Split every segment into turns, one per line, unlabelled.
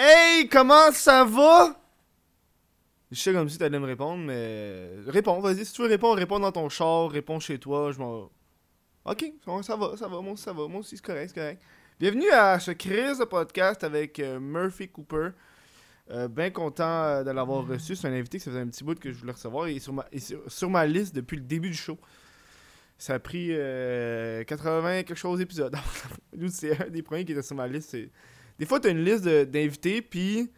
Hey, comment ça va? Je sais comme si t'allais me répondre, mais. Réponds, vas-y. Si tu veux répondre, réponds dans ton char, réponds chez toi, je m'en. Ok, ça va, ça va, moi aussi ça va, moi aussi c'est correct, c'est correct. Bienvenue à ce crise de podcast avec euh, Murphy Cooper. Euh, bien content euh, de l'avoir reçu. C'est un invité que ça faisait un petit bout que je voulais recevoir. Il est sur ma, il est sur, sur ma liste depuis le début du show. Ça a pris euh, 80 quelque chose d'épisodes. C'est un des premiers qui était sur ma liste. c'est- Des fois, t'as une liste d'invités, puis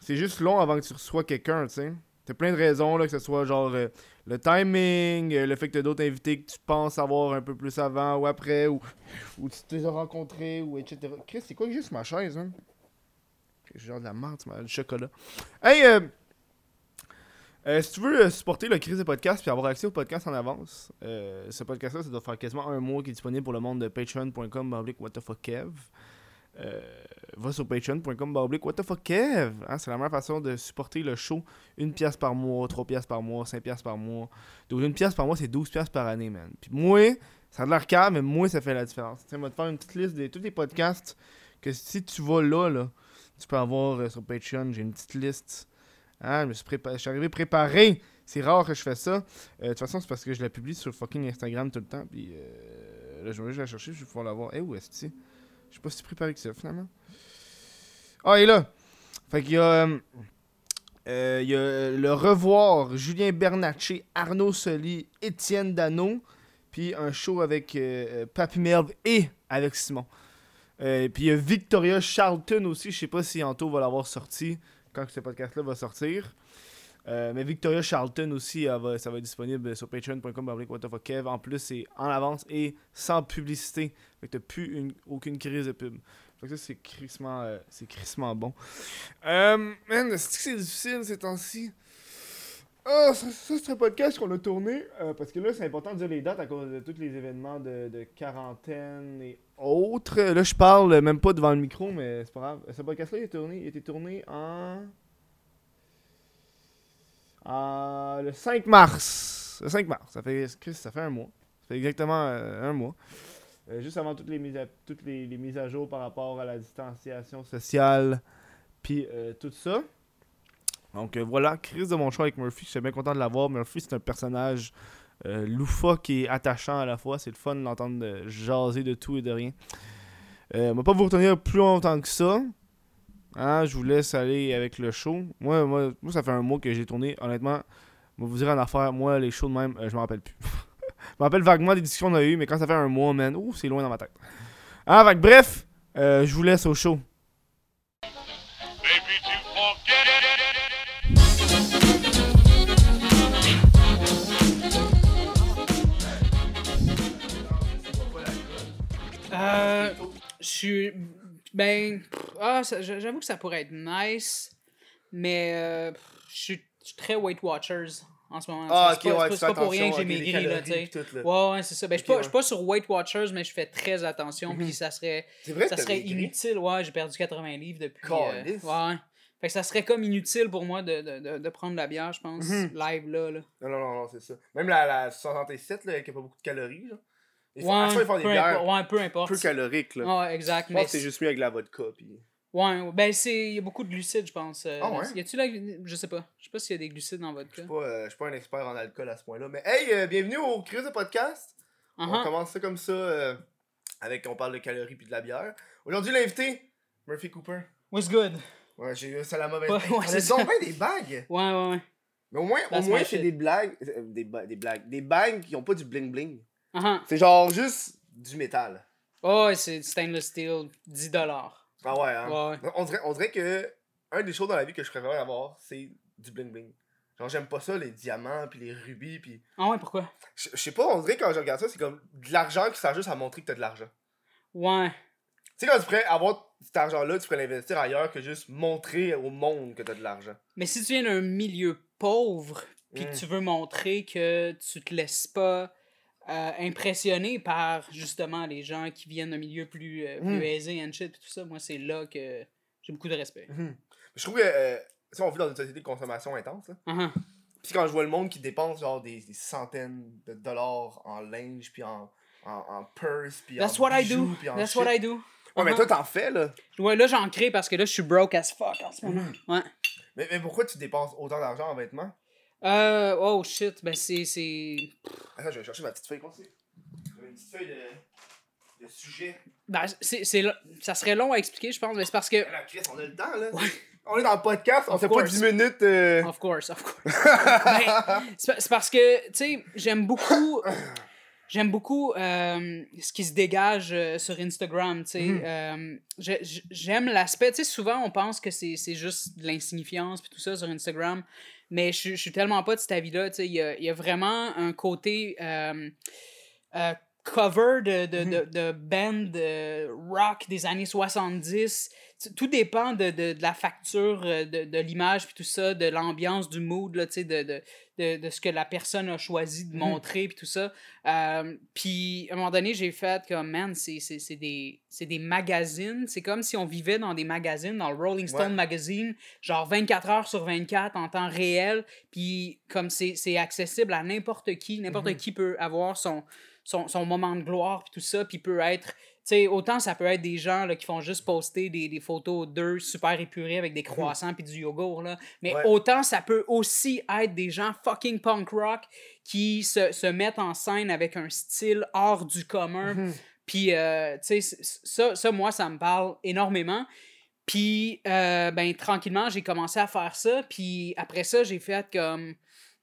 c'est juste long avant que tu reçois quelqu'un, tu sais. T'as plein de raisons, là, que ce soit genre euh, le timing, euh, le fait que t'as d'autres invités que tu penses avoir un peu plus avant ou après, ou, ou tu les as rencontrés, ou etc. Chris, c'est quoi que j'ai sur ma chaise, hein? Genre de la menthe, du chocolat. Hey, euh, si tu veux supporter le crise de podcast puis avoir accès au podcast en avance, euh, ce podcast-là, ça doit faire quasiment un mois qu'il est disponible pour le monde de patreon.com baroblique whatthefuckkev. Euh, va sur patreon.com baroblique whatthefuckkev. Hein, c'est la meilleure façon de supporter le show. Une pièce par mois, trois pièces par mois, cinq pièces par mois. Donc une pièce par mois, c'est 12 pièces par année, man. Puis moi, ça a de l'air mais moi, ça fait la différence. Sais, moi, te faire une petite liste de tous les podcasts que si tu vas là, là, tu peux avoir euh, sur Patreon. J'ai une petite liste. Hein, je, me suis prépa- je suis arrivé préparé. C'est rare que je fais ça. Euh, de toute façon, c'est parce que je la publie sur fucking Instagram tout le temps. Puis là, je vais la chercher. Je vais pouvoir la voir. Eh, où est-ce que Je suis pas si préparé que ça, finalement. Ah, est là. Fait qu'il y a. euh, euh, il y a euh, le revoir Julien Bernatchez, Arnaud Soli, Étienne Dano, puis un show avec euh, Papy Merve et avec Simon. Puis il y a Victoria Charlton aussi, je sais pas si Anto va l'avoir sorti quand ce podcast-là va sortir. Euh, mais Victoria Charlton aussi, ça va être disponible sur patreon.com Kev. En plus, c'est en avance et sans publicité. Fait que t'as plus une- aucune crise de pub. Fait que ça, c'est crissement, euh, c'est crissement bon. Euh, man, c'est difficile ces temps-ci? Ah, ça, ça, c'est un podcast qu'on a tourné. euh, parce que là, c'est important de dire les dates à cause de tous les événements de, quarantaine et autres. Là, je parle même pas devant le micro, mais c'est pas grave. Ce podcast-là, il, il a été tourné en. En- le 5 mars. Le 5 mars. Ça fait, ça fait un mois. Ça fait exactement euh, un mois. Euh, juste avant toutes les mises à, toutes les, mises à jour par rapport à la distanciation sociale, puis euh, tout ça. Donc euh, voilà, crise de mon choix avec Murphy. Je suis bien content de l'avoir. Murphy, c'est un personnage euh, loufoque et attachant à la fois. C'est le fun de l'entendre euh, jaser de tout et de rien. Euh, on va pas vous retenir plus longtemps que ça. Hein, je vous laisse aller avec le show. Moi, moi, moi ça fait un mois que j'ai tourné. Honnêtement, je vous dire en affaire, moi, les shows de même, euh, je me rappelle plus. je me rappelle vaguement des discussions qu'on a eues, mais quand ça fait un mois, man, ouh, c'est loin dans ma tête. Ah, bref, euh, je vous laisse au show.
Euh, je suis. Ben. Ah, j'avoue que ça pourrait être nice, mais euh, je suis très Weight Watchers en ce moment.
Ah,
c'est pas, pas pour rien que j'ai maigri, là, tu sais. Ouais, ouais, c'est ça. Ben, je suis pas, pas sur Weight Watchers, mais je fais très attention, puis ça serait,
vrai
ça serait inutile. Ouais, j'ai perdu 80 livres depuis. euh, ouais. Fait que ça serait comme inutile pour moi de, de, de, de prendre la bière, je pense,
Mhm.
live là. là.
Non, non, non, non, c'est ça. Même la, la 67, là, qui a pas beaucoup de calories, là. Ils font,
Ouais,
ils font des
peu
bières
importe, ouais, peu importe.
peu caloriques, là.
Ouais, exact.
Je
mais
pense que c'est juste mieux avec la vodka, pis...
Ouais, ben c'est. Il y a beaucoup de glucides, je pense. euh,
Ah ouais?
Y a-tu la. Je sais pas. Je sais pas s'il y a des glucides dans votre
Je
cas.
suis pas, euh, je suis pas un expert en alcool à ce point-là. Mais hey, euh, bienvenue au Crise de Podcast. On
Uh-huh.
commence ça comme ça, euh, avec on parle de calories puis de la bière. Aujourd'hui, l'invité, Murphy Cooper.
What's good?
Ouais, j'ai eu ça la mauvaise.
Ouais, ouais,
a
c'est
donc
ça.
bien des bagues.
Ouais, ouais, ouais.
Mais au moins, au
That's
moins
my
c'est des blagues. Des, ba- des blagues. Des bagues qui ont pas du bling bling.
Uh-huh.
C'est genre juste du métal.
Oh, ouais, c'est stainless steel, 10$.
Ah ouais, hein.
Ouais.
On dirait, on dirait que un des choses dans la vie que je préfère avoir, c'est du bling bling. Genre, j'aime pas ça, les diamants, puis les rubis, puis.
Ah ouais, pourquoi?
Je je sais pas, on dirait quand je regarde ça, c'est comme de l'argent qui sert juste à montrer que t'as de l'argent.
Ouais.
Tu sais, quand tu pourrais avoir cet argent-là, tu pourrais l'investir ailleurs que juste montrer au monde que t'as de l'argent.
Mais si tu viens d'un milieu pauvre, puis que tu veux montrer que tu te laisses pas euh, impressionner par justement les gens qui viennent d'un milieu plus, euh, plus
Mm.
aisé and shit, tout ça, moi c'est là que j'ai beaucoup de respect.
Je trouve que, euh, on vit dans une société de consommation intense, là.
Uh-huh.
Puis quand je vois le monde qui dépense genre des, des centaines de dollars en linge, puis en, en, en purse, puis
That's
en
what I
bijoux,
do.
puis en
That's
shit.
what I do.
Ouais, mais
Uh-huh.
toi, t'en fais, là.
Ouais, là, j'en crée parce que là, je suis broke as fuck en ce moment.
Mhm.
Ouais.
Mais, mais pourquoi tu dépenses autant d'argent en vêtements?
Euh, oh shit, ben c'est.
Attends, je vais chercher ma petite feuille, quoi? J'avais une petite feuille de, de sujet.
Ben, c'est, c'est, ça serait long à expliquer, je pense, mais c'est parce que.
Chris, on a le temps, là. On est dans le podcast, on
Of
fait pas
course.
10 minutes. euh,
Of course, of course. Ben, c'est, pa- c'est parce que, tu sais, j'aime beaucoup. J'aime beaucoup euh, ce qui se dégage euh, sur Instagram, tu sais.
Mhm.
Euh, j'ai- j'ai- j'aime l'aspect, tu sais, souvent on pense que c'est c'est juste de l'insignifiance puis tout ça sur Instagram, mais je suis tellement pas de cet avis-là. Il y a, y a vraiment un côté euh, euh, cover de, de, de, de band euh, rock des années 70. Tu- Tout dépend de, de, de la facture, euh, de, de l'image, puis tout ça, de l'ambiance, du mood, là, de, de, de, de ce que la personne a choisi de
Mhm.
montrer, puis tout ça. Euh, puis, à un moment donné, j'ai fait comme, man, c'est des, des magazines. C'est comme si on vivait dans des magazines, dans le Rolling Stone
Ouais.
Magazine, genre 24 heures sur 24 en temps réel. Puis, comme c'est accessible à n'importe qui, n'importe
Mhm.
qui peut avoir son, son, son moment de gloire, puis tout ça, puis peut être. Tu sais, autant ça peut être des gens là, qui font juste poster des, des photos d'eux super épurés avec des croissants puis du yogourt, là. Mais
Ouais.
autant ça peut aussi être des gens fucking punk rock qui se, se mettent en scène avec un style hors du commun.
Mhm.
Puis, euh, tu sais, ça, ça, moi, ça me parle énormément. Puis, euh, ben, tranquillement, j'ai commencé à faire ça. Puis, après ça, j'ai fait comme,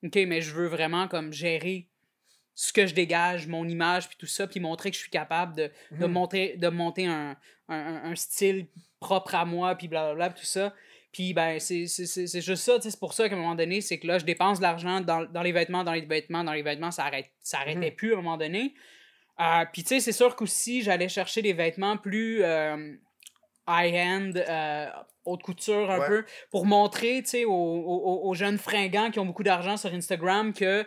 OK, mais je veux vraiment comme gérer ce que je dégage, mon image, puis tout ça, puis montrer que je suis capable de, de,
Mhm.
monter, de monter un, un, un- style propre à moi, puis blablabla, puis tout ça. Puis, ben, c'est juste ça, c'est pour ça qu'à un moment donné, c'est que là, je dépense de l'argent dans, dans les vêtements, dans les vêtements, dans les vêtements, ça, arrête, ça arrêtait
Mhm.
plus à un moment donné. Euh, puis, tu sais, c'est sûr qu'aussi, j'allais chercher des vêtements plus euh, high-end, euh, haute couture un
Ouais.
peu, pour montrer, tu sais, aux, aux- aux jeunes fringants qui ont beaucoup d'argent sur Instagram que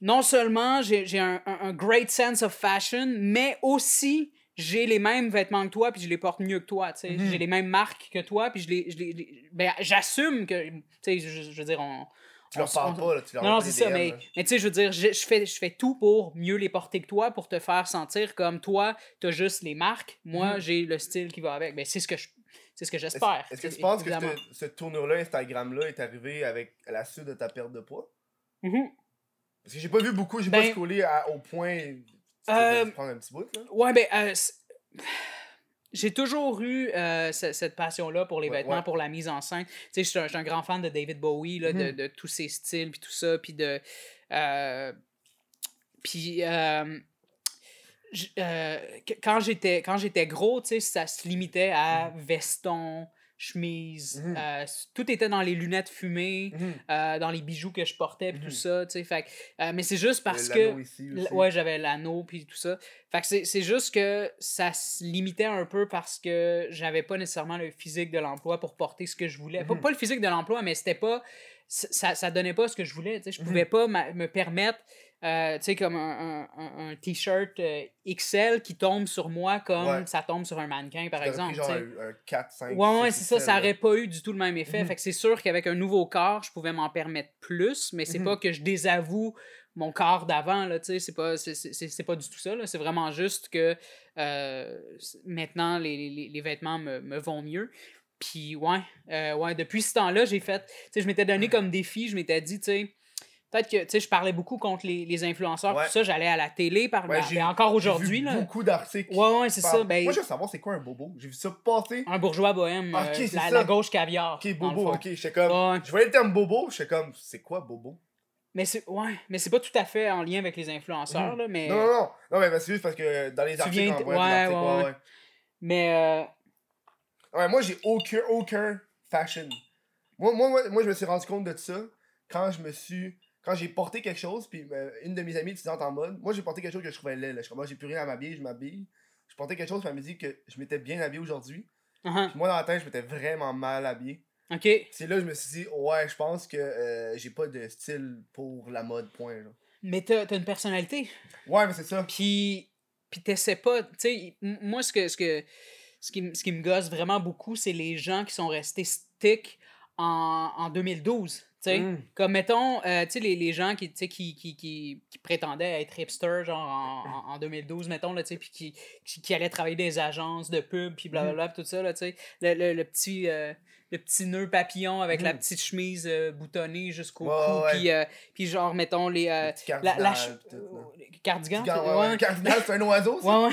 non seulement j'ai un, un- un great sense of fashion, mais aussi j'ai les mêmes vêtements que toi, puis je les porte mieux que toi, sais.
Mhm.
J'ai les mêmes marques que toi, puis je les... je les- ben, j'assume que, tu sais, je, je veux dire, on...
Tu leur
on-
parles
on-
pas, là. Tu leur
non, non, c'est ça,
DM,
mais, mais tu sais, je veux dire, je, je fais, je fais tout pour mieux les porter que toi, pour te faire sentir comme toi, t'as juste les marques, moi,
Mhm. j'ai
j'ai le style qui va avec. Ben, c'est ce que je, c'est ce que j'espère.
est-ce que
tu
penses que ce, ce tournure-là, Instagram-là, est arrivé avec à la suite de ta perte de poids?
Mhm.
Parce que j'ai pas vu beaucoup, j'ai
Ben-
pas scrollé à- au point.
Euh,
peux prendre un petit bout, là?
Ouais, ben, euh, j'ai toujours eu euh, ce- cette passion-là pour les
Ouais,
vêtements,
ouais.
pour la mise en scène. Tu sais, je suis un, grand fan de David Bowie, là, de,
Mhm.
de tous ses styles, puis tout ça, puis de... euh, puis... euh, quand j'étais quand j'étais gros, tu sais, ça se limitait à veston, chemise,
Mhm.
euh, tout était dans les lunettes fumées,
Mhm.
euh, dans les bijoux que je portais, puis tout ça, tu sais, fait euh, mais c'est juste parce que...
ici aussi.
Ouais, j'avais l'anneau puis tout ça. Fait que c'est- juste que ça se limitait un peu parce que j'avais pas nécessairement le physique de l'emploi pour porter ce que je voulais. Pas, pas le physique de l'emploi, mais c'était pas. Ça, ça donnait pas ce que je voulais. tu sais. Je pouvais pas me permettre, euh, tu sais, comme un, un- un- t-shirt euh, XL qui tombe sur moi comme
Ouais.
ça tombe sur un mannequin, par exemple.
genre
tu sais.
un, un 4, 5.
Ouais, ouais, c'est ça, ça aurait pas eu du tout le même effet.
Mhm.
Fait que c'est sûr qu'avec un nouveau corps, je pouvais m'en permettre plus, mais c'est
Mhm.
pas que je désavoue mon corps d'avant, là, tu sais, c'est pas, c'est, c'est- c'est pas du tout ça, là. C'est vraiment juste que euh, maintenant, les, les, les vêtements me, me vont mieux. Puis, ouais, ouais, depuis ce temps-là, j'ai fait, tu sais, je m'étais donné comme défi, je m'étais dit, tu sais, peut-être que, tu sais, je parlais beaucoup contre les, les influenceurs,
Ouais.
tout ça, j'allais à la télé, par,
Ouais,
ben,
j'ai-
encore
J'ai
aujourd'hui,
vu
là.
beaucoup d'articles.
Ouais, ouais, c'est ça, ben,
Moi, je veux savoir, c'est quoi un bobo? J'ai vu ça passer.
un bourgeois bohème,
Ah,
euh, la,
ça.
la gauche caviar.
Ok, bobo, ok. J'étais comme.
Ouais.
Je voyais le terme bobo, j'étais comme, c'est quoi bobo?
Mais c'est ouais, mais c'est pas tout à fait en lien avec les influenceurs
Mhm.
là, mais
Non, non, non. Non, mais c'est juste parce que dans les
Tu
articles,
viens
on voit
ouais,
articles,
ouais,
ouais,
ouais. mais euh,
Ouais, moi, j'ai aucun, aucun fashion. Moi, moi, moi, moi, je me suis rendu compte de ça quand je me suis. Quand j'ai porté quelque chose, puis euh, une de mes amies étudiantes en mode, moi, j'ai porté quelque chose que je trouvais laid. Là. Je suis j'ai plus rien à m'habiller, je m'habille. Je portais quelque chose, puis elle me dit que je m'étais bien habillé aujourd'hui.
uh-huh,
moi, dans la tête, je m'étais vraiment mal habillé.
OK.
C'est là que je me suis dit, ouais, je pense que euh, j'ai pas de style pour la mode, point. Là.
Mais t'as as une personnalité.
Ouais, mais c'est ça.
Puis puis t'essaies pas, tu sais, moi ce que ce que ce qui, ce qui me gosse vraiment beaucoup, c'est les gens qui sont restés stick en, en 2012.
Mm.
comme mettons, euh, tu sais, les, les gens qui, tu sais, qui, qui, qui, prétendaient être hipster, genre en, en, en 2012, mettons, là, tu sais, puis qui, qui, allaient travailler dans des agences de pub, puis blablabla,
Mm.
tout ça, là, tu sais. Le, le, le petit. euh, le petit nœud papillon avec la
Mhm.
petite chemise euh, boutonnée jusqu'au
Ouais,
cou, puis, euh, puis genre, mettons, les... euh, la, la euh, cardigan,
ouais, cardinal, c'est un oiseau, ça?
Ouais.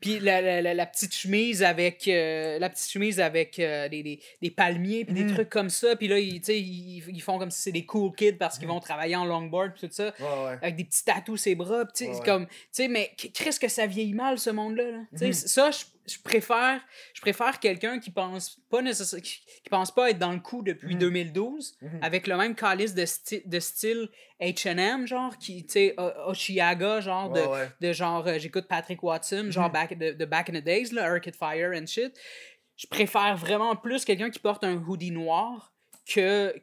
Puis la, la, la, petite chemise avec la petite chemise avec des, des, des palmiers puis des
Mhm.
trucs comme ça. Puis là, ils, ils, ils font comme si c'est des cool kids parce qu'ils
Mhm.
vont travailler en longboard puis tout ça.
Ouais, ouais.
Avec des petits tatous ses bras. Tu sais, comme... Tu sais, mais qu'est-ce que ça vieillit mal, ce monde-là? là? Ça, je, je préfère je préfère quelqu'un qui pense pas nécessaire, qui, qui pense pas être dans le coup depuis
Mhm.
2012
Mhm.
avec le même calice de, sti- de style H&M, genre, qui, tu sais, Oshiaga, genre, de,
Ouais,
de genre, euh, j'écoute Patrick Watson, genre
Mhm.
back, de, de Back in the Days, là, Arcade Fire and shit. Je préfère vraiment plus quelqu'un qui porte un hoodie noir que,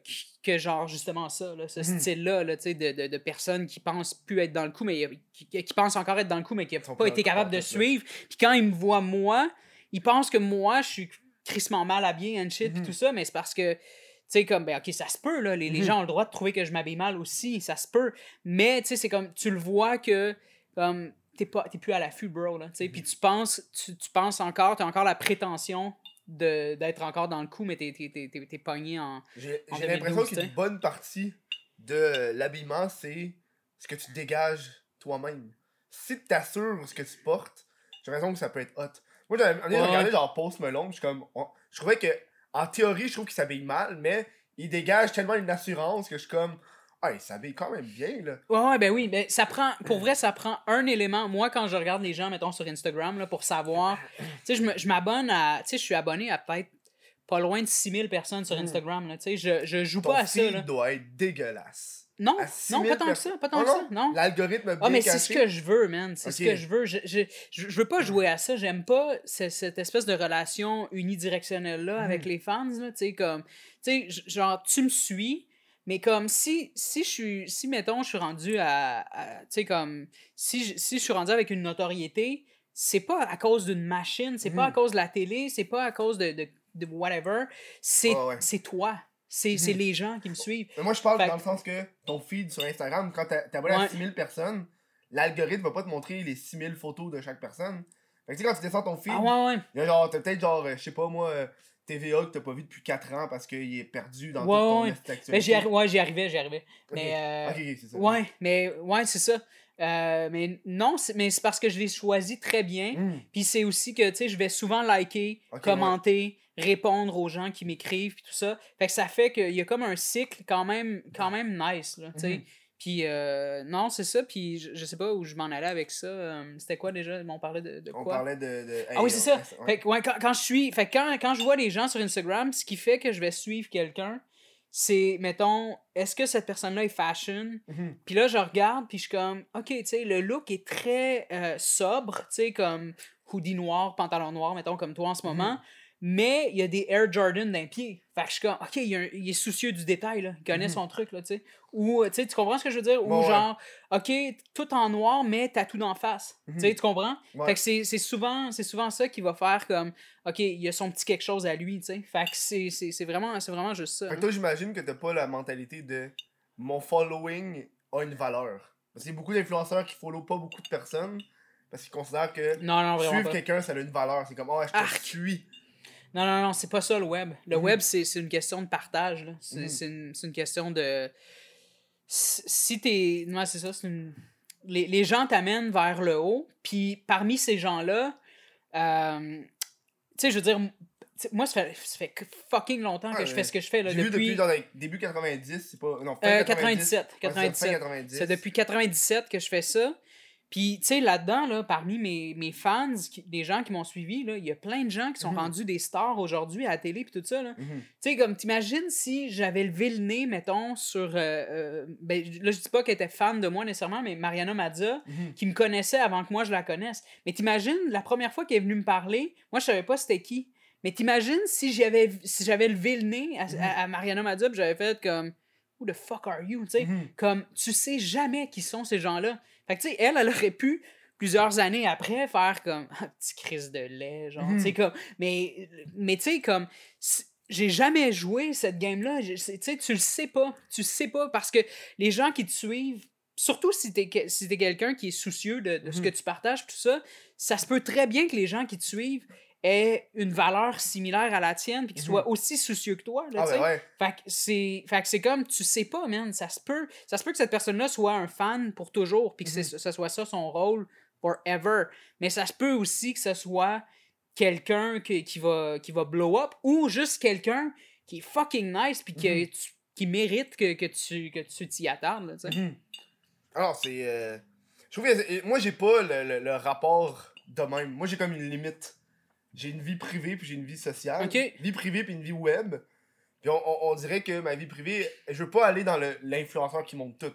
que genre, justement ça, là, ce
Mhm.
style-là, là, de, de, de personnes qui pensent plus être dans le coup, mais qui, qui pensent encore être dans le coup, mais qui n'ont pas été capables de
là.
suivre. Puis quand ils me voient, moi, ils pensent que moi, je suis crissement mal habillé and shit,
Mhm.
tout ça, mais c'est parce que tu sais, comme, ben, ok, ça se peut, là. Les, les
Mhm.
gens ont le droit de trouver que je m'habille mal aussi, ça se peut. Mais, tu sais, c'est comme, tu le vois que, comme, t'es pas t'es plus à l'affût, bro, là. Tu sais, puis tu penses, tu, tu penses encore, t'as encore la prétention d'être encore dans le coup, mais t'es t'es pogné en.
J'ai l'impression
2012,
qu'une bonne partie de l'habillement, c'est ce que tu dégages toi-même. Si tu t'assures ce que tu portes, j'ai l'impression que ça peut être hot. Moi, j'avais
Ouais.
regardé genre Post Malone, je comme. on- Je trouvais que, en théorie, je trouve qu'il s'habille mal, mais il dégage tellement une assurance que je suis comme. Ah, il s'habille quand même bien, là.
Ouais, ouais, ben oui, mais ça prend, pour vrai, ça prend un élément. Moi, quand je regarde les gens, mettons, sur Instagram, là, pour savoir, tu sais, je me- je m'abonne à, tu sais, je suis abonné à peut-être pas loin de 6000 personnes sur
Mm.
Instagram, là, tu sais, je, je joue
Ton
pas à ça, là.
doit être dégueulasse.
Non, non,
6000
pas tant que ça, pas tant
Oh
que ça, non.
L'algorithme bien
Ah, mais c'est ce que je veux, man. C'est ce que je veux. Je, je, je, je veux pas jouer à ça. J'aime pas ce- cette espèce de relation unidirectionnelle-là avec
Mhm.
les fans. Là, tu sais, comme. Tu sais, genre, tu me suis, mais comme si, si je suis. Si, mettons, je suis rendu à. à- tu sais, comme. Si, je- si je suis rendu avec une notoriété, c'est pas à cause d'une machine, c'est pas
Mhm.
à cause de la télé, c'est pas à cause de, de, de whatever. C'est
Ouais, ouais.
c'est toi. C'est
Mhm.
les gens qui me suivent.
Mais moi, je parle
Fait
dans le sens que ton feed sur Instagram, quand t'as- t'es abonné à
Ouais.
6000 personnes, l'algorithme va pas te montrer les 6000 photos de chaque personne. Fait que tu sais, quand tu descends ton feed,
Ah ouais, ouais.
genre, t'as peut-être genre, euh, je sais pas moi, euh, TVA que t'as pas vu depuis 4 ans parce qu'il est perdu dans
Ouais,
ton
ouais. Mais j'y arri- ouais, j'y arrivais, j'y arrivais. Mais. euh,
ça.
Ouais, mais ouais, c'est ça. Euh, mais non, c'est- mais c'est parce que je l'ai choisi très bien.
Hmm.
Puis c'est aussi que, tu sais, je vais souvent liker, commenter, répondre aux gens qui m'écrivent, puis tout ça. Fait que ça fait qu'il y a comme un cycle quand même, quand même nice, là, tu sais.
Mhm.
Puis euh, non, c'est ça. Puis je, je sais pas où je m'en allais avec ça. Euh, C'était quoi déjà? On parlait de, de
On
quoi?
parlait de. de-
Ah oui, c'est
on-
ça.
ouais.
Fait que, ouais, quand, quand je suis. Fait que quand, quand je vois les gens sur Instagram, ce qui fait que je vais suivre quelqu'un, c'est, mettons, est-ce que cette personne-là est fashion?
Mhm.
Puis là, je regarde, puis je suis comme, OK, tu sais, le look est très euh, sobre, tu sais, comme hoodie noir, pantalon noir, mettons, comme toi en ce moment. Mais il y a des Air Jordan d'un pied. Fait que je suis comme, OK, il, y a un- il est soucieux du détail, là. Il connaît
Mhm.
son truc, là, tu sais. Ou, tu sais, tu comprends ce que je veux dire? Ou
ouais.
genre, OK, tout en noir, mais t'as tout d'en face.
Mhm.
Tu sais, tu comprends?
Ouais.
Fait que c'est souvent, c'est souvent ça qui va faire comme, OK, il y a son petit quelque chose à lui, tu sais. Fait que c'est- vraiment, c'est vraiment juste ça.
Fait que toi, j'imagine que t'as pas la mentalité de mon following a une valeur. Parce qu'il y a beaucoup d'influenceurs qui follow pas beaucoup de personnes parce qu'ils considèrent que
Non,
suivre quelqu'un, ça a une valeur. C'est comme, oh, je te
Arc.
suis.
Non, non, non, c'est pas ça le web. Le
Mhm.
web, c'est une question de partage. C'est
Mhm.
une, c'est une question de. Si t'es. Ouais, c'est ça. c'est une- Les, les gens t'amènent vers le haut, puis parmi ces gens-là, euh, tu sais, je veux dire, moi, ça fait, ça fait fucking longtemps que
Ouais,
je fais ce que je fais. Là,
vu
depuis
depuis dans les début 90, c'est pas. Non, fin
euh,
90.
97.
Ouais, c'est ça,
97.
fin 90.
C'est depuis 97 que je fais ça. Puis, tu sais, là-dedans, là, parmi mes, mes fans, qui- des gens qui m'ont suivi, il y a plein de gens qui sont
Mhm.
rendus des stars aujourd'hui à la télé puis tout ça.
Mhm.
Tu sais, comme, t'imagines si j'avais levé le nez, mettons, sur. euh, euh, ben, là, je dis pas qu'elle était fan de moi nécessairement, mais Mariana Mazza,
Mhm.
qui me connaissait avant que moi je la connaisse. Mais t'imagines, la première fois qu'elle est venue me parler, moi, je savais pas c'était qui. Mais t'imagines si j'avais si j'avais levé le nez à,
Mhm.
à- à Mariana Mazza, j'avais fait comme. Who the fuck are you? Tu sais,
Mhm.
comme, tu sais jamais qui sont ces gens-là. Fait que, tu sais, elle, elle aurait pu, plusieurs années après, faire comme, un petit crise de lait, genre,
Mhm.
tu sais, comme, mais, mais tu sais, comme, j'ai jamais joué cette game-là. Je- c'est- Tu sais, tu le sais pas. Tu le sais pas parce que les gens qui te suivent, surtout si t'es si t'es quelqu'un qui est soucieux de, de ce
Mhm.
que tu partages, tout ça, ça se peut très bien que les gens qui te suivent une valeur similaire à la tienne puis qu'ils
Mhm.
soient aussi soucieux que toi. Là,
Ah, ben ouais.
Fait que c'est comme tu sais pas man, ça se peut ça se peut que cette personne-là soit un fan pour toujours puis que c'est- ça soit ça son rôle forever, mais ça se peut aussi que ce soit quelqu'un qui, qui va qui va blow up ou juste quelqu'un qui est fucking nice puis que
Mhm.
tu- qui mérite que, que tu que tu t'y attardes là.
Mhm. Alors, c'est. euh, Je trouve que. Moi, j'ai pas le, le- le rapport de même. Moi, j'ai comme une limite. J'ai une vie privée puis j'ai une vie sociale. Vie privée puis une vie web. Puis on, on- on dirait que ma vie privée, je veux pas aller dans l'influenceur qui monte tout.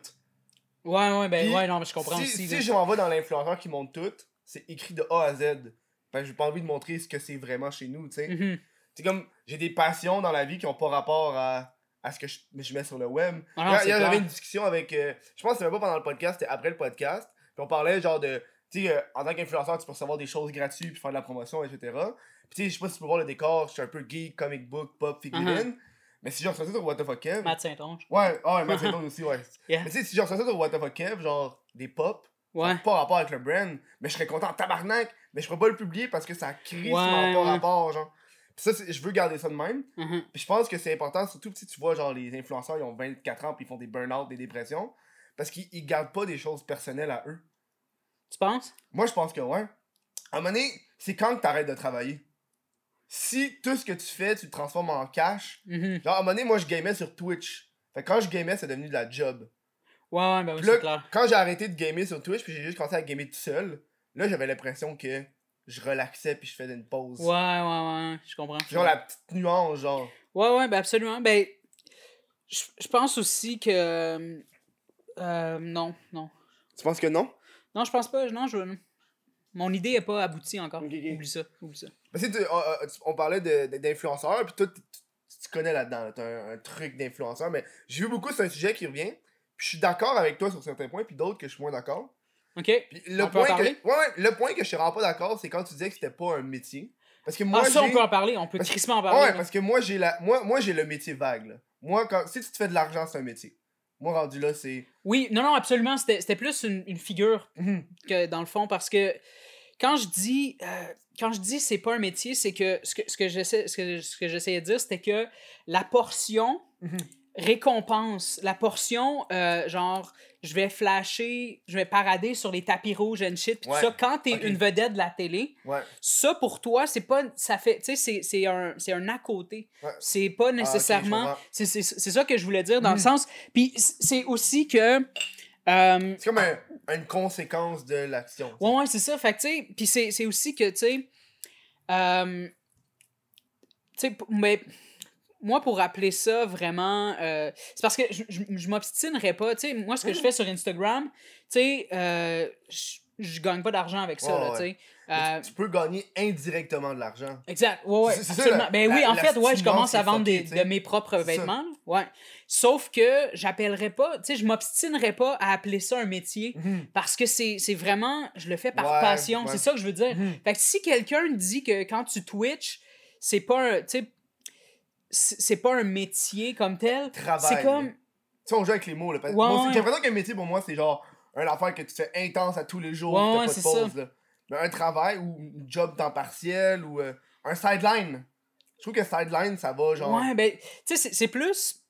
Ouais ouais ben
Puis,
ouais non mais je comprends
si,
aussi.
Si je m'en vais dans l'influenceur qui monte tout, c'est écrit de A à Z. Ben, j'ai pas envie de montrer ce que c'est vraiment chez nous, tu sais.
Mhm.
C'est comme, j'ai des passions dans la vie qui ont pas rapport à, à ce que je, je mets sur le web.
Ah non,
Hier, j'avais une discussion avec. euh, je pense que c'était même pas pendant le podcast, c'était après le podcast. Puis on parlait genre de. Tu sais, euh, en tant qu'influenceur, tu peux recevoir des choses gratuites puis faire de la promotion, etc. Puis tu sais, je sais pas si tu peux voir le décor, je suis un peu geek, comic book, pop, figurine. Mais si j'en ça sur What the fuck Kev.
Matt Saint-Onge.
Ouais, ah ouais, Matt Saint-Onge aussi, ouais.
Yeah.
Mais tu sais, si j'en ça sur What the fuck Kev, genre des pop,
Ouais.
pas rapport avec le brand, mais je serais content en tabarnak, mais je pourrais pas le publier parce que ça crie
Ouais,
pas rapport, genre. Puis ça, je veux garder ça de même.
Mhm.
Puis je pense que c'est important, surtout si tu vois, genre, les influenceurs, ils ont 24 ans, puis ils font des burn-out, des dépressions, parce qu'ils ils gardent pas des choses personnelles à eux.
Tu penses?
Moi, je pense que ouais. À un moment donné, c'est quand que t'arrêtes de travailler? Si tout ce que tu fais, tu le transformes en cash.
Mhm.
Genre, à un moment donné, moi, je gamais sur Twitch. Fait que quand je gamais, c'est devenu de la job.
Ouais ouais ben oui, c'est clair.
quand j'ai arrêté de gamer sur Twitch, puis j'ai juste commencé à gamer tout seul, là, j'avais l'impression que je relaxais, puis je faisais une pause.
Ouais ouais ouais, je comprends.
Genre la petite nuance, genre.
Ouais, ouais, ben absolument. Ben, je je pense aussi que. euh, non, non.
Tu penses que non?
Non, je pense pas. Non, je. Mon idée n'est pas aboutie encore. Oublie ça. Oublie ça.
Parce que tu- on, parlait d'influenceurs, puis toi, tu, tu- tu connais là-dedans, là, t'as un, un truc d'influenceur, mais j'ai vu beaucoup, c'est un sujet qui revient, puis je suis d'accord avec toi sur certains points, puis d'autres que je suis moins d'accord.
Ok?
Puis le
On peut en
point que, ouais, ouais, le point que je suis vraiment pas d'accord, c'est quand tu disais que c'était pas un métier. Parce que moi,
ah, ça, on peut en parler. On peut
Parce
en parler.
Ouais,
là.
parce que moi, j'ai la... moi, moi, j'ai le métier vague, là. Moi, quand... si tu te fais de l'argent, c'est un métier. Moi, rendu là, c'est...
Oui, non, non, absolument. C'était plus une, une figure
Mhm.
que dans le fond parce que quand je dis euh, quand je dis c'est pas un métier, c'est que ce que, ce que j'essaie ce que, ce que j'essayais de dire c'était que la portion
Mhm.
Récompense la portion euh, genre je vais flasher, je vais parader sur les tapis rouges and shit, pis tout ça quand t'es une vedette de la télé,
Ouais.
ça pour toi c'est pas ça fait tu sais c'est- c'est un c'est un à côté.
Ouais.
C'est pas
Ah,
nécessairement c'est c'est c'est ça que je voulais dire dans le
Mhm.
sens puis c'est aussi que euh,
C'est comme un- une conséquence de l'action.
Ouais, ouais, c'est ça. Fait que, tu sais, puis c'est, c'est aussi que, tu sais, euh, tu sais, mais moi, pour rappeler ça vraiment, euh, c'est parce que je, je, je m'obstinerais pas. Tu sais, moi, ce que je fais sur Instagram, tu sais, euh, je, je gagne pas d'argent avec ça,
Ouais,
là,
ouais.
Euh,
tu, tu peux gagner indirectement de l'argent.
Exact, ouais, ouais,
C'est- c'est ça,
absolument.
la-
ben oui, en fait, ouais, je commence à vendre des- de mes propres vêtements, ouais. Sauf que j'appellerais pas, tu sais, je m'obstinerais pas à appeler ça un métier parce que c'est vraiment, je le fais par
Ouais,
passion, c'est ça que je veux dire.
Mhm.
Fait que si quelqu'un dit que quand tu Twitch, c'est pas un, tu sais, c'est pas un métier comme tel,
Travail.
c'est comme,
Tu sais, on joue avec les mots, là. Parce...
Ouais.
J'ai l'impression qu'un métier, pour moi, c'est genre une affaire que tu fais intense à tous les jours,
Ouais,
t'as pas de pause, là. Mais un travail ou un job temps partiel ou euh, un sideline. Je trouve que sideline, ça va, genre...
ouais, ben, tu sais, c'est- plus,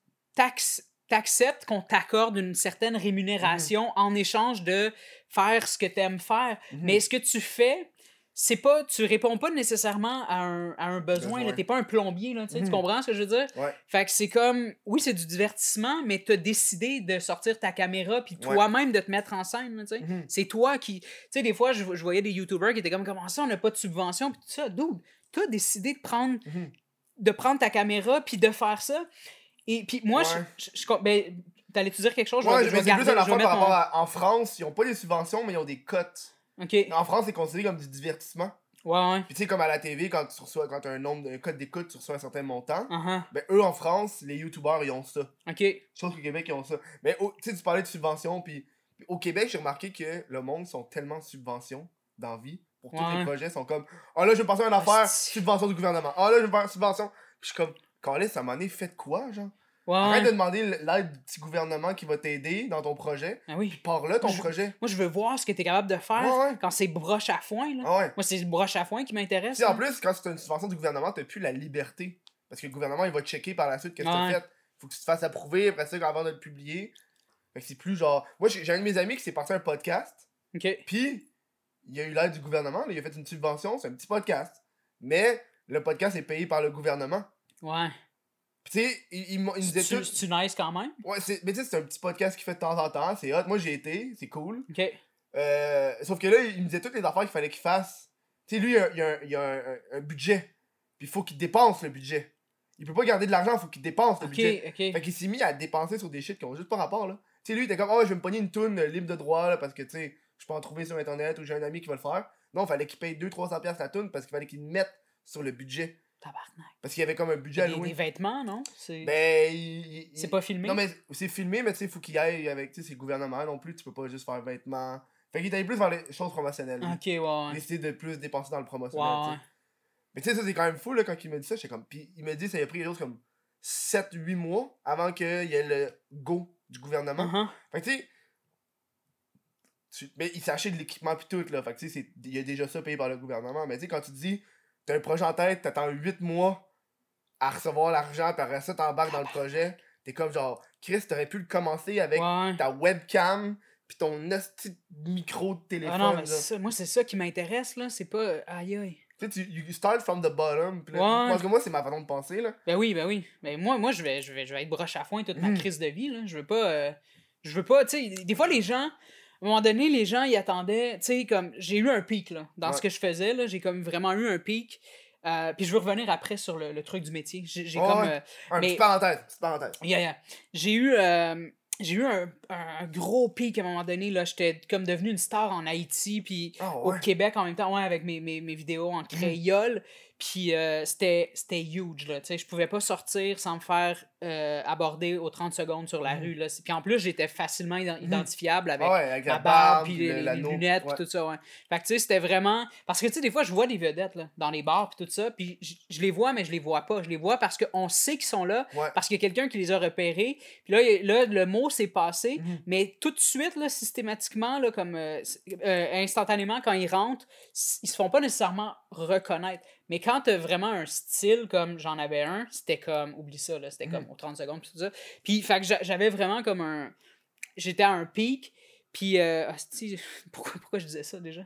t'acceptes qu'on t'accorde une certaine rémunération
Mhm.
en échange de faire ce que t'aimes faire.
Mhm.
Mais ce que tu fais, c'est pas. Tu réponds pas nécessairement à un, à un besoin.
Besoin.
T'es pas un plombier, là. tu Tu
Mhm.
comprends ce que je veux dire?
Ouais.
Fait que c'est comme. Oui, c'est du divertissement, mais t'as décidé de sortir ta caméra puis
Ouais.
toi-même de te mettre en scène, tu.
Mhm.
C'est toi qui. Tu sais, des fois, je, je voyais des YouTubers qui étaient comme Comment ça, on n'a pas de subvention, puis tout ça. Dude, t'as décidé de prendre,
Mhm.
de prendre ta caméra puis de faire ça. Et puis moi,
Ouais.
je, je, je- ben, T'allais-tu dire quelque chose? Je
je
vais
plus affaire
mettre
par
mon-
à... En France, ils ont pas des subventions, mais ils ont des cotes. En France, c'est considéré comme du divertissement.
Ouais, ouais.
Puis tu sais, comme à la TV, quand tu reçois, quand un nombre, un code d'écoute, tu reçois un certain montant.
Uh-huh.
Ben, eux, en France, les youtubeurs, ils ont ça.
Ok.
Je trouve qu'au Québec, ils ont ça. Mais au- tu sais, tu parlais de subventions, puis au Québec, j'ai remarqué que le monde sont tellement de subventions dans la vie. Pour tous les projets, sont comme Ah là, je vais passer à une affaire, subvention du gouvernement. Ah là, je vais faire une subvention. Puis je suis comme à un moment donné, faites quoi, genre?
Ouais,
Arrête
ouais.
de demander l'aide du petit gouvernement qui va t'aider dans ton projet.
Ah oui.
Pars là ton
Je-
projet.
Moi, je veux voir ce que tu es capable de faire
Ouais,
quand c'est broche à foin. Là.
Ah.
Moi, c'est broche à foin qui m'intéresse.
Tu en plus, quand c'est une subvention du gouvernement, t'as plus la liberté. Parce que le gouvernement, il va checker par la suite qu'est-ce que t'as fait. Faut que tu te fasses approuver après ça avant de le publier. Fait que c'est plus genre. Moi, j'ai j'ai un de mes amis qui s'est parti un podcast.
Ok.
Puis, il a eu l'aide du gouvernement. là, il a fait une subvention. C'est un petit podcast. Mais le podcast est payé par le gouvernement.
Ouais.
Tu sais, il, il, il nous disait tout.
tu nice quand même?
Ouais, c'est- mais tu sais, c'est un petit podcast qu'il fait de temps en temps. C'est hot. Moi, j'ai été. C'est cool.
Ok.
Euh, sauf que là, il me disait toutes les affaires qu'il fallait qu'il fasse. Tu sais, lui, il a, il a un, il a un- un- un budget. Puis il faut qu'il dépense le budget. Il peut pas garder de l'argent, il faut qu'il dépense le
Ok,
budget.
ok.
Fait qu'il s'est mis à dépenser sur des shit qui ont juste pas rapport, là. Tu sais, lui, il était comme, oh, je vais me pogner une toune libre de droit, là, parce que, tu sais, je peux en trouver sur Internet ou j'ai un ami qui va le faire. Non, il fallait qu'il paye 200-300$ piastres la toune parce qu'il fallait qu'il mette sur le budget.
Tabarnak.
Parce qu'il y avait comme un budget
Des,
alloué.
des vêtements, non? C'est
Ben, il- il-
pas filmé?
Non, mais c'est filmé, mais tu sais, il faut qu'il aille avec, tu sais, c'est non plus. Tu peux pas juste faire vêtements. Fait qu'il allé plus vers les choses promotionnelles.
Ok, ouais, ouais.
de plus dépenser dans le promotionnel.
Ouais, ouais.
Mais tu sais, ça c'est quand même fou là, quand il m'a dit ça. J'étais comme. Puis il m'a dit ça a pris quelque chose comme 7-8 mois avant qu'il y ait le go du gouvernement.
Uh-huh.
Fait que tu sais. tu- Mais il s'est acheté de l'équipement pis tout là. Fait que tu sais, il y a déjà ça payé par le gouvernement. Mais tu sais, quand tu dis, t'as un projet en tête, t'attends 8 mois à recevoir l'argent, pis après ça, t'embarques dans le projet. T'es comme genre, Chris, t'aurais pu le commencer avec
Ouais.
ta webcam pis ton de micro de téléphone.
Ah non, mais c'est ça. moi, c'est ça qui m'intéresse, là. C'est pas. Aïe, aïe.
Tu sais, tu you start from the bottom. pis là,
Ouais.
Parce que moi, c'est ma façon de penser, là.
Ben oui, ben oui. Mais moi, moi je, vais, je, vais, je vais être broche à foin toute ma
Mhm.
crise de vie, là. Je veux pas. euh, je veux pas. Tu sais, des fois, les gens. À un moment donné, les gens, ils attendaient. Tu sais, comme. J'ai eu un pic, là. Dans
Ouais.
ce que je faisais, là. J'ai comme vraiment eu un pic. Euh, puis je veux revenir après sur le, le truc du métier. J'ai
Ouais,
comme. euh,
Un
Mais-
petite parenthèse, petite parenthèse.
Yeah, yeah. J'ai eu, euh, j'ai eu un, un gros pic à un moment donné. là J'étais comme devenu une star en Haïti, puis
Ah
au. Québec en même temps, ouais, avec mes, mes, mes vidéos en créole. Puis euh, c'était c'était huge, là. Tu sais, je pouvais pas sortir sans me faire euh, aborder aux 30 secondes sur la
Mhm.
rue, là. Puis en plus, j'étais facilement ident- identifiable avec
ouais, avec
la
la
barbe, puis
le-
les, lunettes, puis tout ça, ouais. Fait que tu sais, c'était vraiment... Parce que tu sais, des fois, je vois des vedettes, là, dans les bars, puis tout ça, puis je, les vois, mais je les vois pas. Je les vois parce qu'on sait qu'ils sont là,
Ouais.
parce qu'il y a quelqu'un qui les a repérés. Puis là, là le mot s'est passé,
Mhm.
mais tout de suite, là, systématiquement, là, comme euh, euh, instantanément, quand ils rentrent, ils se font pas nécessairement reconnaître. Mais quand t'as vraiment un style comme j'en avais un, c'était comme, oublie ça, là, c'était
Mhm.
comme aux 30 secondes, puis tout ça. Puis, fait que j'avais vraiment comme un. J'étais à un pic, puis. Euh, hostie, pourquoi, pourquoi je disais ça déjà?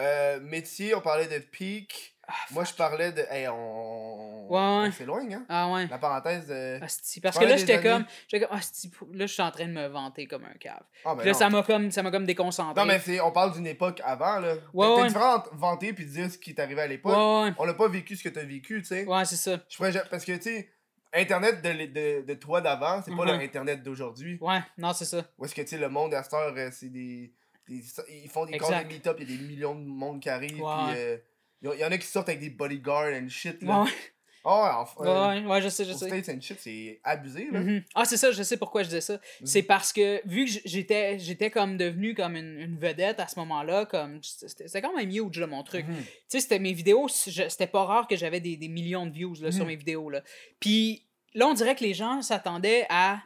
Euh, métier, on parlait de peak.
Ah,
Moi, je parlais de. Hey, on.
Ouais,
on
ouais.
s'éloigne, hein?
Ah ouais.
La parenthèse de.
Hostie, parce que là, j'étais comme. J'étais comme. hostie, là, je suis en train de me vanter comme un cave.
Ah, ben
là,
non.
ça m'a comme, ça comme déconcentré.
Non, mais c'est, on parle d'une époque avant, là.
Ouais,
T'as
ouais.
différent entre vanter puis dire ce qui est arrivé à l'époque.
Ouais, ouais.
On n'a pas vécu ce que t'as vécu, tu sais.
Ouais, c'est ça.
Je pourrais Parce que, tu sais, Internet de, de, de toi d'avant, c'est pas le Internet d'aujourd'hui.
Ouais, non, c'est ça.
Où est-ce que, tu sais, le monde à cette heure, euh, c'est des, des- Ils font des
Exact.
des meet-up, il y a des millions de monde qui arrivent, puis euh, il y, en a qui sortent avec des bodyguards and shit, là.
ouais.
Oh, ouais, enfin, euh,
Ouais, ouais, je sais, je sais.
States and shit, c'est abusé, là.
Mhm. Ah, c'est ça, je sais pourquoi je disais ça.
Mhm.
C'est parce que, vu que j'étais j'étais comme devenu comme une, une vedette à ce moment-là, comme c'était quand même huge, là, mon truc.
Mhm.
Tu sais, c'était mes vidéos, c'était pas rare que j'avais des, des millions de views là, sur mes vidéos. Là. Puis là, on dirait que les gens s'attendaient à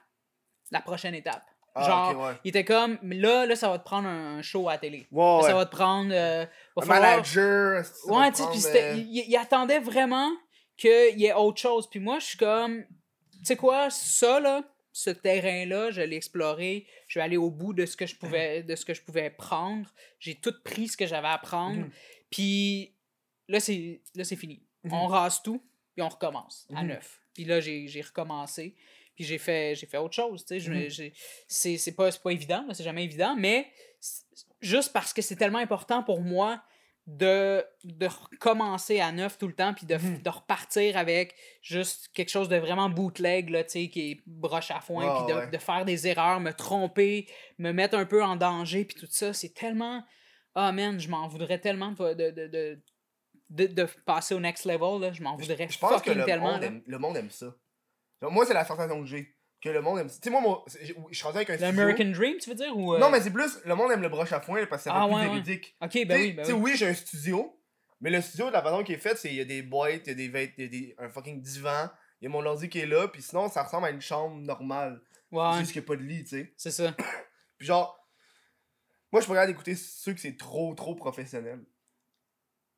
la prochaine étape.
Ah,
Genre,
ok, ouais.
Ils étaient comme, là, là, ça va te prendre un, show à la télé. Là,
ouais.
Ça va te prendre. euh, va
Un
falloir-
manager,
Ouais, tu sais, puis
euh,
il, il attendait vraiment qu'il y ait autre chose. Puis moi, je suis comme, tu sais quoi, ça, là, ce terrain-là, je l'ai exploré. Je vais aller au bout de ce que je pouvais, de ce que je pouvais prendre. J'ai tout pris ce que j'avais à prendre.
Mhm.
Puis là, c'est là, c'est fini.
Mhm.
On rase tout, puis on recommence à
Mhm.
neuf. Puis là, j'ai recommencé. Puis j'ai fait, j'ai fait autre chose. tu sais. C'est pas, pas évident, c'est jamais évident, mais juste parce que c'est tellement important pour moi de, de recommencer à neuf tout le temps, puis de,
Mhm.
de repartir avec juste quelque chose de vraiment bootleg, là, qui est broche à foin,
Ouais,
puis de,
ouais.
de faire des erreurs, me tromper, me mettre un peu en danger, puis tout ça, c'est tellement... Ah, man, je m'en voudrais tellement de, de, de, de, de- de passer au next level, là. Je m'en voudrais
Je pense que
fucking
le
tellement,
monde, aime, le monde aime ça. Moi, c'est la sensation que j'ai. Que le monde aime. Tu sais, moi, c'est- je suis rendu avec un studio.
L'American Dream, tu veux dire? Ou, euh,
Non, mais c'est plus, le monde aime le broche à foin là, parce que c'est
Ah, ouais,
plus
ouais.
véridique.
Ok,
Tu
ben
sais-
oui, ben
tu sais,
oui.
oui, j'ai un studio, mais le studio, de la façon qu'il est fait, c'est il y a des boîtes, il y a des vêtements, il y a des, un fucking divan, Il y a mon ordi qui est là, puis sinon, ça ressemble à une chambre normale.
Ouais,
Juste qu'il n'y a pas de lit, tu sais.
c'est ça.
Puis genre, moi, je peux regarder d'écouter ceux que c'est trop, trop professionnel.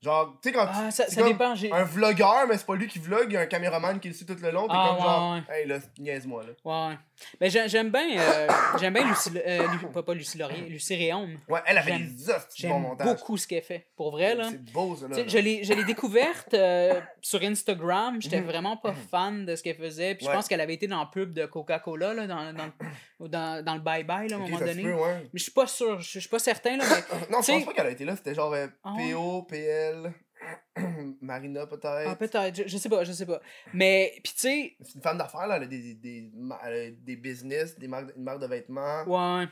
Genre, tu sais, quand
Ah, ça, ça
comme
dépend. j'ai-
un vlogueur, mais c'est pas lui qui vlog, il y a un caméraman qui le suit tout le long, t'es
Ah,
comme
ouais,
genre, hey là, niaise-moi là.
Ouais, ouais. Mais j'ai- j'aime bien, euh, j'aime bien Lucie, euh, Lu- pas, pas Lucie Laurier, Lucie Réaume.
Ouais, elle a fait
J'aime-
des hosties de bon
J'aime
montage.
beaucoup ce qu'elle fait. Pour vrai, là.
C'est beau ça là.
Tu sais,
là.
Je l'ai, je l'ai découverte euh, sur Instagram. J'étais
Mhm.
vraiment pas fan de ce qu'elle faisait. Puis je
Ouais.
pense qu'elle avait été dans le pub de Coca-Cola, là, dans, dans, dans, dans le bye-bye, là, à un moment donné.
peut, ouais.
Mais je suis pas sûr, je je suis pas certain, là, mais...
Non, je pense pas qu'elle a été là, c'était genre euh,
Ah?
PO, PL, Marina peut-être.
Ah, peut-être, je, je sais pas, je sais pas. Mais, puis tu sais,
c'est une femme d'affaires là, elle a des, des, des, a des business, des marques, une marque de vêtements,
ouais,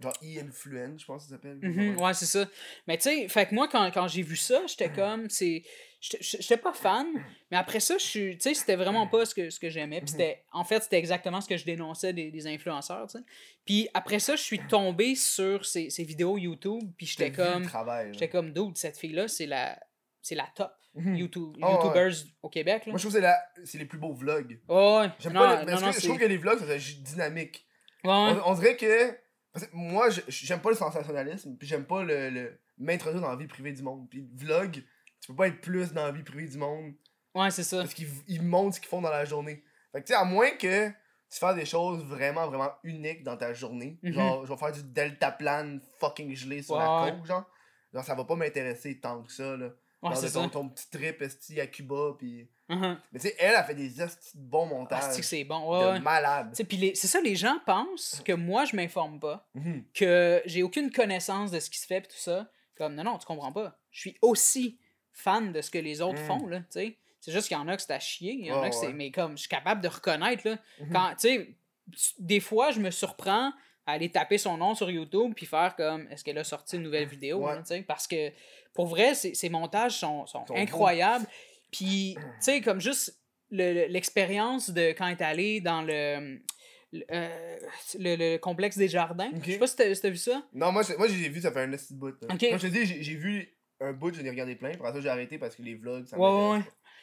genre e-influence, je pense que ça s'appelle.
mhm, ouais, c'est ça. Mais tu sais, fait que moi, quand, quand j'ai vu ça, j'étais comme, c'est... J'étais pas fan, mais après ça, je suis... Tu sais, c'était vraiment pas ce que, ce que j'aimais. Puis c'était... En fait, c'était exactement ce que je dénonçais des, des influenceurs, tu sais. Puis après ça, je suis tombé sur ces, ces vidéos YouTube, puis j'étais comme... J'étais comme, dude, cette fille-là, c'est la... C'est la top
Mhm.
YouTube,
Ah, ouais.
YouTubers au Québec, là.
Moi je trouve que c'est c'est les plus beaux vlogs.
Oh, ouais.
J'aime pas les-
non,
que je
c'est...
trouve que les vlogs, juste dynamique.
Ouais,
On, on dirait que. Parce que moi, j'aime pas le sensationnalisme, puis j'aime pas le, le m'introduire dans la vie privée du monde. Puis vlog, tu peux pas être plus dans la vie privée du monde
ouais, c'est ça.
parce qu'ils ils montrent ce qu'ils font dans la journée. Fait que tu sais, à moins que tu fasses des choses vraiment, vraiment uniques dans ta journée,
Mhm.
genre, je vais faire du deltaplane fucking gelé sur
Ouais,
la côte, genre. Genre, ça va pas m'intéresser tant que ça, là.
Ouais, c'est
de ton, petit trip esti à Cuba, puis.
Mhm.
Mais tu sais, elle a fait des esti de bons
Ah,
montages.
c'est que c'est bon?
de
Ouais, ouais.
malade.
C'est ça, les gens pensent que moi, je m'informe pas,
Mhm.
que j'ai aucune connaissance de ce qui se fait, pis tout ça. Comme, non, non, tu comprends pas. Je suis aussi fan de ce que les autres
Mm.
font, là, tu sais. C'est juste qu'il y en a que c'est à chier, il y en a que c'est... Mais comme, je suis capable de reconnaître, là,
Mhm.
quand, tu sais, des fois, je me surprends à aller taper son nom sur YouTube puis faire comme, est-ce qu'elle a sorti une nouvelle vidéo, hein, tu sais, parce que, pour vrai, ces montages sont, sont incroyables. Puis, tu sais, comme juste le- le- l'expérience de quand elle est allée dans le, le, euh, le- le complexe des jardins.
Ok.
Je sais pas si t'as si vu ça.
Non, moi, moi j'ai vu, ça fait un petit bout. là.
Ok.
Comme je te dis, j'ai- vu un bout, j'en ai regardé plein. Après ça, j'ai arrêté parce que les vlogs, ça
Ouais, ouais.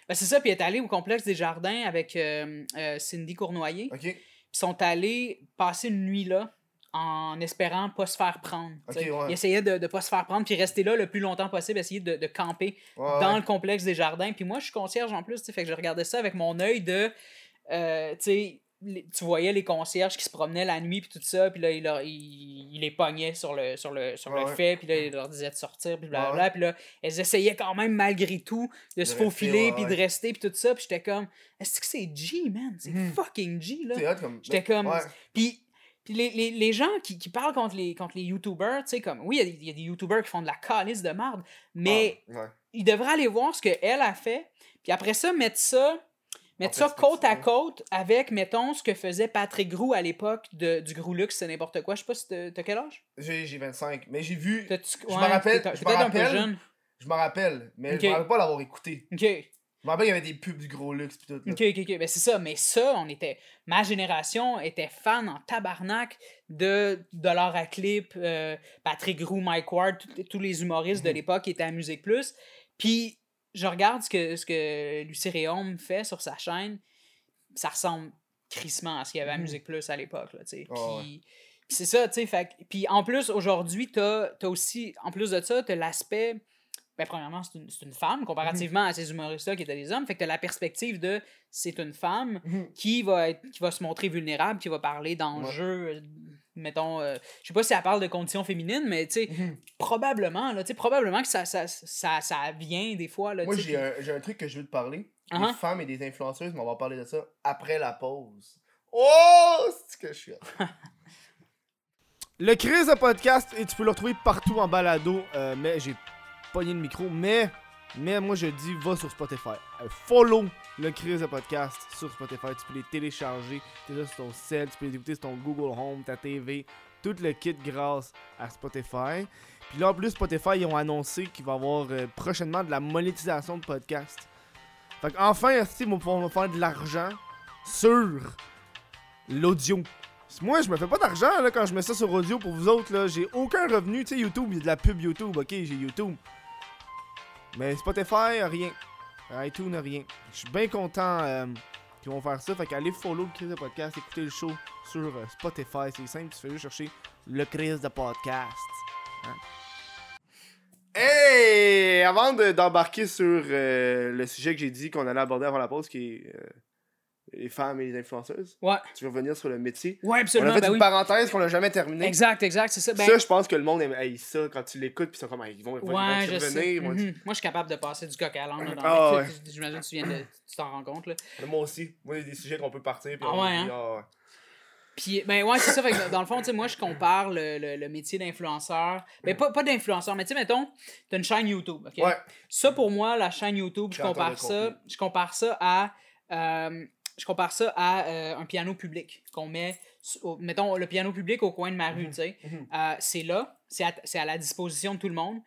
Ben, c'est ça, puis elle est allée au complexe des jardins avec euh, euh, Cindy Cournoyer.
Ok.
Puis sont allés passer une nuit là en espérant pas se faire prendre.
Ok,
t'sais.
ouais.
Ils essayaient de ne pas se faire prendre puis rester là le plus longtemps possible, essayer de, de camper
Ouais,
dans
ouais.
le complexe des jardins. Puis moi, je suis concierge en plus, fait que je regardais ça avec mon œil de. euh, les- tu voyais les concierges qui se promenaient la nuit puis tout ça, puis là, il, leur- il, il les pognait sur le, sur le, sur le fait, puis là, il leur disait de sortir, puis blablabla. Puis là, elles essayaient quand même malgré tout de, se faufiler, puis de rester, puis tout ça. Puis j'étais comme, est-ce que c'est G, man? C'est
Mhm.
fucking G, là. J'étais comme. Puis, puis les, les, les gens qui, qui parlent contre les, contre les YouTubers, tu sais, comme. Oui, il y a des- il y, a des YouTubers qui font de la calice de merde, mais
Ah, ouais.
ils devraient aller voir ce qu'elle a fait, puis après ça, mettre ça. Mettre ça côte à côte avec, mettons, ce que faisait Patrick Grou à l'époque de, du Groulux, c'est n'importe quoi. Je sais pas si t'as quel âge?
J'ai j'ai 25. Mais j'ai vu. Je me rappelle-
Peut-être un peu
rappelle.
jeune.
Je me rappelle. Mais je me rappelle pas l'avoir écouté.
Ok.
Je me rappelle qu'il y avait des pubs du gros luxe pis tout. là.
Ok, ok, ok. Ben c'est ça, mais ça, on était. Ma génération était fan en tabarnak de Dollar à Clip, euh, Patrick Roux, Mike Ward, tous- tous les humoristes de
Mhm.
l'époque qui étaient à Musique Plus. Puis je regarde ce que, ce que Lucie Réaume fait sur sa chaîne, ça ressemble crissement à ce qu'il y avait à
Mhm.
Musique Plus à l'époque.
Ah ouais.
Puis c'est ça, tu sais. Puis en plus, aujourd'hui, t'as as aussi, en plus de ça, t'as l'aspect. Ben, premièrement, c'est une, c'est une femme, comparativement à ces humoristes-là qui étaient des hommes. Fait que t'as la perspective de c'est une femme
Mhm.
qui va, être, qui va se montrer vulnérable, qui va parler d'enjeux, euh, mettons, euh, je sais pas si elle parle de conditions féminines, mais tu sais,
Mhm.
probablement, là, tu sais, probablement que ça, ça, ça, ça vient des fois, là,
Moi,
tu
j'ai un, j'ai un truc que je veux te parler.
Uh-huh.
Des femmes et des influenceuses, mais on va parler de ça après la pause. Oh! C'est ce que je suis.
Le Chris de podcast, et tu peux le retrouver partout en balado, euh, mais j'ai pogné le micro, mais, mais moi je dis, va sur Spotify. Euh, follow le Chris de podcast sur Spotify, tu peux les télécharger, là sur ton cell, tu peux les écouter sur ton Google Home, ta TV, tout le kit grâce à Spotify. Puis là en plus, Spotify, ils ont annoncé qu'il va y avoir euh, prochainement de la monétisation de podcast. Fait qu'enfin, ils vont pouvoir faire de l'argent sur l'audio. Moi, je me fais pas d'argent quand je mets ça sur audio pour vous autres. là. J'ai aucun revenu. Tu sais, YouTube, il y a de la pub YouTube. Ok, j'ai YouTube. Mais Spotify, rien. iTunes, rien. Je suis bien content euh,
qui vont faire ça. Fait qu'allez follow le Chris de podcast, écoutez le show sur euh, Spotify. C'est simple, tu fais juste chercher le Chris de podcast. Hein? Hey! Avant de- d'embarquer sur euh, le sujet que j'ai dit qu'on allait aborder avant la pause, qui est les femmes et les influenceuses,
Ouais.
tu veux revenir sur le métier?
Ouais,
On a
absolument.
fait
ben
une
oui.
parenthèse qu'on n'a jamais terminée.
Exact, exact, c'est ça. Ben,
ça, je pense que le monde aime ça quand tu l'écoutes, puis ils sont comme, ils vont, ils vont
ouais,
y
je sais.
revenir. vont
Mhm. Moi, je suis capable de passer du coq à l'âne. dans
Ah, ouais.
J'imagine que tu viens de. Tu t'en rends compte, là.
Moi aussi. Moi, il y a des sujets qu'on peut partir. Puis
Ah
on
ouais, hein?
ouais.
Puis, ben ouais, c'est ça. Fait que dans le fond, tu sais, moi, je compare le, le, le métier d'influenceur. Ben, pas, pas d'influenceur, mais tu sais, mettons, t'as une chaîne YouTube, OK?
Ouais.
Ça, pour moi, la chaîne YouTube, je compare ça, je compare ça à... euh, je compare ça à euh, un piano public qu'on met, au- mettons, le piano public au coin de ma rue, tu sais.
mhm.
Euh, c'est là, c'est à, c'est à la disposition de tout le monde.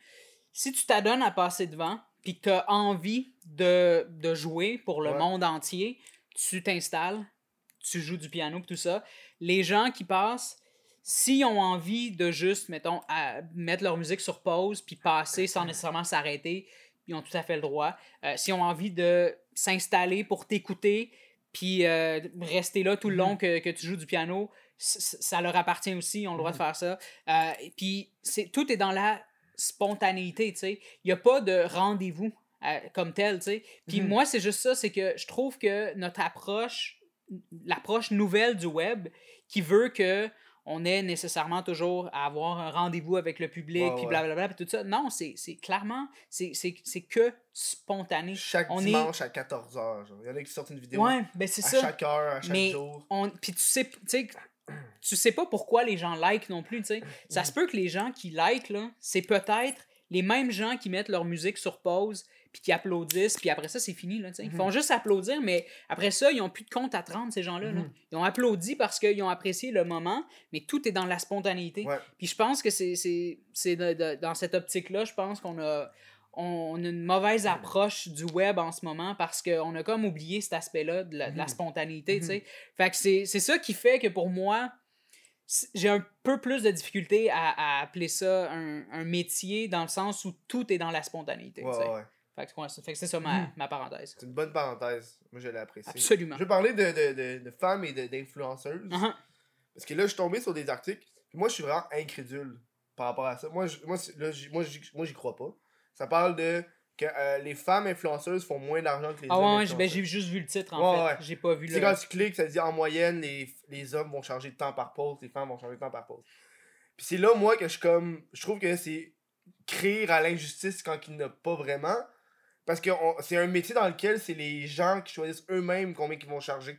Si tu t'adonnes à passer devant, puis que tu as envie de, de jouer pour le
Ouais.
monde entier, tu t'installes, tu joues du piano, tout ça. Les gens qui passent, s'ils ont envie de juste, mettons, à- mettre leur musique sur pause, puis passer sans nécessairement s'arrêter, ils ont tout à fait le droit. Euh, s'ils ont envie de s'installer pour t'écouter, puis euh, rester là tout le long que, que tu joues du piano, ça leur appartient aussi, ils ont le droit de faire ça. Euh, puis c'est, tout est dans la spontanéité, tu sais. Il n'y a pas de rendez-vous euh, comme tel, tu sais. Puis
Mhm.
moi, c'est juste ça, c'est que je trouve que notre approche, l'approche nouvelle du web, qui veut que on ait nécessairement toujours à avoir un rendez-vous avec le public,
Ouais,
puis
ouais.
blablabla, puis tout ça. Non, c'est, clairement, c'est, que spontané.
Chaque
On est-
dimanche à 14h. Il y en a qui sortent une vidéo
Ouais, ben
à
ça.
chaque heure, à chaque
Mais
jour.
on puis tu sais tu sais tu sais pas pourquoi les gens like non plus tu sais ça se peut que les gens qui like là c'est peut-être les mêmes gens qui mettent leur musique sur pause puis qui applaudissent puis après ça c'est fini là ils
Mhm.
font juste applaudir mais après ça ils ont plus de compte à 30 ces gens là, là.
Mhm.
ils ont applaudi parce qu'ils ont apprécié le moment mais tout est dans la spontanéité
Ouais.
puis je pense que c'est dans cette optique là je pense qu'on a on a une mauvaise approche du web en ce moment parce qu'on a comme oublié cet aspect-là de la, de la
Mhm.
spontanéité,
Mhm.
Fait que c'est c'est ça qui fait que pour moi, j'ai un peu plus de difficulté à, à appeler ça un, un métier dans le sens où tout est dans la spontanéité,
Ouais, ouais.
Fait que, ouais, fait que c'est ça ma,
Mhm.
ma parenthèse.
C'est une bonne parenthèse. Moi, je l'ai apprécié.
Absolument.
Je vais parler de, de, de, de femmes et de- d'influenceuses.
Uh-huh.
Parce que là, je suis tombé sur des articles. Puis moi, je suis vraiment incrédule par rapport à ça. Moi, je- moi, là, j'y- moi, j'y moi, j'y crois pas. Ça parle de que euh, les femmes influenceuses font moins d'argent que les
Ah
hommes
ouais, ouais, ben, j'ai juste vu le titre en
Ouais,
fait.
ouais.
J'ai pas vu
C'est
le.
quand tu cliques, ça dit en moyenne, les, les hommes vont changer de temps par pause, les femmes vont changer de temps par pause. Puis c'est là, moi, que je comme. Je trouve que c'est créer à l'injustice quand il n'y en a pas vraiment. Parce que c'est un métier dans lequel c'est les gens qui choisissent eux-mêmes combien ils vont charger.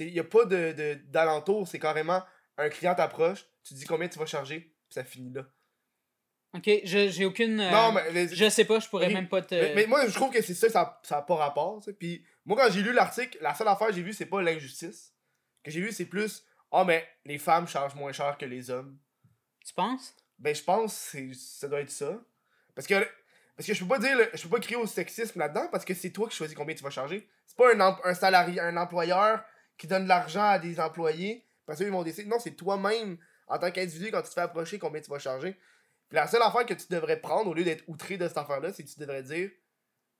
Il n'y a pas de, de- d'alentour, c'est carrément un client t'approche, tu dis combien tu vas charger, puis ça finit là.
Ok, j'ai aucune. euh,
non, mais, mais-
Je sais pas, je pourrais même pas te.
mais, mais moi, je trouve que c'est ça, ça n'a pas rapport. Puis moi, quand j'ai lu l'article, la seule affaire que j'ai vue, c'est pas l'injustice. Ce que j'ai vu, c'est plus Ah, mais les femmes chargent moins cher que les hommes.
Tu penses?
Ben, je pense que ça doit être ça. Parce que, parce que je peux pas dire, je peux pas crier au sexisme là-dedans parce que c'est toi qui choisis combien tu vas charger. C'est pas un, un salarié, un employeur qui donne de l'argent à des employés parce qu'ils vont décider. Non, c'est toi-même, en tant qu'individu, quand tu te fais approcher, combien tu vas charger. Puis la seule affaire que tu devrais prendre, au lieu d'être outré de cette affaire-là, c'est que tu devrais dire,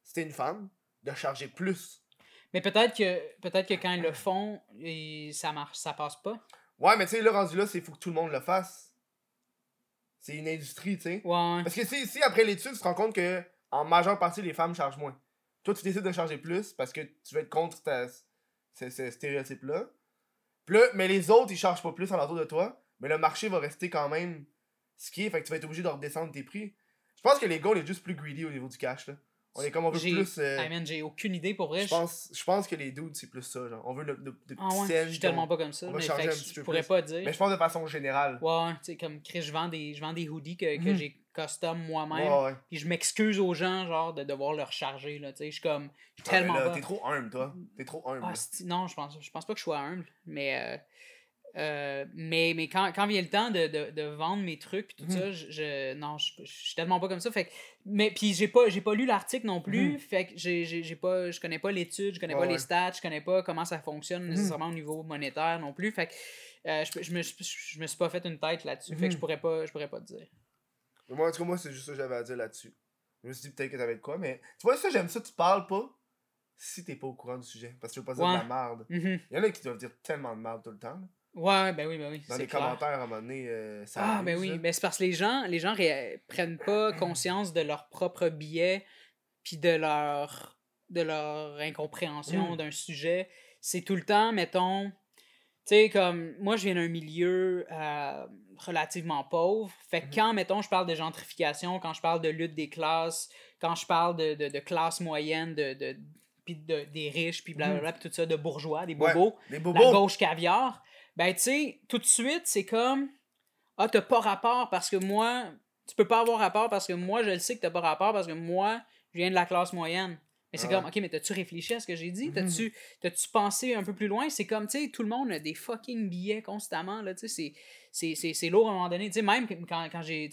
si t'es une femme, de charger plus.
Mais peut-être que peut-être que quand ils le font, et ça marche, ça passe pas.
Ouais, mais tu sais, là, rendu là, c'est faut que tout le monde le fasse. C'est une industrie, tu sais.
Ouais.
Parce que si, si après l'étude, tu te rends compte que en majeure partie, les femmes chargent moins. Toi, tu décides de charger plus parce que tu veux être contre ta- ce, ce stéréotype-là. Mais les autres, ils chargent pas plus en autour de toi. Mais le marché va rester quand même ce qui est. Fait que tu vas être obligé de redescendre tes prix. Je pense que les gars, on est juste plus greedy au niveau du cash. Là. On est comme on veut
J'ai-
plus. euh,
Hey, man, j'ai aucune idée pour vrai.
je, pense, je pense que les dudes, c'est plus ça. Genre. On veut le, le, le
Ah ouais, je suis tellement pas comme ça.
on va
Mais
charger
fait
un
que
petit
je
peu
pourrais
plus.
pas dire.
Mais je pense de façon générale.
Ouais, tu sais, comme Chris, je vends des, je vends des hoodies que, que
Mhm.
j'ai custom moi-même.
Ouais, ouais.
Puis je m'excuse aux gens, genre, de devoir leur charger, là. Tu sais, je suis comme. Je suis
Ah,
tellement.
T'es trop humble, toi. T'es trop humble.
Ah, non, je pense, je pense pas que je sois humble, mais, euh, euh, mais, mais quand, quand vient le temps de, de, de vendre mes trucs pis tout
Mhm.
ça, je, je- non, je, je suis tellement pas comme ça. Fait que, mais puis j'ai pas, j'ai pas lu l'article non plus,
Mhm.
fait que j'ai, j'ai, pas, je connais pas l'étude, je connais pas
ouais.
les stats, je connais pas comment ça fonctionne
Mhm.
nécessairement au niveau monétaire non plus. Fait que euh, je, je, me, je, me suis pas fait une tête là-dessus, fait que je pourrais pas, je pourrais pas te dire.
Moi, en tout cas, moi, c'est juste ça que j'avais à dire là-dessus. Je me suis dit peut-être que t'avais de quoi, mais tu vois, ça, j'aime ça, tu parles pas. si t'es pas au courant du sujet. Parce que je veux pas dire de la merde. Il y en a qui doivent dire tellement de merde tout le temps. là.
Ouais, ben oui, ben oui.
Dans
c'est
les
clair.
commentaires, à un moment donné, euh, ça
Ah, ben oui.
là.
Ben, c'est parce que les gens, les gens prennent pas conscience de leur propre biais puis de leur, de leur incompréhension
Mm.
d'un sujet. C'est tout le temps, mettons. Tu sais, comme moi, je viens d'un milieu euh, relativement pauvre. Fait que
Mhm.
quand, mettons, je parle de gentrification, quand je parle de lutte des classes, quand je parle de, de, de classe moyenne, de, de, puis de- des riches, puis blablabla, puis tout ça, de bourgeois, des
Mhm. Ouais,
bobos, la
bobos.
gauche caviar, ben tu sais, tout de suite, c'est comme Ah, t'as pas rapport parce que moi, tu peux pas avoir rapport parce que moi, je le sais que t'as pas rapport parce que moi, je viens de la classe moyenne. Mais c'est
Ouais.
comme, ok, mais t'as-tu réfléchi à ce que j'ai dit?
Mhm.
T'as-tu t'as-tu pensé un peu plus loin? C'est comme, tu sais, tout le monde a des fucking billets constamment, là, tu sais, c'est- c'est- c'est c'est lourd à un moment donné. Tu sais, même quand, quand j'ai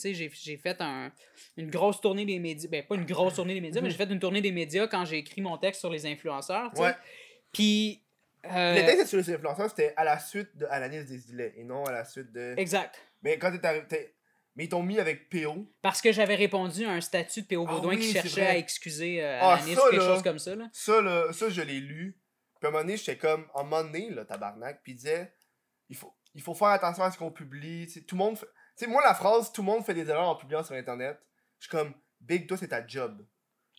fait un, une grosse tournée des médias, ben pas une grosse tournée des médias, mais j'ai fait une tournée des médias quand j'ai écrit mon texte sur les influenceurs, tu sais.
Ouais.
Puis... euh,
Le texte sur les influenceurs, c'était à la suite de Alanis Desilets et non à la suite de.
Exact.
Mais quand t'es arrivé. Mais ils t'ont mis avec PO.
Parce que j'avais répondu à un statut de P.O.
Ah
Baudouin
oui,
qui cherchait à excuser euh,
Ah,
Alanis
ça,
ou quelque
là.
chose comme ça. Là.
Ça, là, ça, je l'ai lu. Puis à un moment donné, j'étais comme. À un moment donné, là, tabarnak. Puis il disait il faut, il faut faire attention à ce qu'on publie. Tout le monde. fait- Tu sais, moi, la phrase tout le monde fait des erreurs en publiant sur Internet. Je suis comme Big, toi, c'est ta job.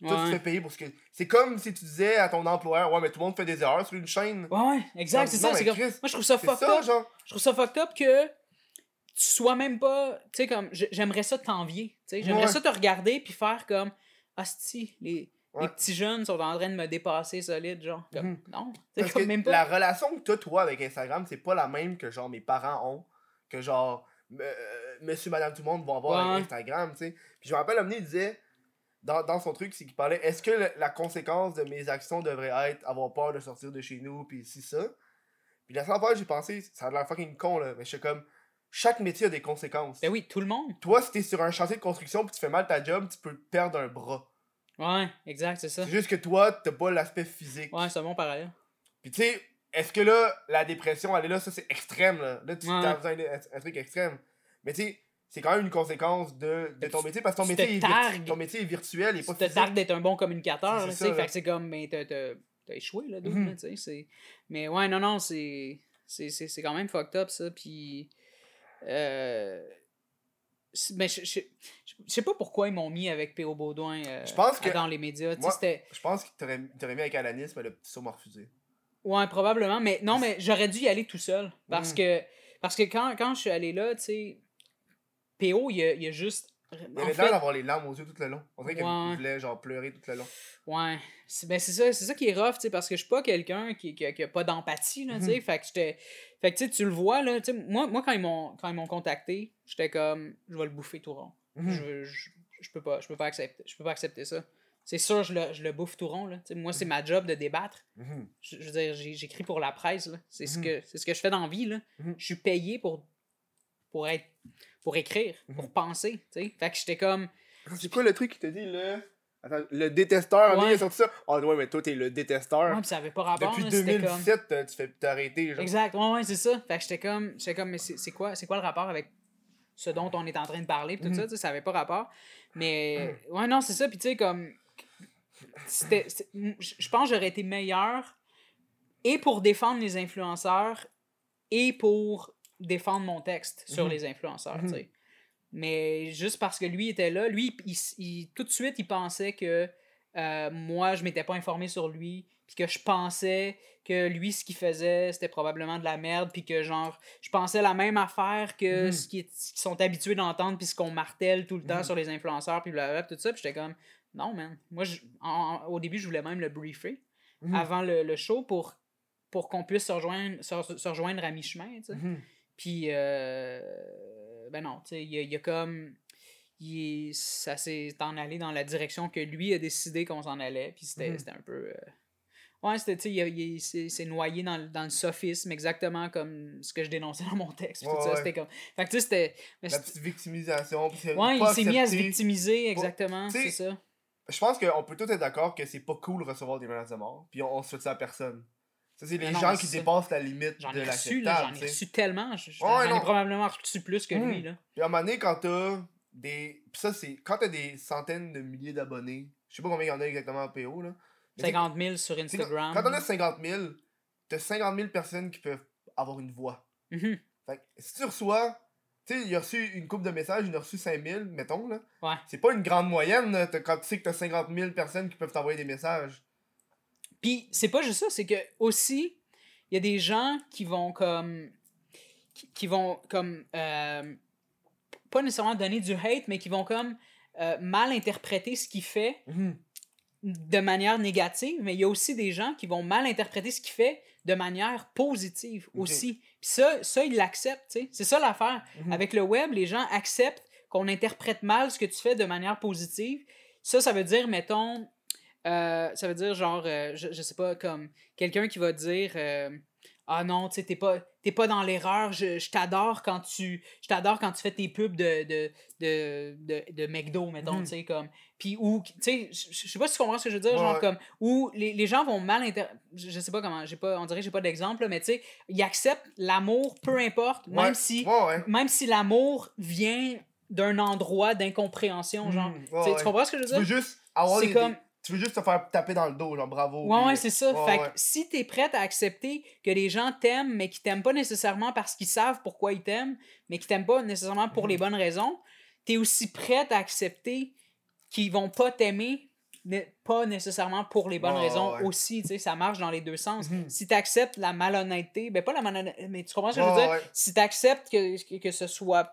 Toi, tu te fais payer pour ce que. C'est comme si tu disais à ton employeur Ouais, mais tout le monde fait des erreurs sur une chaîne.
Ouais, ouais, exact, c'est ça. c'est comme- Moi, je trouve ça fucked up.
genre.
Je trouve ça fucked up que tu sois même pas. Tu sais, comme. J'aimerais ça t'envier. tu sais, J'aimerais
Ouais.
ça te regarder puis faire comme. Hostie, les,
Ouais.
les petits jeunes sont en train de me dépasser solide, genre. Comme,
Mhm.
Non,
Parce
comme
que
même pas.
la relation que t'as, toi, avec Instagram, c'est pas la même que, genre, mes parents ont. Que, genre, euh, monsieur, madame, tout le monde vont avoir
Ouais.
avec Instagram, tu sais. Puis je me rappelle, Omni, il disait, dans, dans son truc, c'est qu'il parlait, est-ce que le- la conséquence de mes actions devrait être avoir peur de sortir de chez nous, puis si ça? Puis la fois j'ai pensé, ça a l'air fucking con, là, mais je suis comme, chaque métier a des conséquences.
Ben oui, tout le monde.
Toi, si t'es sur un chantier de construction, puis tu fais mal ta job, tu peux perdre un bras.
Ouais, exact, c'est ça.
C'est juste que toi, t'as pas l'aspect physique.
Ouais, c'est un bon parallèle.
Puis tu sais, est-ce que là, la dépression, elle est là, ça c'est extrême, là. Là, tu
Ouais.
as besoin d'un un truc extrême. Mais tu sais, c'est quand même une conséquence de, de ton métier, parce que ton métier, est ton métier est virtuel, il est
Tu
pas
te targues d'être un bon communicateur,
C'est
fait que c'est comme, ben, t'as, échoué, là, sais, c'est... Mais ouais, non, non, c'est, c'est, quand même fucked up, ça, puis... Euh... c'est- Ben, je, je, je- je sais pas pourquoi ils m'ont mis avec P.O. Baudouin euh,
Je pense que-
dans les médias,
Moi-. Je pense qu'il t'aurait t'aurait mis avec Alanis, mais le petit refusé.
Ouais, probablement, mais non, mais j'aurais dû y aller tout seul, parce
Mhm.
que, parce que quand, quand je suis allé là, tu sais, P.O., il a, il a juste...
Il avait
fait-
l'air d'avoir les larmes aux yeux tout le long. On dirait qu'il
Ouais.
voulait genre pleurer tout le long.
Ouais, c'est ben c'est ça, c'est ça qui est rough, parce que je suis pas quelqu'un qui, qui, qui a pas d'empathie, là, tu sais, fait que j'étais... Fait que, tu sais, tu le vois, là, moi, moi, quand ils m'ont quand ils m'ont contacté, j'étais comme, je vais le bouffer tout rond.
Mhm.
je, je, je peux pas, je peux pas accepter, je peux pas accepter ça. C'est sûr, je le, je le bouffe tout rond, là, moi, c'est ma job de débattre.
Mhm.
Je, je veux dire, j'écris pour la presse, là, c'est ce
Mhm.
que c'est ce que je fais dans la vie, là.
Mhm.
Je suis payé pour, pour être, pour écrire, pour
Mhm.
penser, tu sais. Fait que j'étais comme...
C'est quoi le truc qu'il t'a dit, le. Attends, le détesteur,
Ouais.
il a sorti ça? Ah ouais, mais toi, t'es le détesteur.
Ouais, pis ça avait pas rapport,
Depuis
là, c'était comme...
2017, t'as- tu fais t'as arrêté, genre.
Exact, ouais, ouais, c'est ça. Fait que j'étais comme, j'étais comme, mais c'est quoi, c'est quoi le rapport avec ce dont on est en train de parler, pis tout
Mhm.
ça, tu sais, ça avait pas rapport. Mais, ouais, non, c'est ça, puis tu sais, comme, c'était, je je pense que j'aurais été meilleur et pour défendre les influenceurs et pour défendre mon texte sur
Mhm.
les influenceurs,
Mhm.
tu sais. Mais juste parce que lui était là, lui, il, il- tout de suite, il pensait que euh, moi, je m'étais pas informé sur lui, puis que je pensais que lui, ce qu'il faisait, c'était probablement de la merde, puis que genre, je pensais la même affaire que
Mhm.
ce qu'ils sont habitués d'entendre, puis ce qu'on martèle tout le temps sur les influenceurs, puis blablabla, tout ça, puis j'étais comme, non, man. Moi, je- en- en- au début, je voulais même le briefer avant le, le show pour, pour qu'on puisse se rejoindre, se, se rejoindre à mi-chemin, tu sais. Puis, euh, ben non, tu sais, il y, a- y comme. est- ça s'est en allé dans la direction que lui a décidé qu'on s'en allait. Puis c'était
Mhm.
un peu. euh, Ouais, c'était, tu sais, s'est noyé dans, le- dans le sophisme, exactement comme ce que je dénonçais dans mon texte. tout ça,
ouais.
c'était comme. Fait que tu sais, c'était.
La petite victimisation. c'est
Ouais, il s'est mis à se victimiser, exactement, c'est ça.
Je pense qu'on peut tous être d'accord que c'est pas cool de recevoir des menaces de mort, puis on, on se fait ça à personne. Ça, c'est les
non,
gens qui dépassent la limite
J'en
de
là,
l'acceptable.
j'en ai reçu tellement.
Ouais,
J'en ai probablement reçu plus que lui,
Mhm.
là.
Puis à un moment donné, quand t'as des. Puis ça, c'est. Quand t'as des centaines de milliers d'abonnés, je sais pas combien il y en a exactement à PO, là. Mais c'est-
50 000 sur Instagram.
Quand on a 50 000, t'as 50 000 personnes qui peuvent avoir une voix.
Mhm.
Fait que si tu reçois, tu sais, il a reçu une coupe de messages, il a reçu 5 000, mettons, là.
Ouais.
C'est pas une grande moyenne, là, quand tu sais que t'as 50 000 personnes qui peuvent t'envoyer des messages.
Puis c'est pas juste ça, c'est que aussi, il y a des gens qui vont comme. qui, qui vont comme. euh, pas nécessairement donner du hate, mais qui vont comme euh, mal interpréter ce qu'il fait de manière négative, mais il y a aussi des gens qui vont mal interpréter ce qu'il fait de manière positive aussi. Puis ça, ça, ils l'acceptent, tu sais. C'est ça l'affaire.
Mhm.
Avec le web, les gens acceptent qu'on interprète mal ce que tu fais de manière positive. Ça, ça veut dire, mettons, euh, ça veut dire genre, euh, je, je sais pas, comme quelqu'un qui va dire euh, Ah non, tu sais, t'es pas, t'es pas dans l'erreur, je, je t'adore quand tu je t'adore quand tu fais tes pubs de, de, de, de, de McDo, mettons,
Mhm.
tu sais, comme. Puis ou, tu sais, je sais pas si tu comprends ce que je veux dire,
Ouais,
genre comme, où les, les gens vont mal inter... Je sais pas comment, j'ai pas, on dirait que j'ai pas d'exemple, mais tu sais, ils acceptent l'amour, peu importe, même si
Ouais,
même si l'amour vient d'un endroit d'incompréhension, genre.
Mhm.
Tu comprends ce que je veux dire?
juste avoir
C'est
des-
comme-
Tu veux juste te faire taper dans le dos, genre bravo.
Ouais,
puis-
ouais, c'est ça.
ouais,
fait
ouais.
que si t'es prête à accepter que les gens t'aiment, mais qu'ils t'aiment pas nécessairement parce qu'ils savent pourquoi ils t'aiment, mais qu'ils t'aiment pas nécessairement pour
Mhm.
les bonnes raisons, t'es aussi prête à accepter qu'ils vont pas t'aimer, mais pas nécessairement pour les bonnes raisons aussi, tu sais, ça marche dans les deux sens.
Mhm.
Si t'acceptes la malhonnêteté, ben pas la malhonnêteté, mais tu comprends ce que je veux dire? Si t'acceptes que, que, que ce soit...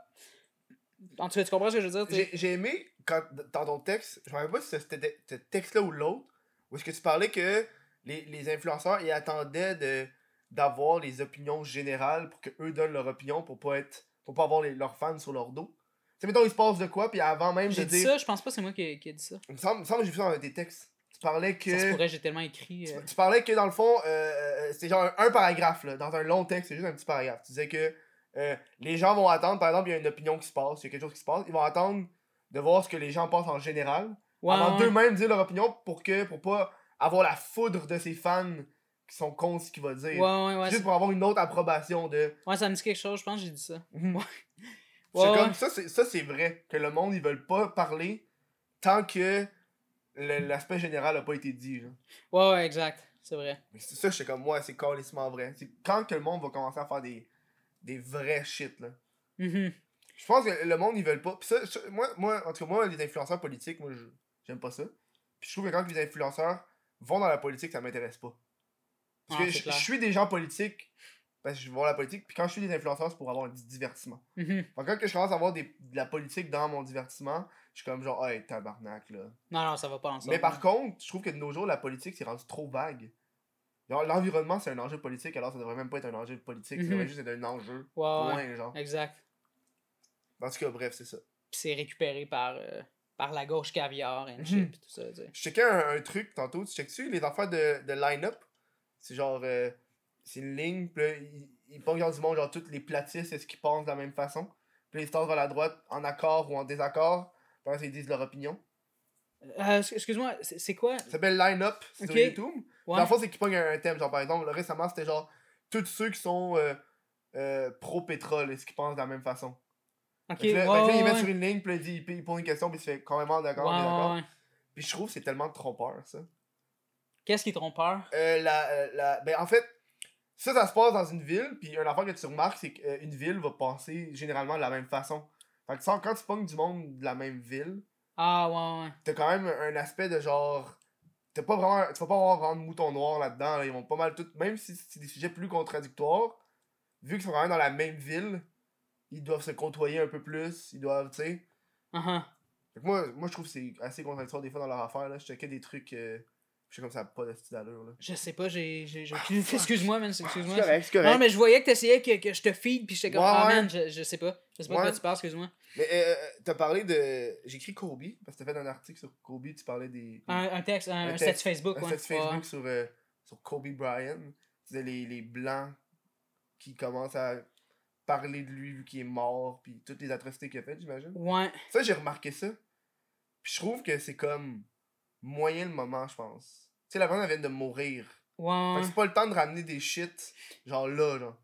En tout cas, tu comprends ce que je veux dire?
j'ai aimé quand, dans ton texte, je me rappelle pas si c'était ce texte-là ou l'autre, où est-ce que tu parlais que les, les influenceurs ils attendaient de d'avoir les opinions générales pour que eux donnent leur opinion pour pas être pour pas avoir les- leurs fans sur leur dos. Tu sais, mettons, il se passe de quoi, puis avant même de
J'ai dit
dire.
ça, je pense pas que c'est moi qui, qui ai dit ça.
Il me semble, que j'ai vu ça dans tes textes. Tu parlais que.
Ça se pourrait, j'ai tellement écrit. euh,
Tu, tu parlais que dans le fond, euh, euh, c'était genre un, un paragraphe, là, dans un long texte, c'est juste un petit paragraphe. Tu disais que euh, les gens vont attendre, par exemple, il y a une opinion qui se passe, il y a quelque chose qui se passe, ils vont attendre de voir ce que les gens pensent en général, avant d'eux-mêmes dire leur opinion pour que pour pas avoir la foudre de ses fans qui sont contre ce qu'il va dire.
Ouais,
juste pour avoir une autre approbation de.
Ouais, ça me dit quelque chose, je pense que j'ai dit ça. Ouais.
C'est comme ça, c'est vrai que le monde ils veulent pas parler tant que l'aspect général a pas été dit. genre.
Ouais, ouais, exact. C'est vrai.
Mais c'est ça, j'étais comme moi, c'est carrément vrai. C'est quand que le monde va commencer à faire des, des vrais shit là.
Mhm.
Je pense que le monde ils veulent pas. Puis ça, moi, moi, en tout cas, moi, les influenceurs politiques, moi, je j'aime pas ça. Puis je trouve que quand les influenceurs vont dans la politique, ça m'intéresse pas. Parce
Ah,
que je, suis des gens politiques, parce que je vois la politique, puis quand je suis des influenceurs, c'est pour avoir du divertissement.
Mhm.
Fait que quand je commence à avoir des, de la politique dans mon divertissement, je suis comme genre, hey, tabarnak, là.
Non, non, ça va pas ensemble.
Mais par contre, je trouve que de nos jours, la politique, c'est rendu trop vague. L'environnement, c'est un enjeu politique, alors ça devrait même pas être un enjeu politique, ça
Mhm.
devrait juste être un enjeu.
Ouais, ouais.
Genre.
Exact.
En tout cas, bref, c'est ça.
Puis c'est récupéré par, euh, par la gauche caviar and
Mhm.
shit, pis tout ça, tu sais.
Je checkais un, un truc tantôt, tu checkes-tu les affaires de, de line-up? C'est genre, euh, c'est une ligne, puis là, ils, ils genre du monde, genre, toutes les platistes, est-ce qu'ils pensent de la même façon? Puis ils se vers la droite, en accord ou en désaccord, puis après, ils disent leur opinion.
Euh, excuse-moi, c'est c'est quoi?
Ça s'appelle line-up, sur YouTube.
Ouais.
Dans le fond, c'est qu'ils pognent un, un thème, genre, par exemple, récemment, c'était genre, tous ceux qui sont euh, euh, pro-pétrole, est-ce qu'ils pensent de la même façon?
Ok,
Fait que là,
ouais,
fait que là,
ouais,
ils mettent
ouais.
sur une ligne, puis là, ils posent une question, puis ils se fait carrément d'accord,
Ouais,
d'accord.
ouais, ouais.
Puis je trouve que c'est tellement trompeur, ça.
Qu'est-ce qui est trompeur?
Euh, la, euh, la, ben, en fait, ça, ça se passe dans une ville, puis un affaire que tu remarques, c'est qu'une ville va penser généralement de la même façon. Fait que sans- quand tu pognes du monde de la même ville,
Ah, ouais, ouais.
t'as quand même un aspect de genre. T'as pas vraiment. Tu vas pas avoir vraiment de mouton noir là-dedans. là. Ils vont pas mal tout. Même si c'est des sujets plus contradictoires, vu qu'ils sont quand même dans la même ville, ils doivent se côtoyer un peu plus. Ils doivent, tu sais.
Uh-huh.
Moi, moi, je trouve que c'est assez contradictoire des fois dans leur affaire. Là. Je checkais des trucs. euh, je sais comme ça pas de style d'allure. Là.
Je sais pas, j'ai. j'ai- j'ai aucune- Excuse-moi, man, excuse-moi.
C'est correct, c'est correct.
Non, mais je voyais que t'essayais que, que je te feed, puis j'étais comme, ah
ouais.
man, je, je sais pas. Je sais pas de quoi tu parles, excuse-moi.
Mais euh, t'as parlé de. J'ai écrit Kobe, parce que t'as fait un article sur Kobe, tu parlais des.
Un, un texte, un,
Un texte,
statut Facebook,
un
ouais.
statut Facebook sur, euh, sur Kobe Bryant. C'était les, les blancs qui commencent à parler de lui vu qu'il est mort, puis toutes les atrocités qu'il a faites, j'imagine.
Ouais.
Ça, j'ai remarqué ça. Puis je trouve que c'est comme moyen le moment, je pense. Tu sais, la personne, elle vient de mourir.
Ouais,
Fait
ouais.
que c'est pas le temps de ramener des shit, genre là, genre.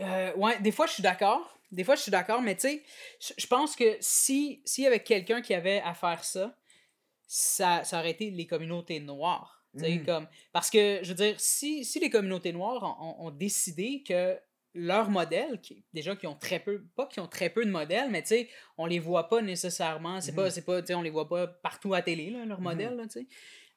Euh, ouais, des fois, je suis d'accord. Des fois, je suis d'accord, mais tu sais, je- pense que si s'il y avait quelqu'un qui avait à faire ça, ça, ça aurait été les communautés noires. tu sais,
Mhm.
Comme, parce que, je veux dire, si, si les communautés noires ont, ont- ont décidé que leurs modèles, qui, déjà qui ont très peu, pas qui ont très peu de modèles, mais tu sais, on les voit pas nécessairement, c'est pas,
Mhm.
c'est pas, tu sais, on les voit pas partout à télé, là, leurs
Mhm.
modèles, là, tu sais.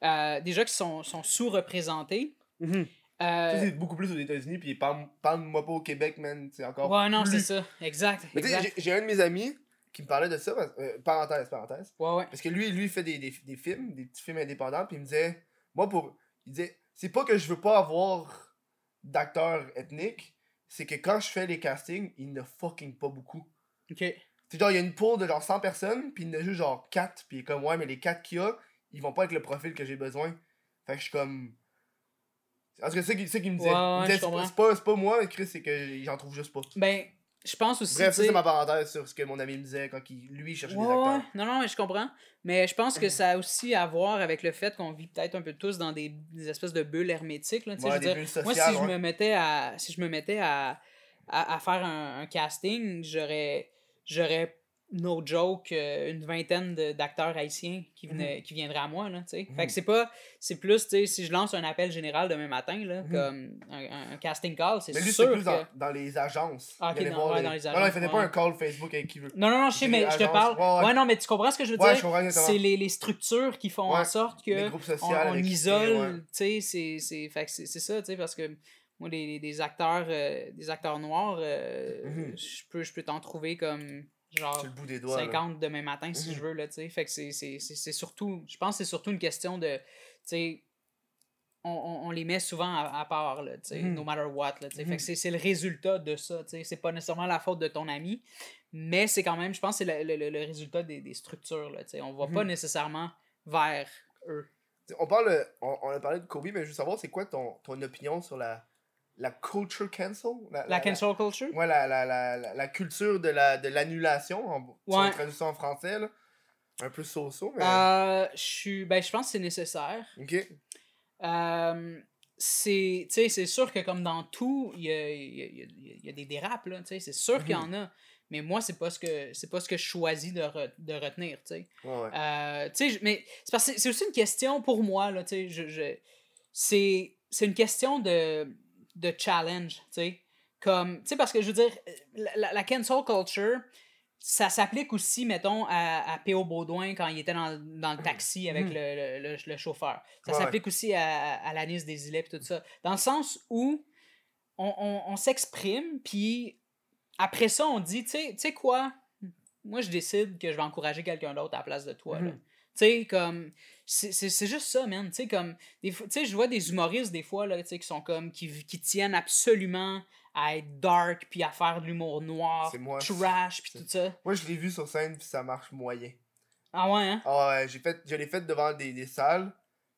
Euh, déjà qui sont, sont sous-représentés. Euh,
Ça, c'est beaucoup plus aux États-Unis, puis parle- parle-moi pas au Québec, man. C'est encore.
ouais, non, c'est ça, exact. Exact.
j'ai- j'ai un de mes amis qui me parlait de ça, parce- euh, parenthèse, parenthèse.
Ouais, ouais.
Parce que lui, lui, il fait des, des, des films, des petits films indépendants, puis il me disait, moi, pour. Il disait, c'est pas que je veux pas avoir d'acteurs ethniques, c'est que quand je fais les castings, il ne fucking pas beaucoup.
Ok.
C'est genre, il y a une pool de genre 100 personnes, puis il y en a juste genre 4, puis il est comme, ouais, mais les 4 qu'il y a, ils vont pas avec le profil que j'ai besoin. Fait que je suis comme. En tout cas, c'est ce qu'il me disait.
Ouais, ouais,
c'est pas- pas, moi, Chris, c'est que j'en trouve juste pas.
Ben, je pense aussi.
Bref, ça, c'est ma parenthèse sur ce que mon ami me disait quand il, lui, cherchait
Ouais,
des acteurs.
ouais. Non, non, mais je comprends. Mais je pense que ça a aussi à voir avec le fait qu'on vit peut-être un peu tous dans des, des espèces de bulles hermétiques. Là,
Ouais,
je veux dire,
bulles
moi, si
sociales,
je
ouais.
me mettais à, si je me mettais à, à, à faire un, un casting, j'aurais, j'aurais no joke, euh, une vingtaine d'acteurs haïtiens qui, venaient, qui viendraient à moi. Là, sais. Fait
Mhm.
que c'est pas. C'est plus, tu sais, si je lance un appel général demain matin, là,
Mhm.
comme un, casting call, c'est
Mais lui,
sûr
c'est plus
que.
dans, dans les agences.
Ah, ok,
Il allait
dans-
voir
ouais, dans les
Non, non, il
agences,
faisait
ouais.
pas un call Facebook avec qui veut.
Non, non, non, je sais, mais je te
agences,
parle.
ouais,
non, mais tu comprends ce que je veux dire? C'est les, les structures qui font en sorte que
Les groupes sociaux.
on, on isole,
ouais.
tu sais, c'est- c'est fait que c'est c'est ça, tu sais, parce que moi, les, les- des acteurs euh, des acteurs noirs, euh,
Mhm.
je peux, je peux t'en trouver comme genre
le bout des doigts. là.
50 demain matin si
Mhm.
je veux, là, tu sais. Fait que c'est- surtout, je pense que c'est surtout une question de, tu sais, on, on, on les met souvent à, à part, là, tu sais,
Mhm.
no matter what, là, tu sais. Fait
Mhm.
que c'est c'est le résultat de ça, tu sais. C'est pas nécessairement la faute de ton ami, mais c'est quand même, je pense c'est le, le- le résultat des, des structures, là, tu sais. On va pas
Mhm.
nécessairement vers eux.
T'sais, On, parle, on, on a parlé de Kobe, mais je veux savoir, c'est quoi ton, ton opinion sur la, la culture cancel
La cancel culture?
Ouais, la, la, la, la, la culture de la de l'annulation, en, si on
Ouais.
traduit ça en français, là. Un peu so-so, mais...
Euh, je suis, ben, je pense que c'est nécessaire.
Ok.
Euh, c'est sûr que comme dans tout il y a, y a- y a- y a des dérapes là, c'est sûr qu'il y en a mais moi c'est pas ce que c'est pas ce que je choisis de, re- de retenir tu sais
Ouais, ouais.
Euh, mais c'est parce que c'est- c'est aussi une question pour moi là tu sais je, je- c'est c'est une question de de challenge tu sais comme tu sais parce que je veux dire la, la- la cancel culture ça s'applique aussi, mettons, à, à P.O. Baudouin quand il était dans, dans le taxi avec
Mhm.
le, le, le- le chauffeur. Ça
Ouais.
s'applique aussi à, à l'Anis des îlets et tout ça. Dans le sens où on, on- on s'exprime, puis après ça, on dit, tu sais tu sais quoi, moi je décide que je vais encourager quelqu'un d'autre à la place de toi. là. Tu sais, comme. C'est juste ça, man. Tu sais, comme. des fois- Tu sais, je vois des humoristes, des fois, là, tu sais, qui sont comme. Qui, qui tiennent absolument à être dark, puis à faire de l'humour noir,
moi.
trash, puis tout ça.
Moi, je l'ai vu sur scène, puis ça marche moyen.
Ah ouais, hein?
Ah ouais, j'ai fait, je l'ai fait devant des, des salles,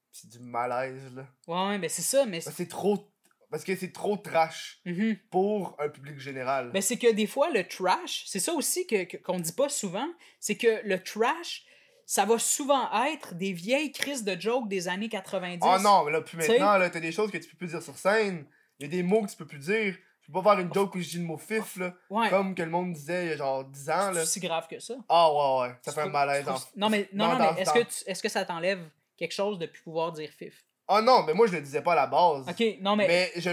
c'est du malaise, là.
Ouais, ouais, ben c'est ça, mais.
Parce que c'est trop... Parce que c'est trop trash
Mhm.
pour un public général.
Ben, c'est que des fois, le trash, c'est ça aussi que, que- qu'on dit pas souvent, c'est que le trash, ça va souvent être des vieilles crises de jokes des années 90.
Oh non, mais là, plus maintenant, là, t'as des choses que tu peux plus dire sur scène. Il y a des mots que tu peux plus dire. Tu peux pas faire une joke où je dis le mot fif, là.
Ouais.
Comme que le monde disait il y a genre 10 ans,
C'est
là.
aussi grave que ça.
Ah ouais, ouais. Ça fait un malaise. en-
Non, mais, non, non, mais est-ce que, tu- que ça t'enlève quelque chose de plus pouvoir dire fif?
Ah non, mais moi, je le disais pas à la base.
Ok, non, mais.
Mais je,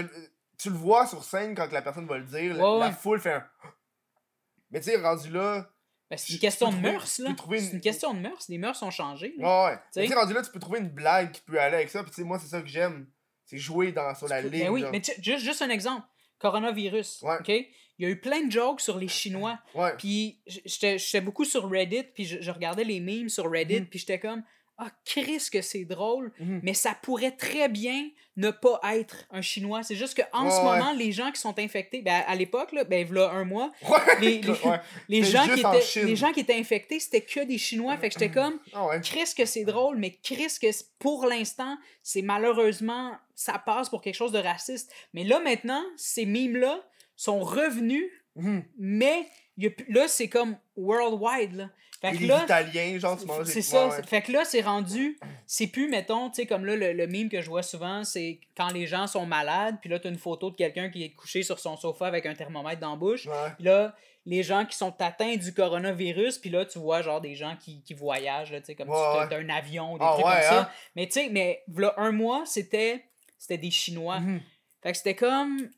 tu le vois sur scène quand la personne va le dire. la-
Ouais,
la foule fait un. Mais tu sais, rendu là.
Ben, c'est une question de mœurs, là. C'est
une-
question de mœurs. Les mœurs ont changé. là.
Ouais, ouais. Tu sais, rendu là, tu peux trouver une blague qui peut aller avec ça. Puis tu sais, moi, c'est ça que j'aime. C'est jouer dans, sur la
peux-
ligne.
Ben oui,
là.
mais juste, juste un exemple. Coronavirus.
Ouais.
OK? Il y a eu plein de jokes sur les Chinois.
Ouais.
Puis j'étais beaucoup sur Reddit, puis je, je regardais les memes sur Reddit,
Mhm.
puis j'étais comme Ah, Chris, que c'est drôle,
Mhm.
mais ça pourrait très bien ne pas être un Chinois. C'est juste qu'en
Ouais,
ce
ouais.
moment, les gens qui sont infectés, ben, à l'époque, là, ben, voilà un mois,
Ouais.
les, gens qui
en
étaient, les gens qui étaient infectés, c'était que des Chinois. Fait que j'étais comme
ouais.
Chris que c'est drôle, mais Chris que pour l'instant, c'est malheureusement, ça passe pour quelque chose de raciste. Mais là, maintenant, ces mimes-là sont revenus,
Mhm.
mais y a là, c'est comme worldwide, là. Fait que
les
là,
Italiens, genre, tu manges
c'est ça.
ouais.
Fait que là, c'est rendu. C'est plus, mettons, tu sais, comme là, le, le meme que je vois souvent, c'est quand les gens sont malades, puis là, t'as une photo de quelqu'un qui est couché sur son sofa avec un thermomètre dans la bouche.
Ouais.
Puis là, les gens qui sont atteints du coronavirus, puis là, tu vois, genre, des gens qui, qui voyagent, là, tu sais, comme
Ouais,
t'as
ouais.
t'as un avion, des
Ah
trucs comme ça.
hein?
Mais tu sais, mais voilà, un mois, c'était c'était des Chinois.
Mhm.
Fait que c'était comme.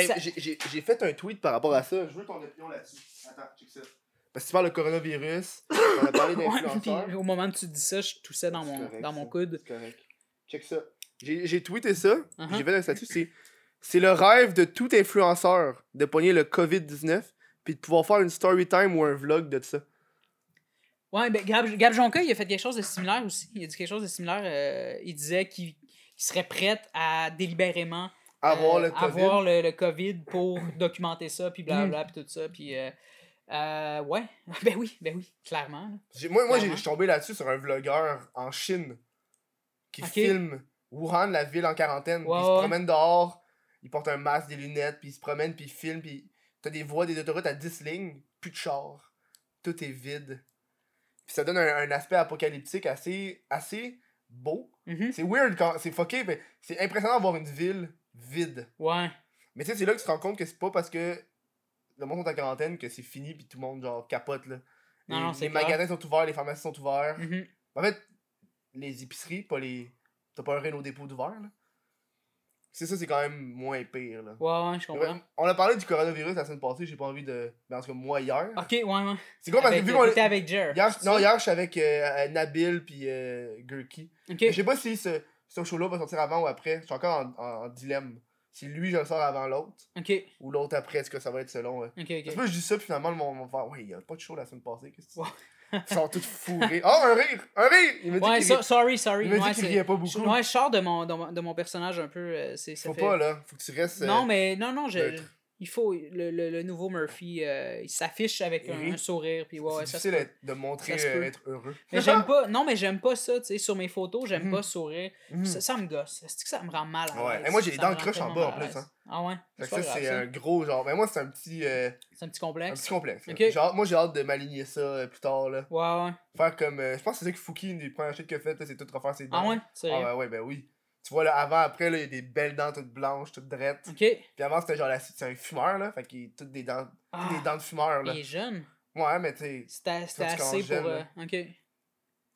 Hey,
ça-
j'ai- fait un tweet par rapport à ça. Je veux ton opinion là-dessus. Attends, check ça. Parce que tu parles de coronavirus, on a parlé d'influenceurs.
au moment où tu dis ça, je toussais dans mon,
correct,
dans mon coude.
C'est correct. Check ça. J'ai tweeté ça,
Uh-huh.
j'ai fait un statut, c'est c'est le rêve de tout influenceur de pogner le COVID-19 puis de pouvoir faire une story time ou un vlog de ça.
Ouais, ben Gab, Gab Jonca, il a fait quelque chose de similaire aussi. Il a dit quelque chose de similaire. euh, il disait qu'il qu'il serait prêt à délibérément
Avoir
euh,
le COVID.
avoir le, le COVID pour documenter ça, puis blablabla, puis tout ça. Puis, euh, euh, ouais, ben oui, ben oui, clairement. là.
Moi, moi je suis tombé là-dessus sur un vlogueur en Chine qui filme Wuhan, la ville en quarantaine. puis
Ouais,
il se promène dehors, il porte un masque, des lunettes, puis il se promène, puis il filme, puis t'as des voies, des autoroutes à 10 lignes, plus de chars. Tout est vide. Puis ça donne un, un aspect apocalyptique assez, assez beau.
Mhm.
C'est weird quand. C'est fucké, mais c'est impressionnant d'avoir une ville vide.
Ouais.
Mais tu sais, c'est là que tu te rends compte que c'est pas parce que le monde est en quarantaine que c'est fini, puis tout le monde, genre, capote, là.
Non,
les,
non, c'est
les magasins sont ouverts, les pharmacies sont ouverts.
Mhm.
En fait, les épiceries, pas les. T'as pas un Renault dépôt d'ouvert, là. C'est ça, c'est quand même moins pire, là.
Ouais, ouais, je comprends.
On a parlé du coronavirus la semaine passée, j'ai pas envie de. Mais en tout cas, moi, hier.
Ok, ouais, ouais.
C'est quoi parce que vu qu'on.
t'étais avec Jer.
Hier, non, hier, je suis avec euh, Nabil puis euh, Gurki.
Ok.
Je sais pas si ce, ce show-là va sortir avant ou après? Je suis encore en, en- en dilemme. Si lui, je le sors avant l'autre,
Ok,
ou l'autre après, est-ce que ça va être selon. euh.
ok,
C'est
ok.
pas que je dis ça, puis finalement, le monde va faire Ouais, il y a pas de show la semaine passée. Qu'est-ce que tu
Ouais.
Ils sont tous fourrés. Oh, un rire Un rire Il me dit
Ouais, so- sorry, sorry.
il me dit
ouais,
qu'il
c'est-
riait pas
je-
beaucoup.
Ouais, je sors de mon, de mon, de mon personnage un peu. euh, c'est, ça
Faut
fait-
pas, là. Faut que tu restes. euh,
Non, mais non, non, je. Il faut. Le, le, le nouveau Murphy, euh, il s'affiche avec
Il
un, un sourire. Puis ouais,
c'est
ça
difficile de montrer
Ça
euh, être heureux.
Mais j'aime pas. Non, mais j'aime pas ça, tu sais. Sur mes photos, j'aime
Mhm.
pas sourire.
Mhm.
Ça, ça me gosse. Est-ce que ça me rend mal à
Ouais. Et moi, j'ai les dents croches en bas, en plus, hein.
Ah ouais?
Fait que ça, c'est un gros genre. Mais moi, c'est un petit. euh,
C'est un petit
un
complexe.
petit complexe. là.
Ok.
Genre, moi, j'ai hâte de m'aligner ça euh, plus tard, là.
Ouais, ouais.
Faire comme. euh, je pense que c'est ça que Fouki, une des premières choses qu'il a fait, c'est tout refaire ses dents.
Ah ouais? C'est
Ah ouais, ben oui. Tu vois, là, avant, après, là, il y a des belles dents toutes blanches, toutes drettes.
Ok.
Puis avant, c'était genre, la- c'est un fumeur, là. Fait qu'il a toutes des dents,
Ah,
toutes des dents de fumeur, là.
il est jeune.
Ouais, mais tu
C'était c'était
Quand tu commences
assez
jeune,
pour. euh, ok.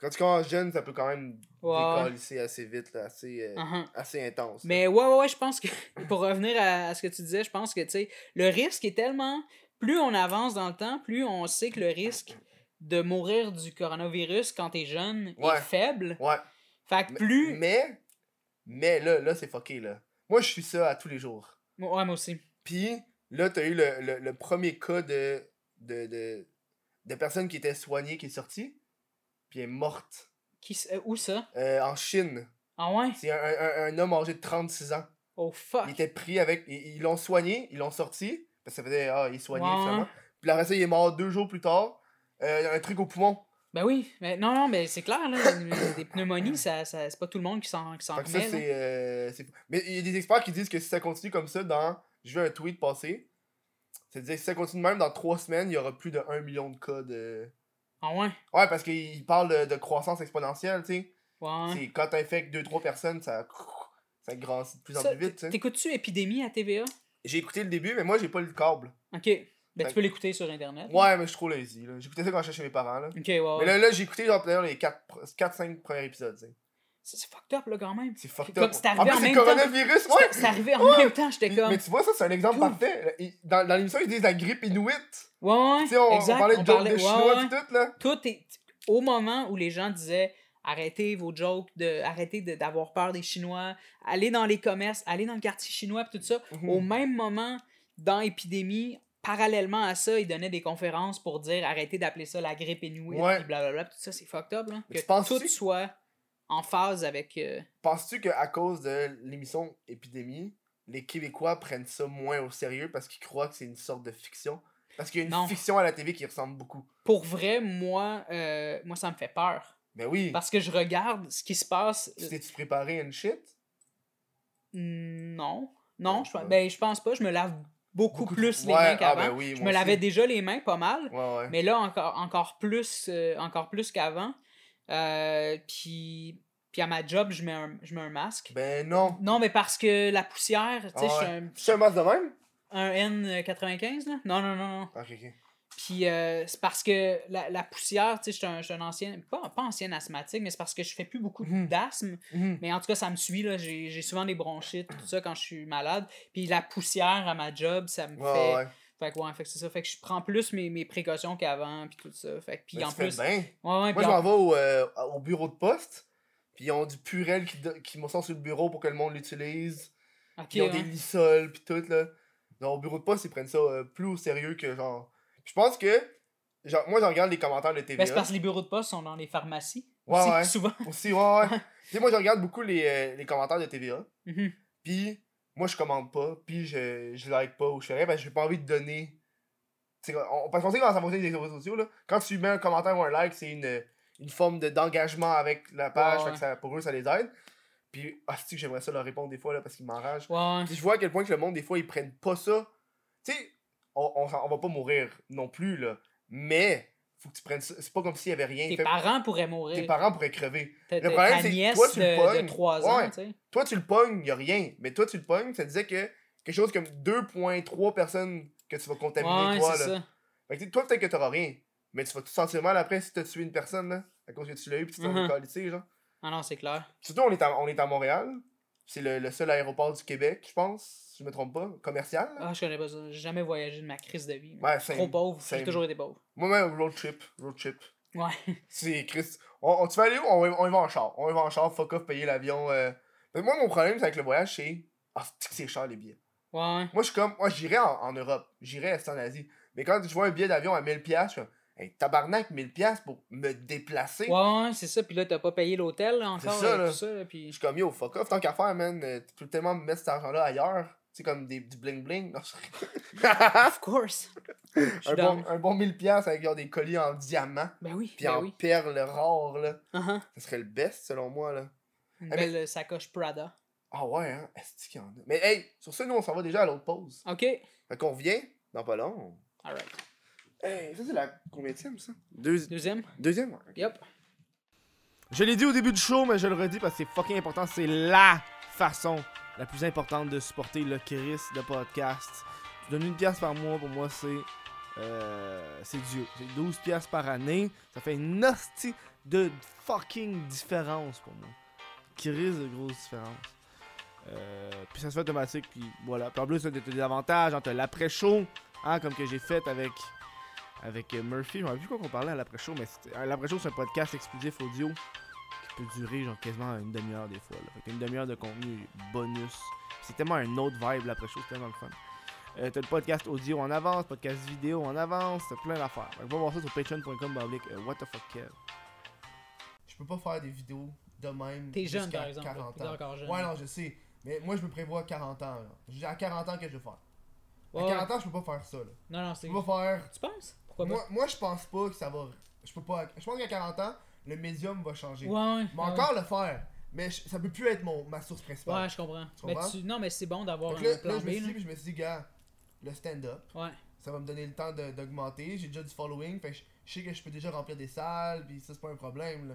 quand tu commences jeune, ça peut quand même décalisser assez vite, là, assez, euh,
Uh-huh.
assez intense. là.
Mais ouais, ouais, ouais, je pense que pour revenir à, à ce que tu disais, je pense que tu sais, le risque est tellement. Plus on avance dans le temps, plus on sait que le risque de mourir du coronavirus quand t'es jeune
Ouais.
est faible.
Ouais.
Fait que plus.
Mais, mais là, là, c'est fucké, là. Moi, je suis ça à tous les jours.
Ouais, moi aussi.
Puis, là, t'as eu le, le, le premier cas de, de, de, de personne qui était soignée qui est sortie, puis elle est morte.
Qui, euh, où ça?
Euh, en Chine.
Ah ouais?
C'est un, un, un homme âgé de 36 ans.
Oh fuck.
Il était pris avec. Ils l'ont soigné, ils l'ont sorti, parce que ça faisait. Ah, il est soigné, finalement. Puis après ça, il est mort deux jours plus tard. Euh, un truc au poumon.
Ben oui, mais non, non, mais c'est clair, là. des pneumonies, ça, ça, c'est pas tout le monde qui s'en, qui s'en
Fait que ça,
remet, là.
c'est. euh, c'est- Mais il y a des experts qui disent que si ça continue comme ça, dans. Je vu un tweet passer. C'est-à-dire, si ça continue même dans trois semaines, il y aura plus de 1 million de cas de.
Ah ouais?
Ouais, parce qu'il parle de, de croissance exponentielle, tu sais.
Ouais.
C'est Quand t'infectes 2-3 personnes, ça. Ça grandit de plus en
Ça,
plus vite, tu sais.
T'écoutes-tu Épidémie à TVA?
J'ai écouté le début, mais moi, j'ai pas le câble.
Ok. Ben, tu peux l'écouter sur Internet.
Ouais, mais je suis trop lazy. J'écoutais ça quand j'étais chez mes parents, là.
Ok, ouais, ouais.
Mais là, là j'ai écouté genre les 4-5 premiers épisodes.
C'est fucked up, là, quand même.
C'est fucked up.
c'est
En
arrivé
plus,
en
c'est
même temps.
coronavirus, ouais!
C'est arrivé en
Ouais.
même temps, j'étais comme.
Mais tu vois, ça, c'est un exemple parfait. Dans, dans l'émission, ils disent la grippe inuit.
Ouais, ouais.
Tu sais, on,
exact.
on parlait de
on
jokes
parlait-
de
ouais,
chinois
ouais.
tout, là.
Tout est. Au moment où les gens disaient arrêtez vos jokes, de, arrêtez de- d'avoir peur des Chinois, allez dans les commerces, allez dans le quartier chinois, tout ça.
Mhm.
Au même moment, dans Épidémie, parallèlement à ça, ils donnaient des conférences pour dire arrêtez d'appeler ça la grippe inuit,
Ouais.
blablabla, tout ça, c'est fucked up, là. Que
tu penses-tu-
tout soit en phase avec. euh,
Penses-tu qu'à cause de l'émission Épidémie, les Québécois prennent ça moins au sérieux parce qu'ils croient que c'est une sorte de fiction? Parce qu'il y a une
Non.
fiction à la TV qui ressemble beaucoup.
Pour vrai, moi, euh, moi, ça me fait peur.
Ben oui.
Parce que je regarde ce qui se passe.
Tu t'es-tu préparé à une shit?
Non. Non,
Ouais,
je, ben, je pense pas. Je me lave beaucoup, plus les
Ouais,
mains
ah,
qu'avant.
ben oui,
je me lavais
aussi.
déjà les mains pas mal,
Ouais, ouais.
mais là, encore, encore plus, euh, encore plus qu'avant. Euh, puis, puis à ma job, je mets un, je mets un masque.
Ben non.
Non, mais parce que la poussière, tu sais,
Ah
je suis
ouais.
un,
C'est un masque de même?
un N95, là? Non, non, non, non.
Ok, ok.
Puis euh, c'est parce que la, la poussière, tu sais, je suis un, un ancien, pas, pas ancien asthmatique, mais c'est parce que je fais plus beaucoup
Mhm.
d'asthme.
Mhm.
Mais en tout cas, ça me suit, là. J'ai j'ai souvent des bronchites, tout ça, quand je suis malade. Puis la poussière à ma job, ça me
Ouais,
fait.
ouais.
Fait que ouais, fait que c'est ça. Fait que je prends plus mes, mes précautions qu'avant, puis tout ça. Fait que, puis en plus.
bien.
Ouais, ouais,
Moi,
puis
je
en-
m'en vais au, euh, au bureau de poste, puis ils ont du purel qui, do- qui me sort sur le bureau pour que le monde l'utilise.
ok,
Puis ils ont
ouais.
des lissoles, puis tout, là. Donc, au bureau de poste, ils prennent ça euh, plus au sérieux que genre. Je pense que. Genre, moi, je regarde les commentaires de TVA.
Ben, c'est parce que les bureaux de poste sont dans les pharmacies.
Ouais,
aussi,
ouais.
Souvent.
Aussi, ouais, ouais. tu sais, moi, je regarde beaucoup les, euh, les commentaires de TVA.
Mhm.
Puis, moi, je commande pas, puis je, je like pas ou je fais rien, parce que j'ai pas envie de donner. On, parce qu'on sait comment ça fonctionne les réseaux sociaux, là. Quand tu mets un commentaire ou un like, c'est une, une forme de- d'engagement avec la page,
Ouais,
fait que ça, pour eux, ça les aide. Puis, ah, que j'aimerais ça leur répondre des fois, là, parce qu'ils m'enragent. Puis je vois à quel point que le monde, des fois, ils prennent pas ça. Tu sais, on, on, va pas mourir non plus, là. Mais, faut que tu prennes ça. C'est pas comme s'il y avait rien.
Tes
Fait-
parents pourraient mourir.
tes parents pourraient crever. Le problème, c'est toi, tu le
de
pognes.
3 ans,
Ouais. Toi, tu le pognes, y a rien. Mais toi, tu le pognes, ça disait que quelque chose comme 2,3 personnes que tu vas contaminer,
Ouais,
toi, là.
ça.
Fait que, toi, peut-être que t'auras rien. Mais tu vas te sentir mal après si t'as tué une personne, là. À cause que tu l'as eu, pis tu t'en
Mhm.
es genre.
Ah non, c'est clair.
Surtout, on est à, on est à Montréal. C'est le, le seul aéroport du Québec, je pense. Si je me trompe pas. Commercial. là.
Ah, je connais pas ça. J'ai jamais voyagé de ma crise de vie.
Ouais,
Trop pauvre. J'ai toujours été pauvre.
Moi-même, road trip. Road trip.
Ouais.
C'est Chris. On, on- tu vas aller où? On, y- on y va en char. On y va en char, fuck off, payer l'avion. euh. Mais moi, mon problème c'est avec le voyage, c'est. Ah, c'est cher les billets.
Ouais.
Moi, je suis comme. Moi, j'irais en, en Europe. J'irais en Asie. Mais quand je vois un billet d'avion à 1000$, je suis comme. Hey, tabarnak, 1000$ pour me déplacer.
Ouais, ouais, c'est ça. Puis là, t'as pas payé l'hôtel encore.
C'est ça,
avec
là.
Tout ça, là,
Je
puis...
suis comme yo, fuck off, tant qu'à faire, man. euh, Tu peux tellement mettre cet argent-là ailleurs. Tu sais, comme des, du bling-bling.
Of course.
Un, bon, un bon 1000$ avec genre, des colliers en diamant.
Ben oui.
Puis
ben
en
oui.
perles rares, là.
Uh-huh.
Ça serait le best, selon moi, là.
Une belle euh, sacoche Prada.
Ah ouais, hein? Est-ce qu'il y en a? Mais hey, sur ça, nous, on s'en va déjà à l'autre pause.
Ok.
Fait qu'on revient dans pas long.
Alright.
Hey, ça, c'est la combienième, ça? Deux...
Deuxième?
Deuxième? ok.
Yep.
Je l'ai dit au début du show, mais je le redis parce que c'est fucking important. C'est LA façon la plus importante de supporter le Chris de podcast. Tu donnes une pièce par mois, pour moi, c'est. euh, c'est Dieu. C'est 12 pièces par année. Ça fait une hostie de fucking différence pour moi. Chris de grosse différence. Euh, puis ça se fait automatique, puis voilà. Puis en plus, t'as des des avantages. Hein, t'as l'après-show, hein, comme que j'ai fait avec avec euh, Murphy. Je m'en plus quoi qu'on parlait à l'après-show, mais à l'après-show, c'est un podcast exclusif audio qui peut durer genre quasiment une demi-heure des fois. Là. Fait qu'une demi-heure de contenu bonus. C'est tellement un autre vibe l'après-show, c'est tellement le fun. Euh, t'as le podcast audio en avance, podcast vidéo en avance, t'as plein d'affaires. Fait que va voir ça sur patreon.com bablique, euh, what the fuck Kev.
Je peux pas faire des vidéos de même.
T'es jeune, par exemple.
40
T'es
ans.
encore jeune.
Ouais, non, je sais. Mais moi, je me prévois 40 ans. là. J'ai à 40 ans que je veux faire?
Ouais,
À 40 ans, je peux pas faire ça. Là.
Non, non,
Je
c'est.
peux pas faire.
Tu penses? Pourquoi pas?
Moi, moi, je pense pas que ça va. Je peux pas. Je pense qu'à 40 ans, le médium va changer.
Ouais, ouais. Ouais,
encore le faire. Mais je- ça peut plus être mon, ma source principale.
Ouais, je comprends.
Tu
Mais
comprends?
tu... Non, mais c'est bon d'avoir un
là,
plan
là, je
B.
me suis
là.
dit, je me suis dit, gars, le stand-up,
Ouais.
ça va me donner le temps d'augmenter. J'ai déjà du following, fait je, je sais que je peux déjà remplir des salles, puis ça, c'est pas un problème, là.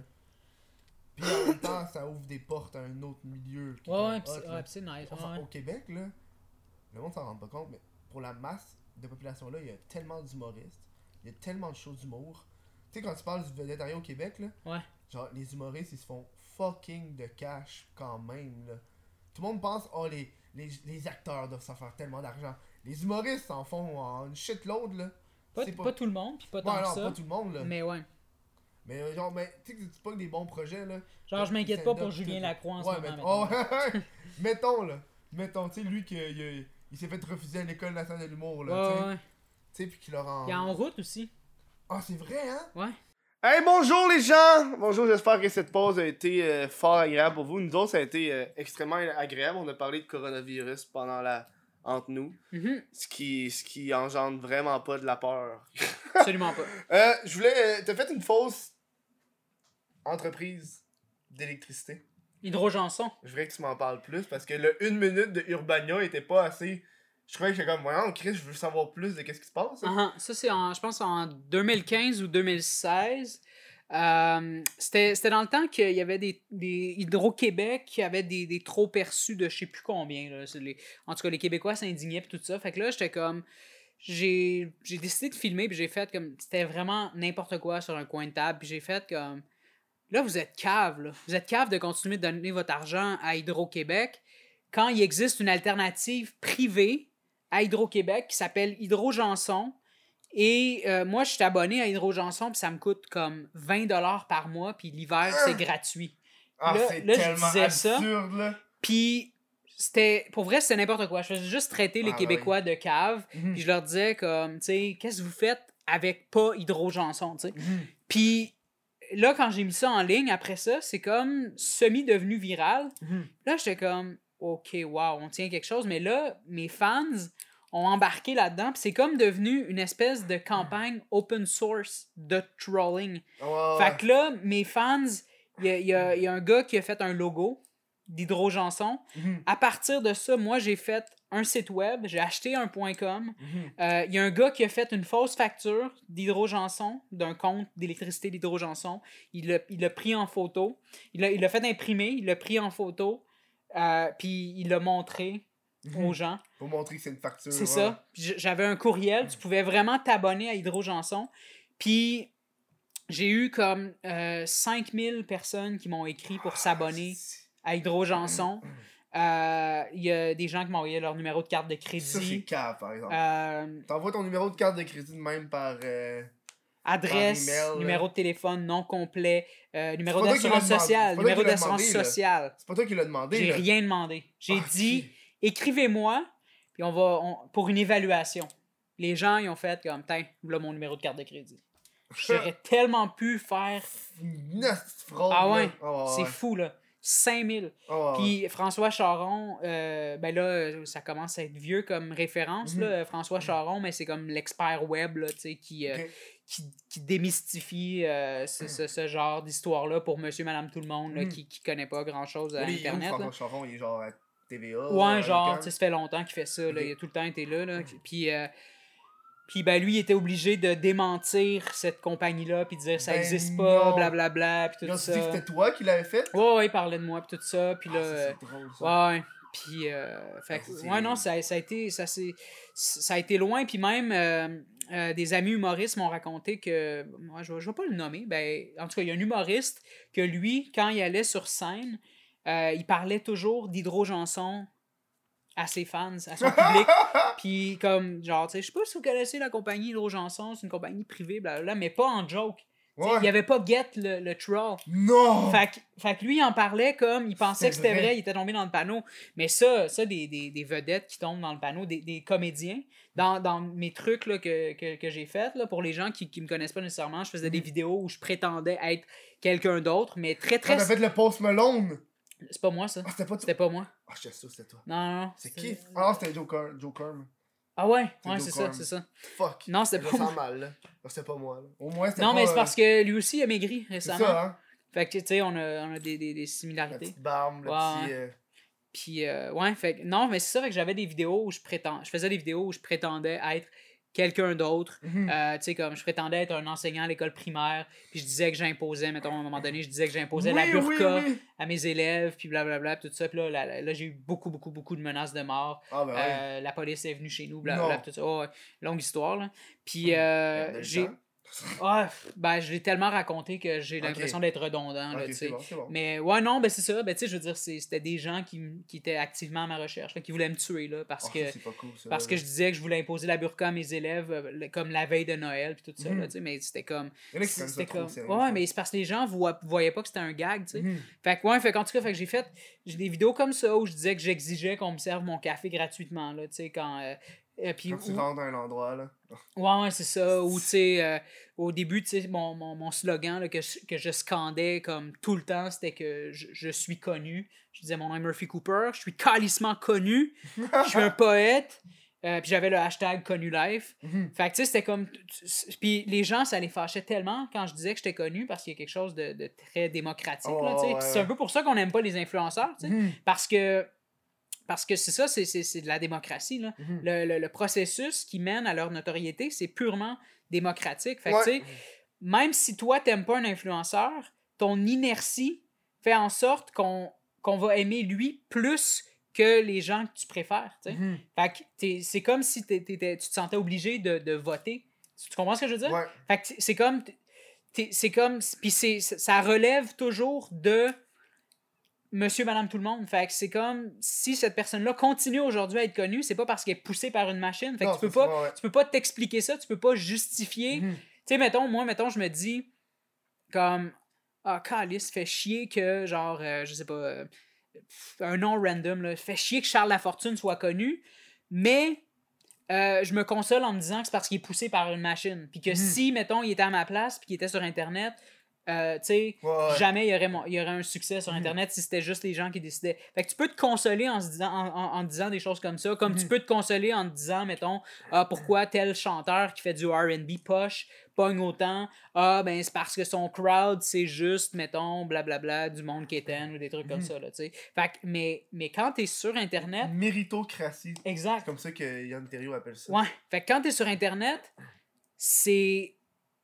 Puis en même temps, ça ouvre des portes à un autre milieu. qui
Ouais, ouais, c'est nice. Ouais.
Au Québec, là, le monde s'en rend pas compte, mais pour la masse de population là, il y a tellement d'humoristes, il y a tellement de choses d'humour. Tu sais, quand tu parles du végétarien au Québec, là,
Ouais.
genre les humoristes, ils se font fucking de cash quand même, là. Tout le monde pense, oh, les, les, les acteurs doivent s'en faire tellement d'argent. Les humoristes s'en font en une shitload, là.
Pas,
C'est
pas... tout le monde, pis pas tant
Ouais,
que
non,
ça.
pas tout le monde, là. Mais,
Mais ouais.
euh, genre, mais tu sais que c'est pas que des bons projets, là.
Genre, je m'inquiète pas pour Julien Lacroix en
ouais,
ce moment.
mais-
mettons.
oh, mettons, là. Mettons, tu sais, lui, qui, il, s'est fait refuser à l'école nationale de l'humour, là.
ouais.
Tu sais, puis leur en.
Il est en route aussi.
Ah, c'est vrai, hein?
Ouais.
Hey, bonjour les gens! Bonjour, j'espère que cette pause a été euh, fort agréable pour vous. Nous autres, ça a été euh, extrêmement agréable. On a parlé de coronavirus pendant la. entre nous.
Mhm.
Ce qui, ce qui engendre vraiment pas de la peur.
Absolument pas.
Euh, je voulais. euh, T'as fait une fausse entreprise d'électricité.
Hydrojanson.
Je voudrais que tu m'en parles plus parce que le une minute de Urbania était pas assez Je trouvais que j'étais comme, voyons, Chris, je veux savoir plus de qu'est-ce qui se passe.
Uh-huh. Ça, c'est en, je pense, en 2015 ou 2016. Euh, C'était dans le temps qu'il y avait des, des Hydro-Québec qui avaient des, des trop perçus de je sais plus combien. Là. Les, en tout cas, les Québécois s'indignaient et tout ça. Fait que là, j'étais comme. J'ai décidé de filmer puis j'ai fait comme. C'était vraiment n'importe quoi sur un coin de table. Puis j'ai fait comme. Là, vous êtes cave, là. Vous êtes cave de continuer de donner votre argent à Hydro-Québec quand il existe une alternative privée à Hydro-Québec qui s'appelle Hydro-Janson. Et euh, moi, je suis abonné à Hydro-Janson, puis ça me coûte comme 20$ par mois, puis l'hiver, c'est gratuit.
Ah,
Là-
c'est
là, je
tellement
disais ça.
absurde, là.
Puis c'était pour vrai c'était n'importe quoi je faisais juste traiter les
Ah,
québécois de cave
Mhm.
puis je leur disais comme tu sais qu'est-ce que vous faites avec pas hydrojanson tu sais?
Mhm.
puis là quand j'ai mis ça en ligne après ça c'est comme semi devenu viral
Mhm.
là j'étais comme ok wow on tient quelque chose mais là mes fans ont embarqué là-dedans puis c'est comme devenu une espèce de campagne open source de trolling
ouais.
fait que là, mes fans, il y a, y a- y a un gars qui a fait un logo d'Hydrojanson.
Mhm.
À partir de ça, moi, j'ai fait un site web, j'ai acheté un .com.
Mhm.
Euh, Il y a un gars qui a fait une fausse facture d'Hydrojanson, d'un compte d'électricité d'Hydrojanson. Il l'a il l'a pris en photo. Il l'a il l'a fait imprimer, il l'a pris en photo, euh, puis il l'a montré aux gens.
Pour montrer que c'est une facture.
C'est
ouais.
ça. J'avais un courriel, tu pouvais vraiment t'abonner à Hydrojanson. Puis j'ai eu comme euh, 5000 personnes qui m'ont écrit pour s'abonner à Hydrojanson. Euh, Il y a des gens qui m'ont envoyé leur numéro de carte de
Ça, c'est
crédit.
cave, par exemple.
Euh,
T'envoies ton numéro de carte de crédit de même par. Euh,
adresse,
email,
numéro de téléphone non complet, euh, numéro d'assurance sociale,
C'est pas toi
numéro
qui l'as
d'assurance sociale.
C'est pas toi qui l'as demandé.
J'ai rien demandé. J'ai
Ah,
dit, écrivez-moi, puis on va on- pour une évaluation. Les gens, ils ont fait comme, tiens, là mon numéro de carte de crédit. J'aurais tellement pu faire. Ah
là.
ouais,
Ah
C'est
ouais.
fou, là. 5000.
Ah ouais.
Puis François Charon, euh, ben là, euh, ça commence à être vieux comme référence,
Mhm.
là. François Charon, mais c'est comme l'expert web, là, tu sais, qui, euh,
Ok.
Qui, qui démystifie euh, ce, ce- ce genre d'histoire-là pour monsieur, madame, tout le monde, là,
Mhm.
qui, qui connaît pas grand-chose à
où,
Internet. là?
François Charon, il est genre à TVA.
Ouais,
à
genre, ça fait longtemps qu'il fait ça, là. Il a tout le temps été là, là. Puis, euh, puis ben, lui, il était obligé de démentir cette compagnie-là, puis de dire ça
Ben
existe pas, blablabla, puis tout
Là, tu
ça.
dis que c'était toi qui l'avais fait?
Ouais, ouais, il parlait de moi, puis tout ça, puis
Ah,
là... euh,
c'est drôle, ça.
Ouais, puis euh, fait
Ah,
ouais non, ça, ça a été ça ça a été loin puis même euh, euh, des amis humoristes m'ont raconté que moi je je vais pas le nommer, ben en tout cas, il y a un humoriste que lui quand il allait sur scène, euh, il parlait toujours d'hydrojanson à ses fans, à son public. Puis comme genre tu sais, je sais pas si vous connaissez la compagnie Hydrojanson, c'est une compagnie privée blablabla, mais pas en joke.
Ouais.
Il y avait pas get le, le troll.
Non!
Fait, que- fait que lui, il en parlait comme il pensait que c'était vrai.
vrai.
il était tombé dans le panneau. Mais ça, ça des, des, des vedettes qui tombent dans le panneau, des, des comédiens, dans, dans mes trucs là, que, que, que j'ai fait, là, pour les gens qui, qui me connaissent pas nécessairement, je faisais des
Mhm.
vidéos où je prétendais être quelqu'un d'autre, mais très très.
t'as fait le post Malone!
C'est pas moi ça.
Ah, c'était pas toi?
Pas moi.
Ah, je sais ça, c'était toi.
Non, non.
C'est qui? Ah, c'était Joe, Car Joe Carm.
Ah ouais,
C'est
ouais, c'est ça, c'est ça.
Fuck.
Non, c'était pas
mal, C'était pas moi, là. Au moins, c'était
Non,
pas,
mais c'est
euh,
parce que lui aussi a maigri
C'est
récemment.
ça, hein?
Fait que tu sais, on a, on a des, des, des
La
similarités.
petite barbe, le
Ouais,
petit. euh,
Puis, euh, ouais, fait que- non, mais c'est ça, fait que j'avais des vidéos où je prétends, je faisais des vidéos où je prétendais être quelqu'un d'autre.
mhm.
Euh, tu sais, comme je prétendais être un enseignant à l'école primaire, puis je disais que j'imposais, mettons, à un moment donné, je disais que j'imposais la burqa
oui, oui.
à mes élèves, puis blablabla, puis tout ça. Puis là, là, là, j'ai eu beaucoup, beaucoup, beaucoup de menaces de mort.
Ah, ben.
Euh, la police est venue chez nous, blablabla, tout ça. Oh, longue histoire, là. Puis, euh, j'ai. Ah, ben, je l'ai tellement raconté que j'ai l'impression d'être redondant, là,
bon, bon.
Mais ouais, non, ben c'est ça. Ben, je veux dire, c'était des gens qui, qui étaient activement à ma recherche, là, qui voulaient me tuer, là, parce
Ah,
que.
ça, c'est pas cool, ça.
Parce que je disais que je voulais imposer la burqa à mes élèves euh, comme la veille de Noël puis tout ça,
Mhm.
là, mais c'était comme
en
c'était comme
sérieux,
ouais
ça.
mais c'est parce que les gens voient, voyaient pas que c'était un gag
Mhm.
fait que ouais fait qu'en tout cas fait que j'ai fait des vidéos comme ça où je disais que j'exigeais qu'on me serve mon café gratuitement là quand euh, euh, puis
Quand tu
où-
rentres à un endroit, là.
Ouais, ouais, c'est ça. Ou, tu sais, euh, au début, tu sais, mon, mon, mon slogan là, que, je, que je scandais comme tout le temps, c'était que je, je suis connu. Je disais mon nom est Murphy Cooper, je suis calissement connu, je suis un poète. Euh, puis j'avais le hashtag connu life.
Mhm.
Fait que tu sais, c'était comme. Puis les gens, ça les fâchait tellement quand je disais que j'étais connu parce qu'il y a quelque chose de, de très démocratique. là,
Oh,
tu sais.
ouais,
c'est un peu pour ça qu'on n'aime pas les influenceurs, tu sais.
Mhm.
Parce que Parce que c'est ça, c'est- de la démocratie. Là.
Mhm.
Le, le- le processus qui mène à leur notoriété, c'est purement démocratique. Fait que,
Ouais.
même si toi, t'aimes pas un influenceur, ton inertie fait en sorte qu'on qu'on va aimer lui plus que les gens que tu préfères. sais.
Mhm.
Fait que t'es- c'est comme si t'étais- tu te sentais obligé de, de voter. Tu comprends ce que je veux dire?
Ouais.
Fait que c'est comme. t'es- C'est comme. Puis ça relève toujours de monsieur, madame, tout le monde. Fait que c'est comme si cette personne-là continue aujourd'hui à être connue, c'est pas parce qu'elle est poussée par une machine. Fait que
Non,
tu peux pas.
ouais.
Tu peux pas t'expliquer ça, tu peux pas justifier.
Mhm.
Tu sais, mettons, moi, mettons, je me dis comme Ah, Calice, fait chier que, genre, euh, je sais pas, euh, un nom random, là, fait chier que Charles Lafortune soit connu, mais euh, je me console en me disant que c'est parce qu'il est poussé par une machine. Puis que
Mhm.
si, mettons, il était à ma place, puis qu'il était sur Internet, euh, tu sais,
Ouais, ouais.
jamais il y, aurait mon- il y aurait un succès sur
Mhm.
Internet si c'était juste les gens qui décidaient. Fait que tu peux te consoler en, se disant, en, en- en disant des choses comme ça, comme tu
Mhm.
peux te consoler en te disant, mettons, ah, pourquoi tel chanteur qui fait du RB poche pogne autant, ah, ben c'est parce que son crowd, c'est juste, mettons, blablabla, du monde quétaine ou des trucs comme
Mhm.
ça, là, tu sais. Fait que, mais, mais quand t'es sur Internet,
Méritocratie. C'est
exact.
comme ça que Yann Terriot appelle ça.
Ouais. Fait que quand t'es sur Internet, c'est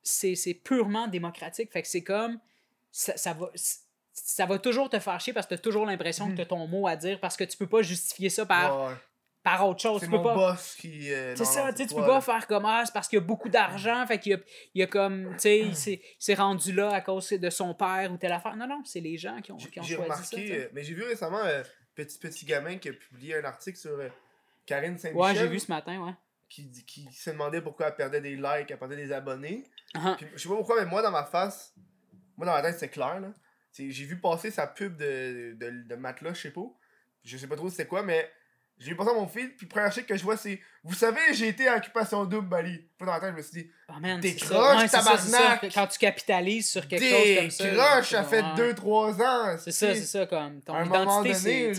c'est purement démocratique. Fait que c'est comme ça, ça va ça va toujours te faire chier parce que t'as toujours l'impression que t'as ton mot à dire parce que tu peux pas justifier ça par,
Ouais,
par autre chose.
C'est
Tu
mon
pas.
boss qui. euh,
C'est ça, tu tu peux pas faire comme ah, c'est parce qu'il y a beaucoup d'argent, fait qu'il y a, il y a comme, tu sais, il s'est- il s'est rendu là à cause de son père ou telle affaire. Non, non, c'est les gens qui ont, qui ont choisi
remarqué,
ça. tu
euh, mais j'ai vu récemment euh, Petit Petit Gamin qui a publié un article sur euh, Karine Saint-Michel.
Ouais, j'ai vu ce matin, ouais.
Qui, qui se demandait pourquoi elle perdait des likes, elle perdait des abonnés.
Ah,
Puis, je sais pas pourquoi, mais moi, dans ma face, moi, dans ma tête, c'est clair, là. J'ai vu passer sa pub de, de, de matelas, je sais pas. Je sais pas trop c'est quoi, mais j'ai à mon feed, puis le premier article que je vois, c'est Vous savez, j'ai été à Occupation Double Bali. Puis dans la tête, je me suis dit
Oh.
Décroche, tabarnak!
Quand tu capitalises sur quelque chose comme ça.
Décroche, ça fait
comme,
2-3 ans.
C'est ça, c'est ça, comme ton identité,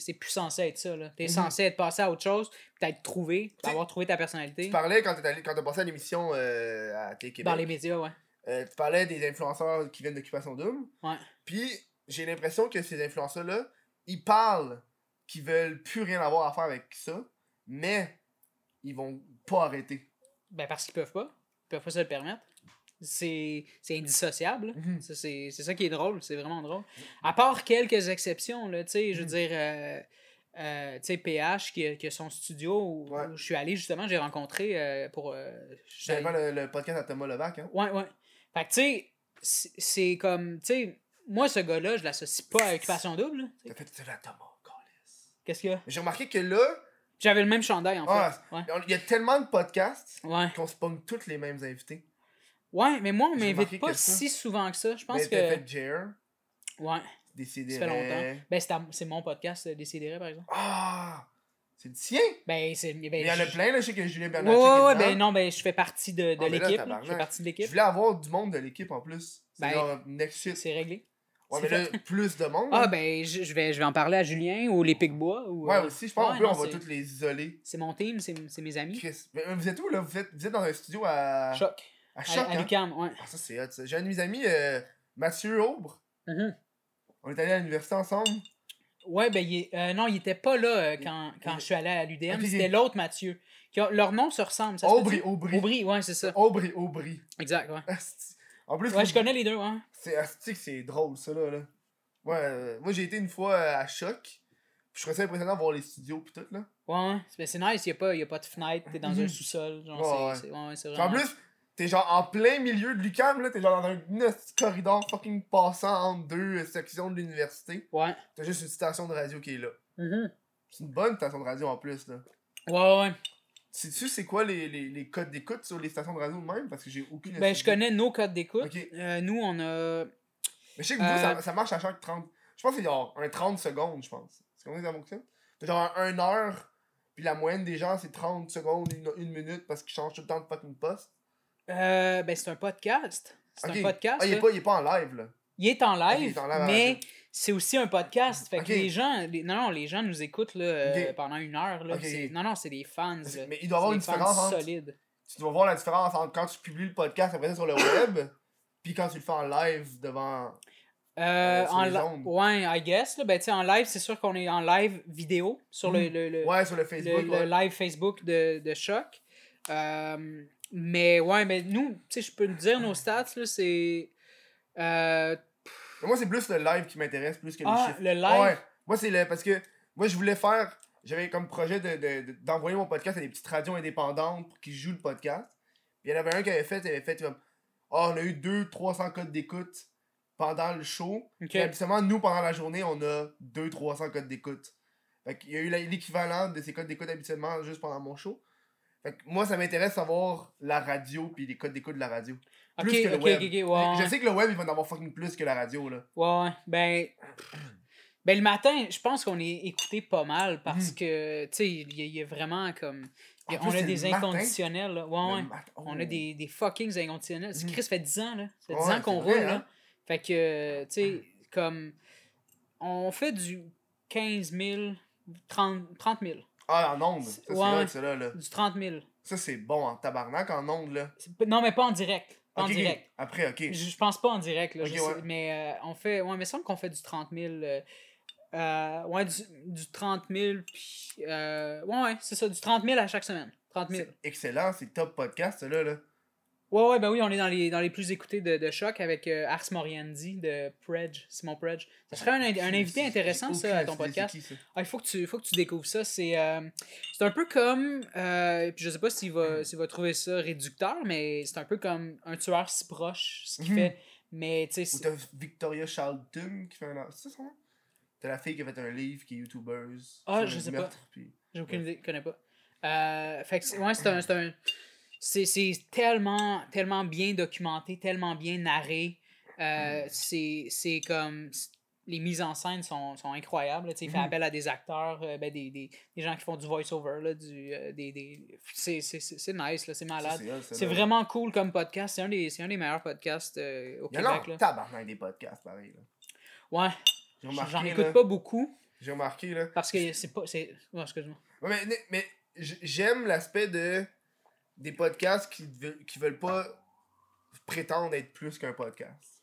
c'est plus censé être ça. là. T'es
Mhm.
censé être passé à autre chose, peut-être trouvé, avoir trouvé ta personnalité
Tu parlais quand t'es allé- quand t'as passé à l'émission euh, à Télé-Québec.
dans les médias, ouais.
Euh, tu parlais des influenceurs qui viennent d'Occupation Double.
Ouais.
Puis j'ai l'impression que ces influenceurs-là, ils parlent qu'ils veulent plus rien avoir à faire avec ça, mais ils vont pas arrêter.
Ben parce qu'ils peuvent pas. Ils peuvent pas se le permettre. C'est indissociable.
Mhm.
C'est ça qui est drôle, c'est vraiment drôle. À part quelques exceptions, là, tu sais, je veux
Mhm.
dire, euh, euh, tu sais, PH qui a, qui a son studio où,
Ouais.
où je suis allé justement, j'ai rencontré euh, pour. euh,
J'avais le, le podcast à Thomas Levac. Hein.
Ouais, ouais. Fait que, tu sais, c'est- comme, tu sais, moi, ce gars-là, je l'associe pas à Occupation Double.
T'as fait c'est la Thomas.
Qu'est-ce qu'il y a?
J'ai remarqué que là,
J'avais le même chandail, en
Ah,
fait. Ouais.
il y a tellement de podcasts
Ouais.
qu'on se pogne tous les mêmes invités.
Ouais, mais moi, on
remarqué
m'invite pas si souvent que ça. Je pense
Mais
que.
fait
Ouais,
Décidé.
ça fait longtemps. Ben, c'est mon podcast, euh, Décidéré, par exemple.
Ah! C'est le tien!
Ben, c'est. Ben,
Il y en a
je-
plein, là. Je sais que Julien
Ouais,
Bernatchez
ouais, ouais,
dedans.
ben non, ben je fais partie de, de
Ah,
l'équipe. Je fais partie de
Je
l'équipe.
voulais avoir du monde de l'équipe en plus.
Ben,
next.
C'est réglé.
Ouais, mais là, plus de monde.
Ah, ben, je, je vais, je vais en parler à Julien ou les Picbois. Ou,
Ouais,
euh,
aussi, je pense
ouais,
qu'en plus,
non,
on va tous les isoler.
C'est mon team, c'est mes amis.
Chris. Mais, euh, vous êtes où, là? Vous êtes, vous êtes dans un studio à.
Choc.
À
À,
Choc,
à
hein?
l'UQAM, ouais.
Ah, ça, c'est hot, ça. J'ai un de mes amis, euh, Mathieu Aubre.
Mhm.
On est allé à l'université ensemble.
Ouais, ben, il est- euh, non, il était pas là quand, quand
il-
je suis allé à l'UDM. C'était l'autre Mathieu. Leur nom se ressemble. Ça
Aubry? Aubry.
Aubry, ouais, c'est ça.
Aubry, Aubry.
Exact, ouais.
En plus,
Ouais, je connais les deux, ouais.
c'est asti que c'est drôle, ça, là. là. Ouais, euh, moi, j'ai été une fois à Choc. Puis je trouvais ça impressionnant de voir les studios pis tout, là.
Ouais, ouais. C'est- C'est nice, il n'y a, pas- y a pas de fenêtre, t'es dans un sous-sol. Genre,
Ouais,
c'est- c'est ouais, c'est
en plus, t'es genre en plein milieu de l'UQAM, là. T'es genre dans un petit corridor fucking passant entre deux sections de l'université.
Ouais.
T'as juste une station de radio qui est là.
Mhm.
C'est une bonne station de radio en plus, là.
Ouais, ouais.
Sais-tu c'est quoi les, les, les codes d'écoute sur les stations de radio même? Parce que j'ai aucune
Ben, je connais nos codes d'écoute. Euh, nous, on a.
Mais je sais que vous,
Euh,
ça, ça marche à chaque 30. Je pense que c'est genre un 30 secondes, je pense. C'est comme ça que ça genre un 1 heure, puis la moyenne des gens, c'est 30 secondes, une, une minute, parce qu'ils changent tout le temps de fucking poste.
Euh, ben, c'est un podcast. C'est un podcast.
Ah, il est, pas, il est pas en live, là.
Il est en
Ok, il
live,
est en live
mais. C'est aussi un podcast. Fait que les gens, les- non, non, les gens nous écoutent là, euh, pendant une heure. Là, Non, non, c'est des fans. là.
Mais il doit y avoir une différence entre.
solides.
Tu dois voir la différence entre quand tu publies le podcast après ça sur le web, puis quand tu le fais en live devant.
Euh,
sur
en
les
li-
ondes.
ouais, I guess. Là, ben, en live, c'est sûr qu'on est en live vidéo sur le, le, le,
Ouais, sur le
le-
Facebook.
le
ouais.
live Facebook de, de Choc. Euh, mais ouais, mais nous, tu sais, je peux te dire nos stats, c'est.
Mais Moi, c'est plus le live qui m'intéresse plus que les
ah,
chiffres.
le live?
Ouais. Moi, c'est le. Parce que moi, je voulais faire. J'avais comme projet de, de- de- d'envoyer mon podcast à des petites radios indépendantes pour qu'ils jouent le podcast. Puis il y en avait un qui avait fait, il avait fait comme. Ah, on a eu 200-300 codes d'écoute pendant le show. Puis habituellement, nous, pendant la journée, on a 200-300 codes d'écoute. Fait qu'il y a eu l'équivalent de ces codes d'écoute habituellement juste pendant mon show. Fait que moi, ça m'intéresse savoir la radio puis les codes d'écoute de la radio.
Ok,
Plus que le
ok,
web.
ok, ok, ouais,
Je sais que le web, il va en avoir fucking plus que la radio, là.
Ouais, ouais. Ben, ben le matin, je pense qu'on est écouté pas mal parce
Mhm.
que, tu sais, il y, y a vraiment comme. y a-
plus,
on a
c'est
des inconditionnels, là. Ouais, ouais.
mat-
On
oh.
a des, des fucking inconditionnels.
Mhm.
Chris fait 10 ans, là. Ça fait 10
Ouais,
ans qu'on
c'est
roule, là.
hein.
Fait que, tu sais, comme. On fait du 15 000, 30, 30 000.
Ah, en ondes. C'est
Ouais,
ça, là, là.
Du 30 000.
Ça, c'est bon en tabarnak en ondes, là.
C'est Non, mais pas en direct. Pas
Ok,
en direct.
Après, ok.
Je, je pense pas en direct, là,
Ok,
je sais,
ouais.
mais euh, on fait. Ouais, mais il me semble qu'on fait du 30 000. euh, euh, ouais, du, du 30 000, puis. euh, ouais, ouais, c'est ça, du 30 000 à chaque semaine. 30 000.
C'est excellent, c'est top podcast, là. là.
Ouais, ouais, ben oui, on est dans les, dans les plus écoutés de, de choc avec euh, Ars Moriandi de Predge, Simon Predge. Ça serait un, un invité intéressant, ça, à ton podcast.
qui, ça.
Ah, il faut que tu, faut que tu découvres ça. C'est euh, c'est un peu comme. euh, puis je sais pas s'il va, s'il va trouver ça réducteur, mais c'est un peu comme un tueur si proche, ce qu'il
Mhm.
fait. Mais tu sais,
Ou t'as Victoria Charlton qui fait un. C'est ça son nom? T'as la fille qui a fait un livre qui est youtubeuse.
Ah, je sais pas.
puis-
J'ai aucune idée, je connais pas. Euh, fait que, ouais, c'est un. C'est tellement, tellement bien documenté, tellement bien narré. Euh, c'est c'est comme. Les mises en scène sont, sont incroyables. Il fait
Mhm.
appel à des acteurs, euh, ben, des, des, des gens qui font du voice-over. euh, des, des... C'est nice, là, c'est malade.
c'est
vraiment cool comme podcast. C'est un, des- un des meilleurs podcasts au
Il y a
Québec.
tabarnak des podcasts, pareil. Là.
Ouais, j'en
là.
écoute pas beaucoup
J'ai remarqué, là.
parce que c'est pas. Ouais, excuse-moi.
Ouais, mais, mais, j'aime l'aspect de des podcasts qui, veulent- qui veulent pas prétendre être plus qu'un podcast.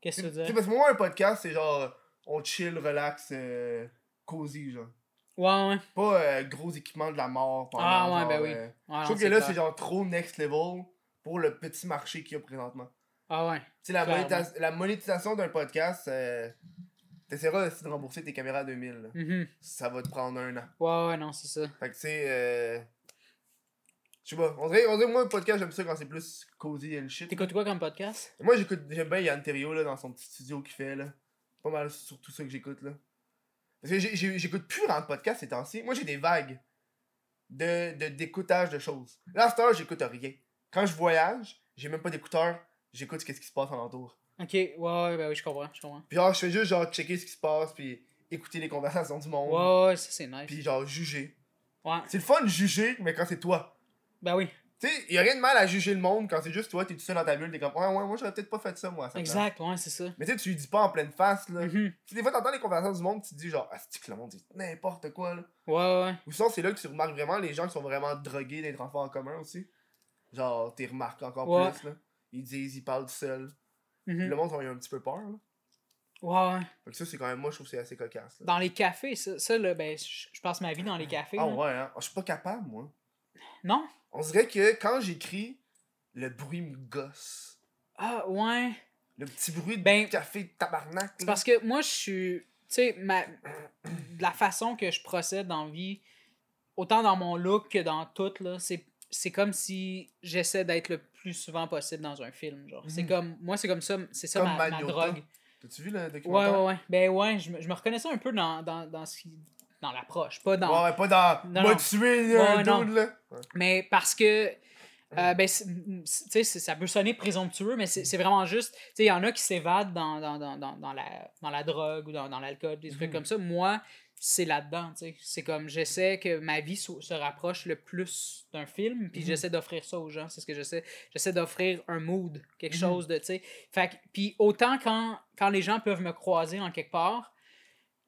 Qu'est-ce que tu veux dire?
parce que moi, un podcast, c'est genre, on chill, relax, euh, cosy, genre.
Ouais, ouais.
Pas euh, gros équipement de la mort pendant,
Ah, ouais,
genre,
ben oui.
euh,
Ouais,
je trouve que là, c'est genre trop next level pour le petit marché qu'il y a présentement.
Ah ouais.
Tu sais, la,
Clairement.
monétis- la monétisation d'un podcast, euh, t'essaieras aussi de rembourser tes caméras 2000. là.
Mhm.
Ça va te prendre un an.
Ouais, ouais, non, c'est ça.
Fait que tu sais. Je sais pas, on dirait, on dirait moi, un podcast, j'aime ça quand c'est plus cozy and shit.
T'écoutes quoi comme podcast?
Moi, j'écoute, j'aime bien Yann Terrio, là, dans son petit studio qu'il fait, là. Pas mal sur tout ça que j'écoute, là. Parce que j'écoute plus vraiment de podcast ces temps-ci. Moi, j'ai des vagues de, de, d'écoutage de choses. Là, à j'écoute rien. Quand je voyage, j'ai même pas d'écouteurs, j'écoute ce qui se passe alentour.
Ok, ouais, ouais, ben oui, je comprends, je comprends.
Puis genre, je fais juste, genre, checker ce qui se passe, puis écouter les conversations du monde.
Ouais, ouais, ça c'est nice.
Puis genre, juger.
Ouais,
C'est le fun de juger, mais quand c'est toi.
Ben oui,
Tu sais, y a rien de mal à juger le monde quand c'est juste toi, t'es tout seul dans ta bulle, t'es comme, ouais, ouais, moi j'aurais peut-être pas fait ça, moi.
exact, ouais, c'est ça.
Mais tu sais, tu lui dis pas en pleine face, là.
Mhm.
Tu sais, des fois, t'entends les conversations du monde, tu te dis genre, ah, c'est que le monde dit n'importe quoi, là?
Ouais, ouais.
Ou sinon, c'est là que tu remarques vraiment les gens qui sont vraiment drogués des transports en commun aussi. Genre, t'es remarques encore
Ouais.
plus, là. Ils disent, ils parlent tout seuls.
Mhm.
Le monde, ils ont eu un petit peu peur, là.
Ouais, ouais.
Fait que ça, c'est quand même, moi, je trouve que c'est assez cocasse, là.
Dans les cafés, ça, ça là, ben, je passe ma vie dans les cafés.
Ah
là.
ouais, hein. Ah, Je suis pas capable, moi.
Non?
On dirait que quand j'écris, le bruit me gosse.
Ah, ouais.
Le petit bruit de
Ben,
café de tabarnak. Là.
parce que moi, je suis. Tu sais, ma... la façon que je procède dans vie, autant dans mon look que dans tout, là, c'est, c'est comme si j'essaie d'être le plus souvent possible dans un film. Genre. C'est
Mhm.
comme. Moi, c'est comme ça. C'est ça
Comme
ma, ma drogue.
T'as-tu vu le
Ouais,
documentaire?
ouais, ouais. Ben ouais, je me, je me reconnaissais un peu dans, dans, dans ce qui. Dans l'approche. Pas dans.
Ouais, pas dans.
Non, non.
tué,
Ouais,
dude, là. Ouais.
Mais parce que. euh, ben, tu sais, ça peut sonner présomptueux, mais c'est vraiment juste. Tu sais, il y en a qui s'évadent dans, dans, dans, dans, dans la, dans la drogue ou dans, dans l'alcool, des trucs
Mhm.
comme ça. Moi, c'est là-dedans, tu sais. C'est comme, j'essaie que ma vie so- se rapproche le plus d'un film, puis
Mhm.
j'essaie d'offrir ça aux gens. C'est ce que j'essaie. J'essaie d'offrir un mood, quelque
Mhm.
chose de, tu sais. Fait puis autant quand, quand les gens peuvent me croiser en quelque part,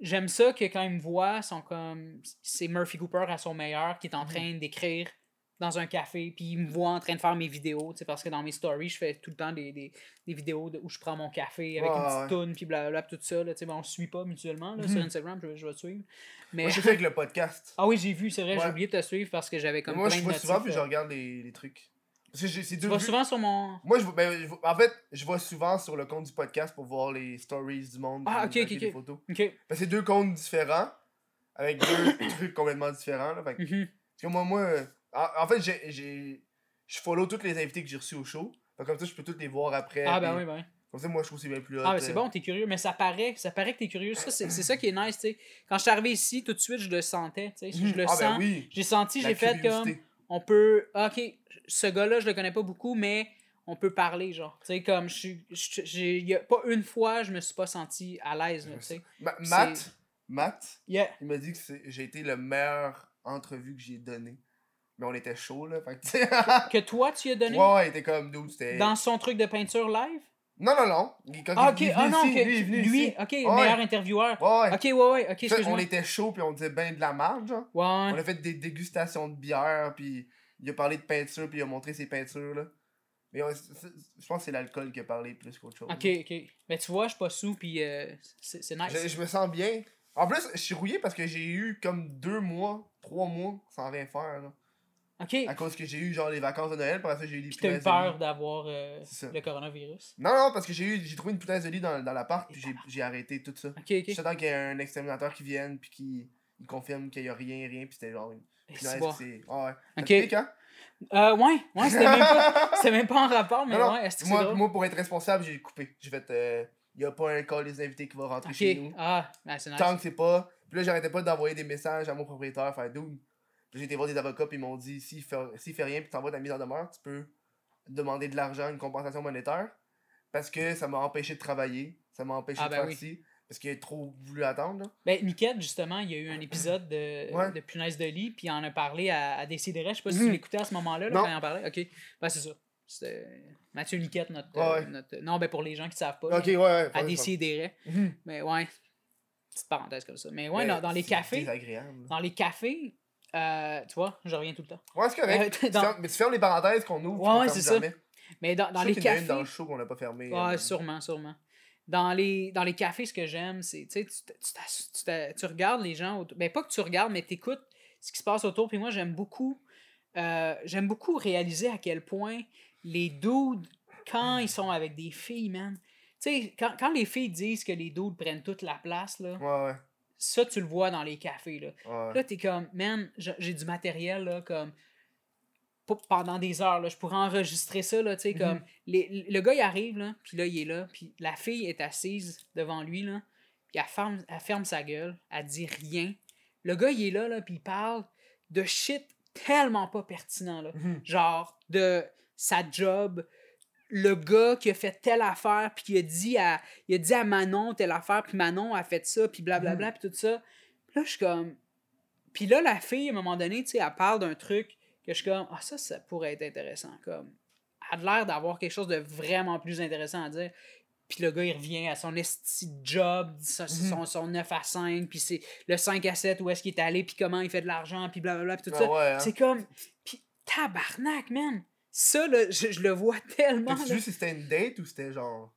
j'aime ça que quand ils me voient, ils sont comme. C'est Murphy Cooper à son meilleur qui est en
Mhm.
train d'écrire dans un café, puis il me voit en train de faire mes vidéos, tu sais, parce que dans mes stories, je fais tout le temps des, des, des vidéos de- où je prends mon café avec une petite
ouais.
toune, puis blablabla, tout ça, là, tu sais, ben, on se suit pas mutuellement, là, sur Instagram, je, je vais te suivre. Mais...
Moi, je fais avec le podcast.
Ah oui, j'ai vu, c'est vrai, j'ai oublié de te suivre parce que j'avais comme
moi,
plein
je vois souvent, puis je
euh.
regarde les, les trucs. C'est
Tu vas souvent sur mon...
Moi, je, ben, je en fait, je vois souvent sur le compte du podcast pour voir les stories du monde.
Ah, ok, ok, ok.
photos.
Ok.
Parce que c'est deux comptes différents, avec deux trucs complètement différents. Là, fait que-
Mhm.
Parce que moi, moi en, en fait, j'ai-. Je follow tous les invités que j'ai reçus au show. Fait comme ça, je peux tous les voir après.
Ah, ben oui, ben.
Comme ça, moi, je trouve que c'est bien plus hot.
Ah, ben c'est
euh.
bon, t'es curieux, mais ça paraît, ça paraît que t'es curieux. Ça, c'est ça qui est nice, tu sais. Quand je suis arrivé ici, tout de suite, je le sentais, tu sais. Je le
ah,
sens.
ben oui.
J'ai senti, j'ai fait comme. On peut, ah, ok, ce gars-là, je le connais pas beaucoup, mais on peut parler, genre. Tu sais, comme, je suis, y a pas une fois, je me suis pas senti à l'aise, là, tu sais.
Ma- Matt, Matt,
Yeah.
il m'a dit que j'ai été le meilleur entrevue que j'ai donné. Mais on était chaud, là. Fait que.
Que toi, tu y as donné?
Ouais, ouais, il était comme, dude, c'était.
dans son truc de peinture live?
Non, non, non. Quand
Ah, ok,
il
ah
venu
non,
ici, lui, il est venu
Lui, ok,
Ouais.
meilleur intervieweur.
Ouais, ouais.
Ok, ouais, ouais, ok,
Fait, on était chaud, puis on disait ben de la merde, genre.
Ouais,
On a fait des dégustations de bière, puis il a parlé de peinture, puis il a montré ses peintures, là. Mais je pense que c'est l'alcool qui a parlé plus qu'autre chose.
Ok, ok. Mais tu vois, je suis pas sous, puis euh, c'est c'est nice.
Je, je me sens bien. En plus, je suis rouillé parce que j'ai eu comme deux mois, trois mois sans rien faire, là.
Ok.
À cause que j'ai eu genre les vacances de Noël, par ça j'ai eu des punaises de
peur
lit.
d'avoir euh, le coronavirus.
Non, non, parce que j'ai eu j'ai trouvé une punaise de lit dans, dans l'appart, puis j'ai- arrêté tout ça.
Ok, ok.
J'attends qu'il y ait un exterminateur qui vienne, puis qui il confirme qu'il y a rien, rien, puis c'était genre une
Eh,
punaise,
c'est bon.
c'est. Ah ouais.
Ok.
pique, hein?
Euh, ouais, ouais, c'était même pas, même pas en rapport, mais
Non, non,
ouais, est-ce que
moi,
drôle?
moi, pour être responsable, j'ai coupé. J'ai fait. euh, Il y a pas un call des invités qui va rentrer chez nous.
ah, ben, c'est nice.
Tant que c'est pas. Puis là, j'arrêtais pas d'envoyer des messages à mon propriétaire, faire dude. J'ai été voir des avocats, puis ils m'ont dit s'il fait, fait rien, puis t'envoies ta mise en demeure, tu peux demander de l'argent, une compensation monétaire. Parce que ça m'a empêché de travailler, ça m'a empêché
Ah,
de
ben
faire
oui.
ci. Parce qu'il a trop voulu attendre. Là.
Ben, Miquette, justement, il y a eu un épisode de,
Ouais.
de Punaise de lit, puis il en a parlé à, à Décideret. Je sais pas si
Mhm.
tu l'écoutais à ce moment-là, quand il en parlait. Ok, ben, c'est ça. C'était Mathieu Niquette, notre,
Ouais,
euh, notre- Non, ben, pour les gens qui savent pas.
Ok, ouais, ouais.
à Décideret.
Mhm.
Mais ouais, petite parenthèse comme ça. Mais ouais,
Ben,
dans, dans les
c'est
cafés,
désagréable.
dans les cafés, euh, tu vois, je reviens tout le temps.
Ouais, c'est correct.
Euh,
Tu fermes- Mais tu fermes les parenthèses qu'on ouvre.
Ouais, ouais, c'est ça. Mais dans, dans les
sais qu'il y en a une
cafés.
dans le show qu'on n'a pas fermé.
Ouais,
euh,
sûrement, sûrement. Dans les, dans les cafés, ce que j'aime, c'est, tu tu tu tu tu regardes les gens autour. Ben, pas que tu regardes, mais t'écoutes ce qui se passe autour. Puis moi, j'aime beaucoup, euh, j'aime beaucoup réaliser à quel point les dudes, quand ils sont avec des filles, man, tu sais, quand, quand les filles disent que les dudes prennent toute la place, là,
Ouais, ouais.
Ça, tu le vois dans les cafés, là.
ouais.
Là, t'es comme, man, j'ai du matériel, là, comme, pendant des heures, là, je pourrais enregistrer ça, là, tu sais,
Mhm.
comme, les- le gars, il arrive, là, puis là, il est là, puis la fille est assise devant lui, là, puis elle ferme, elle ferme sa gueule, elle dit rien. Le gars, il est là, là, puis il parle de shit tellement pas pertinent, là.
Mhm.
Genre, de sa job, le gars qui a fait telle affaire, puis qui a dit à, il a dit à Manon telle affaire, puis Manon a fait ça, puis blablabla, puis tout ça. Puis là, je suis comme... Puis là, la fille, à un moment donné, tu sais, elle parle d'un truc que je suis comme, ah, ça, ça pourrait être intéressant. Comme, elle a l'air d'avoir quelque chose de vraiment plus intéressant à dire. Puis le gars, il revient à son esti job, son, son, son 9 à 5, puis c'est le 5 à 7, où est-ce qu'il est allé, puis comment il fait de l'argent, puis blablabla, puis tout
Ah
ça.
ouais, hein.
C'est comme, puis tabarnak, man. Ça, là, je, je le vois tellement.
T'as-tu vu si c'était une date ou c'était genre?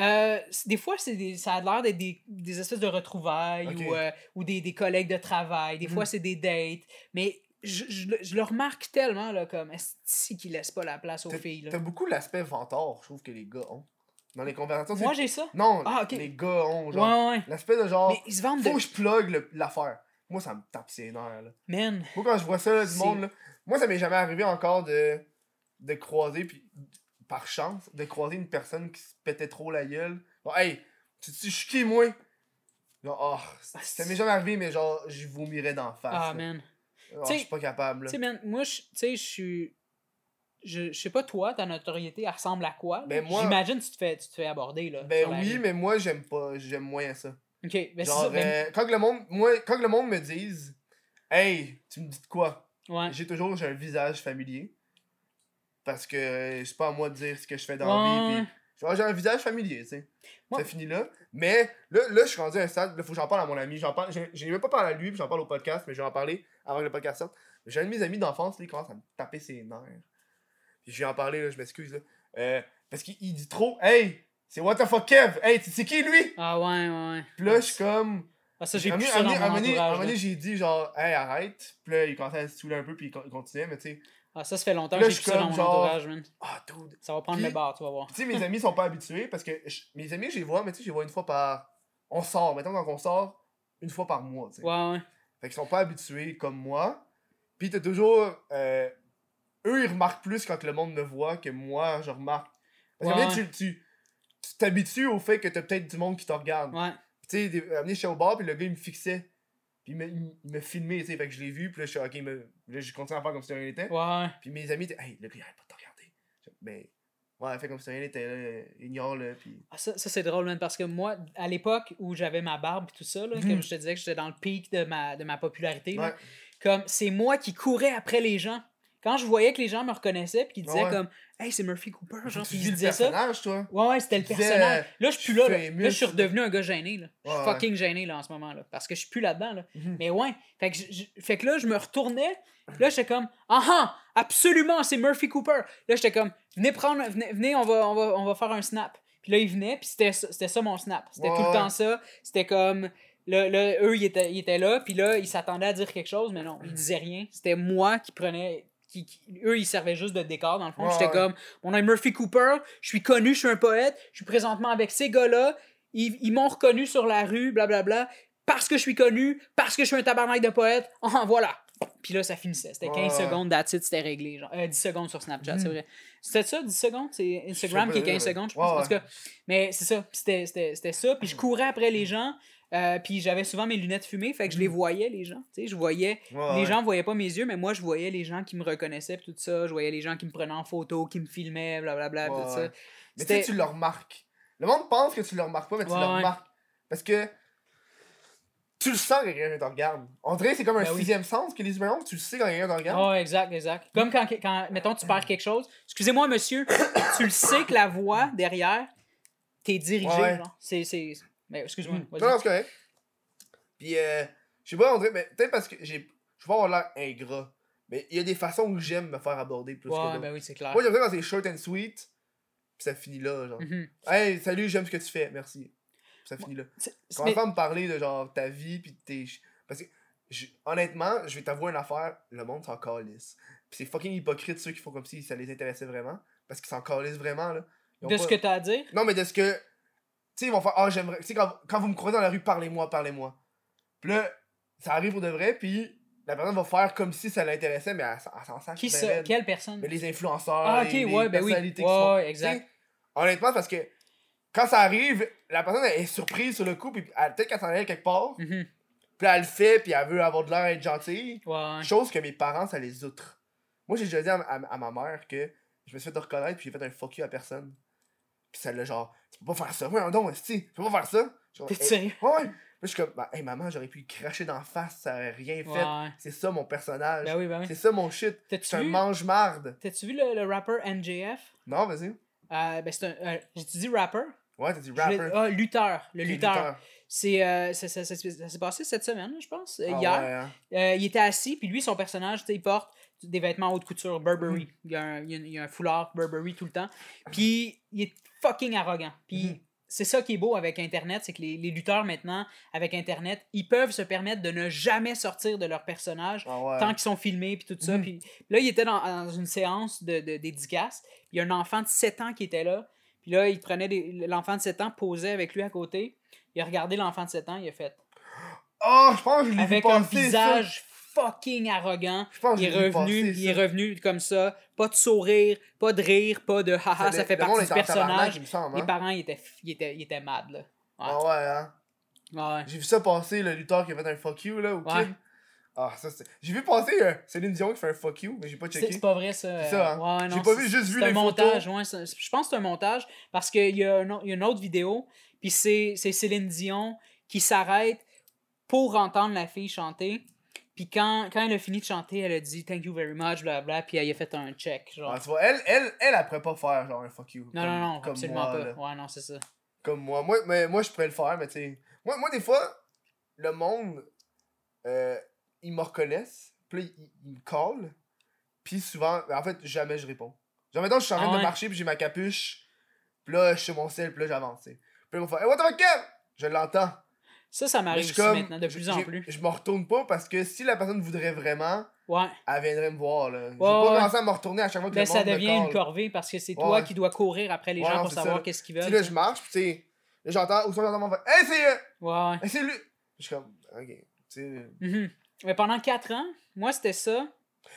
Euh, des fois, c'est des, ça a l'air d'être des, des espèces de retrouvailles ou, euh, ou des, des collègues de travail. Des fois,
Mhm.
c'est des dates. Mais je, je, le- je le remarque tellement, là, comme, est-ce qu'ils laissent pas la place aux filles, là.
t'as beaucoup l'aspect ventard, je trouve, que les gars ont. Dans les conversations.
Moi, j'ai ça.
Non,
Ah,
les gars ont, genre.
Ouais, ouais.
L'aspect de genre.
Mais ils se vendent
Faut
de...
que je plug l'affaire. Moi, ça me tape ses nerfs, là.
Man,
Moi, quand je vois ça, là, du monde, là. Moi, ça m'est jamais arrivé encore de. De croiser, puis par chance, de croiser une personne qui se pétait trop la gueule. Bon, hey, tu je suis qui, moi? Genre, oh, ça m'est jamais arrivé, mais genre, je vomirais d'en face.
ah,
là.
man.
Oh, je suis pas capable,
Tu sais, man, moi, je- tu sais, je suis... Je, je sais pas, toi, ta notoriété, elle ressemble à quoi?
Ben,
J'imagine tu te fais, tu te fais aborder, là.
Ben oui,
rue.
mais moi, j'aime pas. J'aime moyen ça.
OK, ben c'est
Genre,
ça. ben-
euh, quand, que le monde, moi, quand que le monde me dise Hey, tu me dis de quoi
ouais.
J'ai toujours j'ai un visage familier. Parce que euh, c'est pas à moi de dire ce que je fais dans
Ouais,
la vie.
ouais.
Genre, j'ai un visage familier, tu sais.
Moi-
Ça finit là. Mais là, là, je suis rendu à un stade, il faut que j'en parle à mon ami. J'en parle, je, n'ai même pas parlé à lui, puis j'en parle au podcast, mais je vais en parler avant que le podcast sorte. J'ai un de mes amis d'enfance, là, il commence à me taper ses nerfs. Puis je vais en parler, là, je m'excuse, là. Euh, parce qu'il il dit trop, hey, c'est what the fuck Kev, hey, c'est qui lui?
Ah ouais, ouais, ouais.
Puis là, je suis comme.
Ah, ça, j'ai
un
plus
moment-
ça
à un donné- j'ai dit genre, hey, arrête. Puis là, il commençait à se saouler un peu, puis il continuait, mais tu sais,
Ah, ça, ça fait longtemps
Là,
que
je
j'ai
suis
plus ça dans mon
genre-
entourage, man.
ah, dude.
Ça va prendre
Puis-
le bar, tu vas voir.
Tu sais, mes amis sont pas habitués parce que je- mes amis, je les vois, mais tu sais, je les vois une fois par. On sort, mettons quand on sort, une fois par mois, tu sais.
Ouais, ouais.
Fait qu'ils sont pas habitués comme moi. Puis t'as toujours. euh, eux, ils remarquent plus quand le monde me voit que moi, je remarque. Parce que
Ouais,
tu tu tu t'habitues au fait que t'as peut-être du monde qui te regarde.
Ouais.
Puis tu sais, donné, j'étais au bar, puis le gars, il me fixait. Puis il me filmait, tu sais. Fait que je l'ai vu, puis là, je suis ok, là, j'ai continué à faire comme si rien n'était.
Ouais.
Puis mes amis étaient, hey, le gars, il arrête pas de te regarder. Je- Ben, ouais, fait comme si rien n'était, là, ignore-le, puis.
Ah, ça, ça c'est drôle, man, parce que moi, à l'époque où j'avais ma barbe et tout ça, là, comme je te disais que j'étais dans le pic de ma, de ma popularité, là, comme c'est moi qui courais après les gens. Quand je voyais que les gens me reconnaissaient puis qu'ils disaient
Ouais.
comme Hey, c'est Murphy Cooper, genre, puis ils disaient ça.
toi.
Ouais, ouais, c'était le personnage. Là, je suis plus là, là. Là, je suis
là.
redevenu un gars gêné, là. Je suis fucking gêné, là, en ce moment, là. Parce que je suis plus là-dedans, là.
Mhm.
Mais ouais. Fait que, je- je- fait que là, je me retournais. Là, j'étais comme, ah ah, absolument, c'est Murphy Cooper. Là, j'étais comme, venez prendre, venez, venez, on, va, on, va, on va faire un snap. Puis là, il venait, puis c'était ça c'était ça mon snap. C'était
Ouais,
tout le temps ça. C'était comme, là, là, eux, ils étaient, ils étaient là, puis là, ils s'attendaient à dire quelque chose, mais non, ils disaient rien. C'était moi qui prenais. Qui, qui- eux, ils servaient juste de décor, dans le fond.
Ouais,
J'étais
ouais.
comme, mon nom est Murphy Cooper, je suis connu, je suis un poète, je suis présentement avec ces gars-là, ils, ils m'ont reconnu sur la rue, blablabla, parce que je suis connu, parce que je suis un tabarnak de poète, ah, voilà. Puis là, ça finissait. C'était 15
Ouais.
secondes, that's it, c'était réglé. Genre, Euh, 10 secondes sur Snapchat,
Mhm.
c'est vrai. C'était ça, 10 secondes? C'est Instagram qui est
pas,
15
ouais.
secondes, je pense. En
ouais.
tout cas, mais c'est ça. C'était ça. Puis je courais après les gens. Euh, puis j'avais souvent mes lunettes fumées, fait que je les voyais, les gens. Tu sais, je voyais.
Ouais,
les
ouais.
gens voyaient pas mes yeux, mais moi, je voyais les gens qui me reconnaissaient, pis tout ça. Je voyais les gens qui me prenaient en photo, qui me filmaient, blablabla,
Ouais,
tout ça.
Mais tu sais, tu le remarques. Le monde pense que tu le remarques pas, mais tu le remarques. Parce que tu le sens quand quelqu'un te regarde. On dirait c'est comme un
Ben oui.
sixième sens que les humains ont, tu le sais quand quelqu'un te regarde.
Ah, exact, exact. Comme quand, quand, mettons, tu perds quelque chose. Excusez-moi, monsieur, tu le sais que la voix derrière, t'es dirigé. C'est. Mais excuse-moi, vas-y.
Non, non, c'est correct. Puis, euh, je sais pas, on dirait, mais peut-être parce que j'ai. Je vais avoir l'air ingrat. Mais il y a des façons où j'aime me faire aborder plus que
Ouais,
d'autres.
ben oui, c'est clair.
Moi, j'aime ça quand c'est short and sweet. Puis ça finit là, genre.
Mhm.
Hey, salut, j'aime ce que tu fais, merci. Puis ça finit là. Commence
mais-
me parler de genre ta vie puis tes. Parce que je- honnêtement, je vais t'avouer une affaire, le monde s'en calisse. Puis c'est fucking hypocrite ceux qui font comme si ça les intéressait vraiment. Parce qu'ils s'en calissent vraiment là.
De
pas-
ce que t'as à dire?
Non mais de ce que. Tu sais, ils vont faire Ah j'aimerais. Tu sais, quand, quand vous me croisez dans la rue, parlez-moi, parlez-moi. Puis là, ça arrive pour de vrai, puis la personne va faire comme si ça l'intéressait, mais elle, s'en- elle s'en sac.
Qui ça?
raide.
Quelle personne?
Mais les influenceurs,
Ah,
les,
ok,
les
ouais, ben oui. Ouais, exact.
Honnêtement, parce que quand ça arrive, la personne elle est surprise sur le coup, puis peut-être qu'elle s'en allait quelque part,
Mhm.
puis elle le fait, puis elle veut avoir de l'air être gentille.
Ouais.
Chose que mes parents, ça les outre. Moi, j'ai déjà dit à, à- à ma mère que je me suis fait reconnaître, puis j'ai fait un fuck you à personne. Puis celle-là, genre, tu peux pas faire ça. Ouais, non, esti, tu peux pas faire ça.
T'es
eh,
sérieux?
Ouais, ouais. Puis je suis comme, bah, hey, maman, j'aurais pu cracher d'en face, ça aurait rien fait.
Ouais.
C'est ça mon personnage.
Ben oui, ben oui.
C'est ça mon shit. C'est un mange-marde.
T'as-tu vu le, le rapper NJF
Non, vas-y.
euh, Ben, c'est un. euh, J'ai-tu dit rapper?
Ouais, t'as dit rapper.
Ah, lutteur. Le lutteur. C'est, euh, ça, ça- ça- ça s'est passé cette semaine, je pense, euh,
Ah
hier.
ouais, hein.
Euh, il était assis, puis lui, son personnage, il porte des vêtements haute couture, Burberry.
Mm.
Il, y a un, il, y a, un foulard Burberry tout le temps. Puis il est fucking arrogant. Puis
Mhm.
c'est ça qui est beau avec Internet, c'est que les, les lutteurs maintenant, avec Internet, ils peuvent se permettre de ne jamais sortir de leur personnage
Ah ouais.
tant qu'ils sont filmés puis tout ça.
Mhm.
Puis là, il était dans, dans une séance de, de dédicace. Il y a un enfant de 7 ans qui était là. Puis là, il prenait l'enfant de 7 ans, posait avec lui à côté. Il a regardé l'enfant de 7 ans, il a fait
Oh, je pense que je
avec un
passer, ça.
Fucking arrogant.
Je pense que
Il est revenu,
passer,
il est revenu comme ça, pas de sourire, pas de rire, pas de haha, ça fait
le
partie du personnage.
semble,
Les
hein.
parents, ils étaient, ils étaient, ils étaient mad, là.
Ah ouais, hein.
Ouais.
J'ai vu ça passer, le lutteur qui a fait un fuck you, là, au
Ouais.
kid. Ah, ça, c'est. J'ai vu passer euh, Céline Dion qui fait un fuck you, mais j'ai pas checké.
c'est pas vrai, ça.
C'est ça, hein.
ouais,
J'ai pas vu, juste vu
C'est un
les
montage,
photos.
ouais. Je pense que c'est un montage parce qu'il y, a un au- il y a une autre vidéo, puis c'est Céline Dion qui s'arrête pour entendre la fille chanter. Puis quand, quand elle a fini de chanter, elle a dit Thank you very much, blablabla, puis elle a fait un check. Genre.
Ah, tu vois, elle, elle, elle, elle pourrait pas faire genre un fuck you.
non,
comme-
non, non,
comme
absolument
moi,
pas.
là.
Ouais, non, c'est ça.
Comme moi. Moi, mais, moi je pourrais le faire, mais tu sais. Moi, moi, des fois, le monde, euh, ils me reconnaissent. Puis là, il, il me call. Puis souvent, en fait, jamais je réponds. Genre, maintenant, je suis en train
Ah
de
ouais.
marcher, puis j'ai ma capuche. Puis là, je suis sur mon sel, puis là, j'avance, tu sais. Puis là, ils vont faire Hey, what the fuck? Je l'entends.
Ça, ça m'arrive maintenant, de plus en
j'ai-
plus.
Je me retourne pas parce que si la personne voudrait vraiment,
Ouais.
elle viendrait me voir, là.
Ouais,
pas
ouais.
commencer à me retourner à chaque fois que
Ben,
le
ça
monde me
devient une
call.
corvée parce que c'est
Ouais,
toi qui dois courir après les gens pour savoir
ça.
qu'est-ce qu'ils
Tu
veulent.
sais, là,
tu
je marche, puis tu sais, là, j'entends, ou soit j'entends mon frère, Hey, c'est.
sais. Ouais,
hey, c'est lui! Je suis comme, ok, tu sais.
Mhm. Mais pendant 4 ans, moi, c'était ça.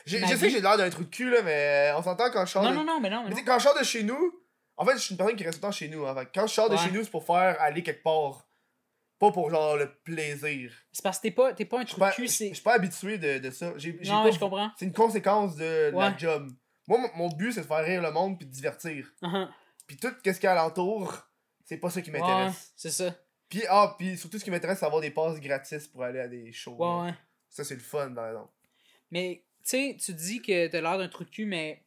J'ai- Je sais
vie.
que j'ai l'air d'un trou de cul, là, mais on s'entend quand je sors.
Non,
de...
non, non, mais non. Mais
Mais tu
non.
sais, quand je sors de chez nous, en fait, je suis une personne qui reste tout le temps chez nous. Hein, quand je sors de chez nous, c'est pour faire aller quelque part. Pas pour genre le plaisir.
C'est parce que t'es pas, t'es pas un trou de cul,
je- suis pas habitué de, de ça. J'ai, j'ai
Non,
pas-
je comprends.
C'est une conséquence de, de la job. Moi, mon- mon but, c'est de faire rire le monde puis de divertir.
Uh-huh.
Puis tout ce qu'il y a alentour, c'est pas ça qui
Ouais,
m'intéresse.
c'est ça.
Puis, ah, puis surtout, ce qui m'intéresse, c'est avoir des passes gratis pour aller à des shows.
ouais.
Ça, c'est le fun, par exemple.
Mais, tu sais, tu dis que t'as l'air d'un trou de cul, mais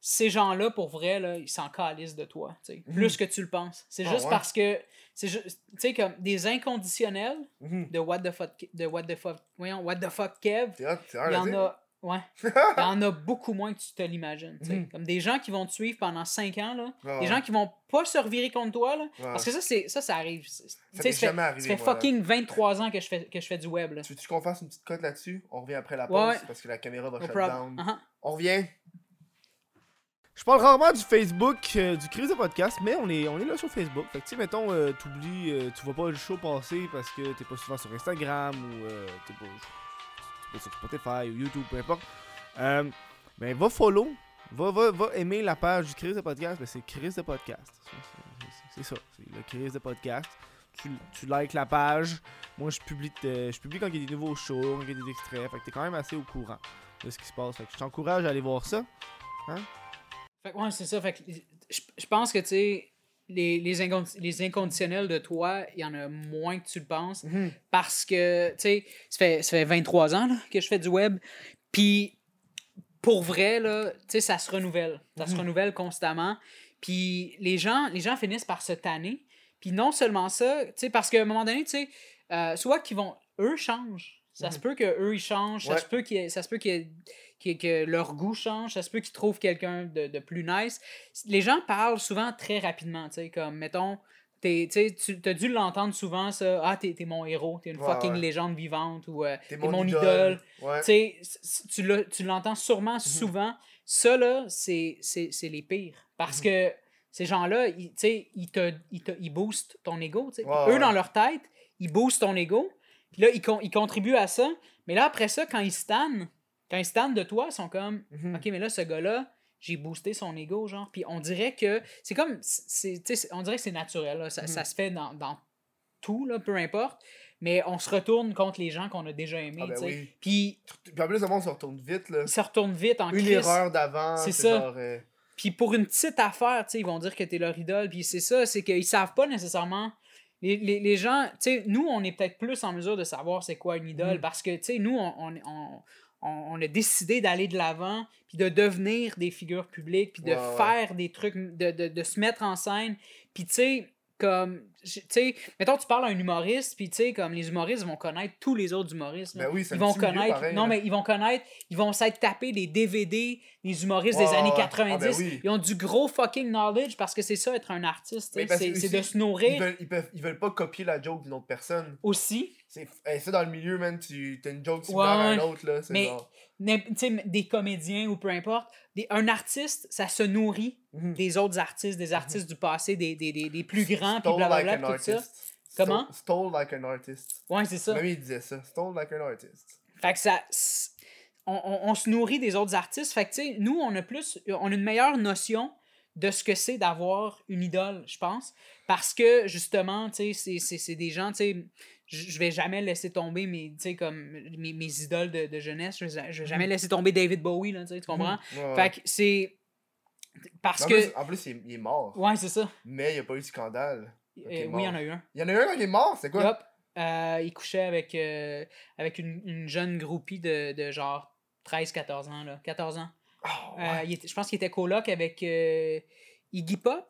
ces gens-là, pour vrai, là, ils s'en calissent de toi.
Mhm.
Plus que tu le penses. C'est
Ah
juste
ouais?
parce que, c'est juste, tu sais, comme des inconditionnels
Mhm.
de what the fuck, de what the fuck, voyons, what the fuck Kev, il y en a, ouais, il y en a beaucoup moins que tu te l'imagines.
Mhm.
Comme des gens qui vont te suivre pendant 5 ans, là,
Ouais,
des
ouais.
gens qui vont pas se revirer contre toi, là,
Ouais.
parce que ça, c'est, ça, ça arrive.
Ça
ça fait,
jamais
ça
arrivé.
fait
moi, là.
fucking 23 ans que je fais, que je fais du web, là.
Tu veux-tu qu'on fasse une petite cote là-dessus? On revient après la pause parce que la caméra va
No
shut down.
Uh-huh.
On revient.
Je parle rarement du Facebook, euh, du Crise de podcast, mais on est, on est là sur Facebook. Fait que, tu mettons, euh, t'oublies, euh, tu vois pas le show passer parce que t'es pas souvent sur Instagram ou euh, t'es pas, sur Spotify ou YouTube, peu importe. Ben, va follow, va, va, va aimer la page du Crise de podcast. Ben, c'est Crise de podcast. C'est- ça, c'est le Crise de podcast. Tu, likes la page. Moi, je publie, je publie quand il y a des nouveaux shows, quand il y a des extraits. Fait que t'es quand même assez au courant de ce qui se passe. Fait que je t'encourage à aller voir ça.
Fait que, ouais, c'est ça. Fait que je, je pense que, tu sais, les, les, incondi- les inconditionnels de toi, il y en a moins que tu le penses.
Mhm.
Parce que, tu sais, ça fait, ça fait 23 ans là, que je fais du web. Puis, pour vrai, là, tu sais, ça se renouvelle. Ça se
Mhm.
renouvelle constamment. Puis, les gens, les gens finissent par se tanner. Puis, non seulement ça, tu sais, parce qu'à un moment donné, tu sais, euh, soit qu'ils vont. Eux changent. Ça
Mhm.
se peut qu'eux, ils changent. Ça se peut, qu'il y ait- ça se peut ait- que leur goût change. Ça se peut qu'ils trouvent quelqu'un de, de plus nice. Les gens parlent souvent très rapidement, tu sais, comme, mettons, t'es- tu sais, tu as dû l'entendre souvent, ça. Ah, t'es t'es mon héros, t'es une
Ouais,
fucking
ouais.
légende vivante ou euh,
T'es
t'es mon, idole.
Ouais.
Tu l'as- tu l'entends sûrement
Mhm.
souvent. Ça, là, c'est c'est- c'est les pires. Parce
Mhm.
que ces gens-là, ils, tu sais, ils, te, ils, te, ils boostent ton ego. eux, dans leur tête, ils boostent ton ego. Puis là, ils, con- ils contribuent à ça. Mais là, après ça, quand ils stannent, quand ils stannent de toi, ils sont comme
Mhm.
OK, mais là, ce gars-là, j'ai boosté son ego, genre. Puis on dirait que c'est comme. c'est tu sais, c'est- on dirait que c'est naturel. là. Ça,
Mhm.
ça se fait dans, dans tout, là, peu importe. Mais on se retourne contre les gens qu'on a déjà aimés.
Ah ben oui.
Puis
Puis en plus, le monde se retourne vite, là.
ils se retournent vite en
Une
crise.
erreur d'avant,
C'est ça.
genre... euh,
Puis pour une petite affaire, ils vont dire que t'es leur idole. Puis c'est ça, c'est qu'ils savent pas nécessairement. Les, les, les gens, tu sais, nous, on est peut-être plus en mesure de savoir c'est quoi une idole
Mhm.
parce que, tu sais, nous, on, on, on, on- on a décidé d'aller de l'avant, puis de devenir des figures publiques, puis de
Ouais, ouais.
faire des trucs, de, de, de se mettre en scène. Puis, tu sais, comme, tu sais, mettons, tu parles à un humoriste, puis, tu sais, comme les humoristes vont connaître tous les autres humoristes.
Ben oui,
ils vont connaître
pareil,
non mais ils vont connaître ils vont s'être tapés des DVD des humoristes des années
ouais.
90
Ah, ben oui.
ils ont du gros fucking knowledge parce que c'est ça être un artiste c'est de se
Ils
nourrir
veulent, ils, peuvent, ils veulent pas copier la joke d'une autre personne.
aussi
C'est hey, ça dans le milieu, man, tu as une joke
Ouais,
similaire à un autre, là. C'est
Mais-
genre...
Des comédiens ou peu importe des- un artiste ça se nourrit
Mhm.
des autres artistes des artistes du passé des, des, des, des plus grands puis blablabla
like an
tout ça
artist.
Comment?
Stole, stole like an artist.
ouais c'est ça
Même il disait ça. Stole like an artist.
Fait que ça. On, on- on se nourrit des autres artistes. Fait que, tu sais, nous, on a plus. On a une meilleure notion de ce que c'est d'avoir une idole, je pense. Parce que, justement, tu sais, c'est des gens, tu sais. Je vais jamais laisser tomber mes, comme, mes, mes idoles de, de jeunesse. Je vais, je vais jamais laisser tomber David Bowie, là, tu comprends?
Ouais, ouais.
Fait que c'est. Parce
en,
que.
plus, en plus, il est, mort.
Ouais, c'est ça.
Mais il n'y a pas eu de scandale.
Euh, oui, il y en a eu un.
Il y en a eu un quand il est mort, c'est quoi?
Euh, il couchait avec, euh, avec une, une jeune groupie de, de genre 13-14 ans. Là. 14 ans.
Ah, ouais.
Il était- je pense qu'il était coloc avec Iggy Pop.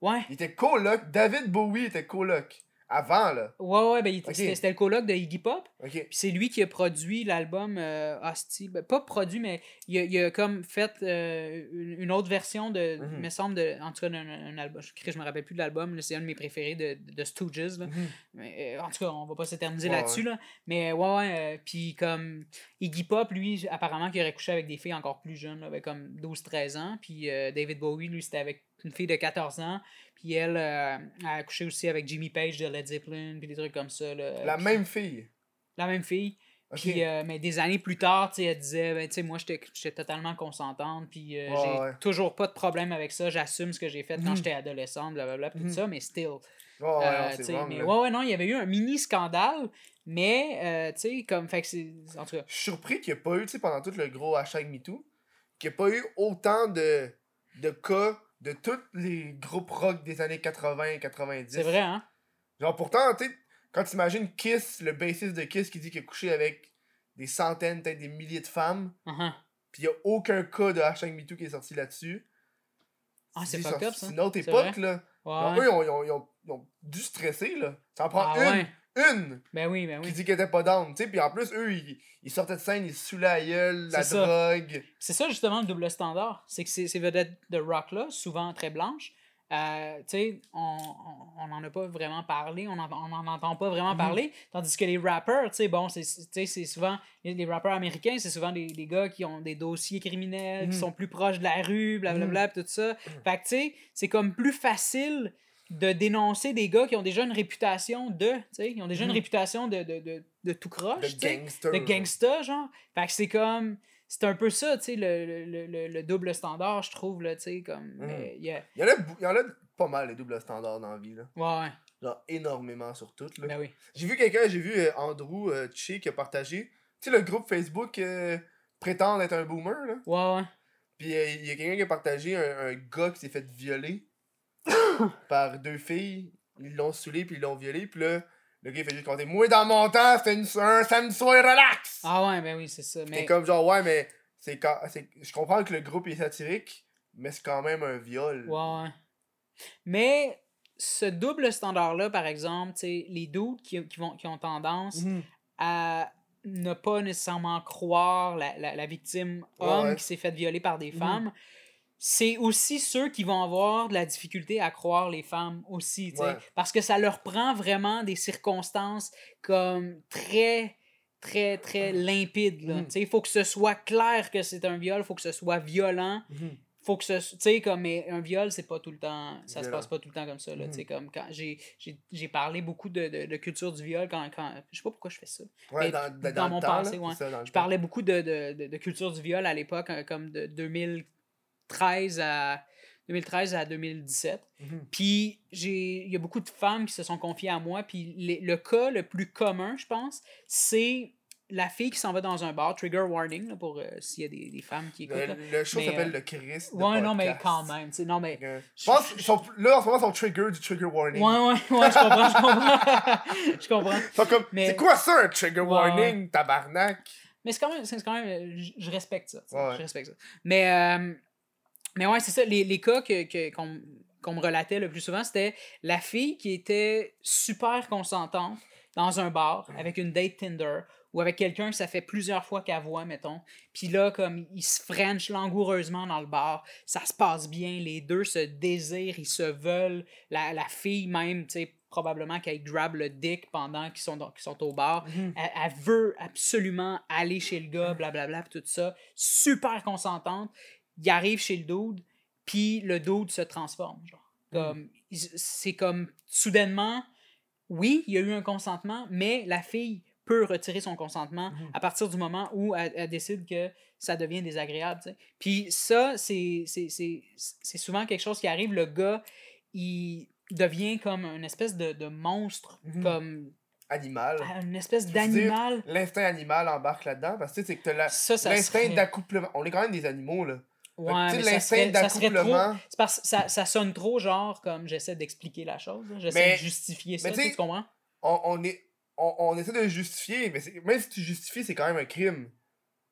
Ouais.
Il était coloc. David Bowie était coloc Avant, là.
Ouais, ouais, ben, il c'était c'était le coloc de Iggy Pop.
Ok.
Puis c'est lui qui a produit l'album euh, Hostie. Ben, pas produit, mais il a, il a comme fait euh, une, une autre version de,
Mhm.
me semble, de, en tout cas, d'un un album. Je, je me rappelle plus de l'album, là, c'est un de mes préférés de, de Stooges. Là.
Mhm.
Mais, euh, en tout cas, on va pas s'éterniser
Ouais,
là-dessus. Là. Mais ouais, ouais. euh, puis comme Iggy Pop, lui, apparemment, qu'il aurait couché avec des filles encore plus jeunes, là, comme 12-13 ans. Puis euh, David Bowie, lui, c'était avec une fille de 14 ans. Puis elle euh, a couché aussi avec Jimmy Page de Led Zeppelin, puis des trucs comme ça. Là.
La
Puis-
même fille?
la même fille. Puis, euh, mais des années plus tard, tu sais, elle disait, ben, tu sais, moi, j'étais totalement consentante, puis euh,
Ouais,
j'ai
ouais.
toujours pas de problème avec ça, j'assume ce que j'ai fait quand
Mhm.
j'étais adolescente, blablabla, puis
Mhm.
tout ça, mais still.
Ouais, ouais,
Euh,
non,
mais ouais, ouais, non, il y avait eu un mini scandale, mais, tu sais, comme, fait que c'est. En tout cas,
Je suis surpris qu'il n'y ait pas eu, tu sais, pendant tout le gros hashtag MeToo, qu'il n'y ait pas eu autant de, de cas de tous les groupes rock des années 80 et 90.
c'est vrai, hein?
Genre, pourtant, tu sais, quand tu imagines Kiss, le bassiste de Kiss qui dit qu'il a couché avec des centaines, peut-être des milliers de femmes,
Uh-huh.
puis il n'y a aucun cas de hashtag MeToo qui est sorti là-dessus.
Ah, c'est fucked up, ça.
C'est une autre époque,
vrai.
là.
Ouais,
eux, ils ont, ils ont- ils ont- ils ont dû stresser, là. Ça en prend
Ah,
une,
ouais.
Une
Ben oui, ben
qui
oui.
dit qu'elle était pas down, tu sais. Puis en plus, eux, ils, ils sortaient de scène, ils se saoulaient la gueule, la
ça.
drogue.
C'est ça justement le double standard. C'est que ces, ces vedettes de rock-là, souvent très blanches, euh, tu sais, on on n'en a pas vraiment parlé, on n'en on en entend pas vraiment
Mhm.
parler. Tandis que les rappers, tu sais, bon, c'est souvent, les, les rappers américains, c'est souvent des, des gars qui ont des dossiers criminels, qui
Mhm.
sont plus proches de la rue, blablabla, pis tout ça. Fait que, tu sais, c'est comme plus facile de dénoncer des gars qui ont déjà une réputation de, tu sais, ils ont déjà une
Mhm.
réputation de, de, de, de tout croche,
De gangster.
de gangsta, genre. Fait que c'est comme. C'est un peu ça, tu sais, le, le, le, le double standard, je trouve, là, tu sais, comme.
Mhm.
il y a-
Il y, en a, il y en a pas mal, les doubles standards dans la vie, là.
Ouais, ouais.
Genre, énormément sur toutes, là.
Ben oui.
J'ai vu quelqu'un, j'ai vu euh, Andrew euh, Che qui a partagé. Tu sais, le groupe Facebook euh, prétend être un boomer, là.
Ouais, ouais.
Puis euh, il y a quelqu'un qui a partagé un, un gars qui s'est fait violer par deux filles. Ils l'ont saoulé, puis ils l'ont violé. Puis là, le gars, il fait juste compter Moi, dans mon temps, c'était une- un samedi soir relax.
Ah ouais, ben oui, c'est ça.
C'est
Mais.
comme genre, ouais, mais c'est quand. c'est- Je comprends que le groupe est satirique, mais c'est quand même un viol.
Ouais, ouais. Mais ce double standard-là, par exemple, tu sais, les doutes qui, qui, vont, qui ont tendance
Mhm.
à ne pas nécessairement croire la, la, la victime homme
Ouais.
qui s'est fait violer par des
Mhm.
femmes, c'est aussi ceux qui vont avoir de la difficulté à croire les femmes aussi,
Ouais.
parce que ça leur prend vraiment des circonstances comme très très très limpides là. Tu sais, il faut que ce soit clair que c'est un viol, il faut que ce soit violent,
Mhm.
faut que ce tu sais comme mais un viol c'est pas tout le temps ça se
Violent.
passe pas tout le temps comme ça là tu sais comme quand j'ai j'ai j'ai parlé beaucoup de, de, de culture du viol quand quand je sais pas pourquoi je fais ça
Ouais,
Mais
dans, dans,
dans
le
mon
temps,
passé,
là,
ouais.
ça,
je
temps.
parlais beaucoup de, de, culture du viol à l'époque, hein, comme de 2013 à 2013 à 2017.
Mhm.
Puis j'ai il y a beaucoup de femmes qui se sont confiées à moi. Puis les- le cas le plus commun, je pense, c'est la fille qui s'en va dans un bar, trigger warning, là, pour euh, s'il y a des, des femmes qui écoutent. là.
Le, le show s'appelle
euh,
Le Christ.
Ouais, non, mais quand même. Non, mais.
Je pense sont, là, en ce moment, ils sont trigger du trigger warning.
Ouais, ouais, ouais, je comprends, je comprends. je comprends.
Comme,
Mais-
c'est quoi ça, un trigger
Ouais,
warning, tabarnak?
Mais c'est quand même, quand même, je je respecte ça.
Ouais.
Je respecte ça. Mais, euh, mais ouais, c'est ça. Les, les cas que, que- qu'on, qu'on me relatait le plus souvent, c'était la fille qui était super consentante dans un bar avec une date Tinder ou avec quelqu'un que ça fait plusieurs fois qu'elle voit, mettons. Puis là, comme ils se frenchent langoureusement dans le bar, ça se passe bien, les deux se désirent, ils se veulent. La, la fille même, tu sais, probablement qu'elle grab le dick pendant qu'ils sont, qu'ils sont au bar.
Mhm.
Elle, elle veut absolument aller chez le gars, blablabla, pis tout ça. Super consentante. Il arrive chez le dude, puis le dude se transforme. Genre. Comme, il- c'est comme, soudainement, oui, il y a eu un consentement, mais la fille peut retirer son consentement
Mhm.
à partir du moment où elle, elle décide que ça devient désagréable. tu. Puis ça, c'est souvent quelque chose qui arrive. Le gars, il devient comme une espèce de, de monstre,
Mhm.
comme
Animal.
une espèce
Tu
d'animal.
L'instinct animal embarque là-dedans, parce que tu sais, c'est que
ça
l'instinct
serait...
d'accouplement. On est quand même des animaux, là.
Ouais,
tu
mais ça serait, ça serait trop... parce ça, ça sonne trop genre comme j'essaie d'expliquer la chose. J'essaie de justifier ça, tu, comprends?
On, on est. On, on essaie de justifier, mais même si tu justifies, c'est quand même un crime.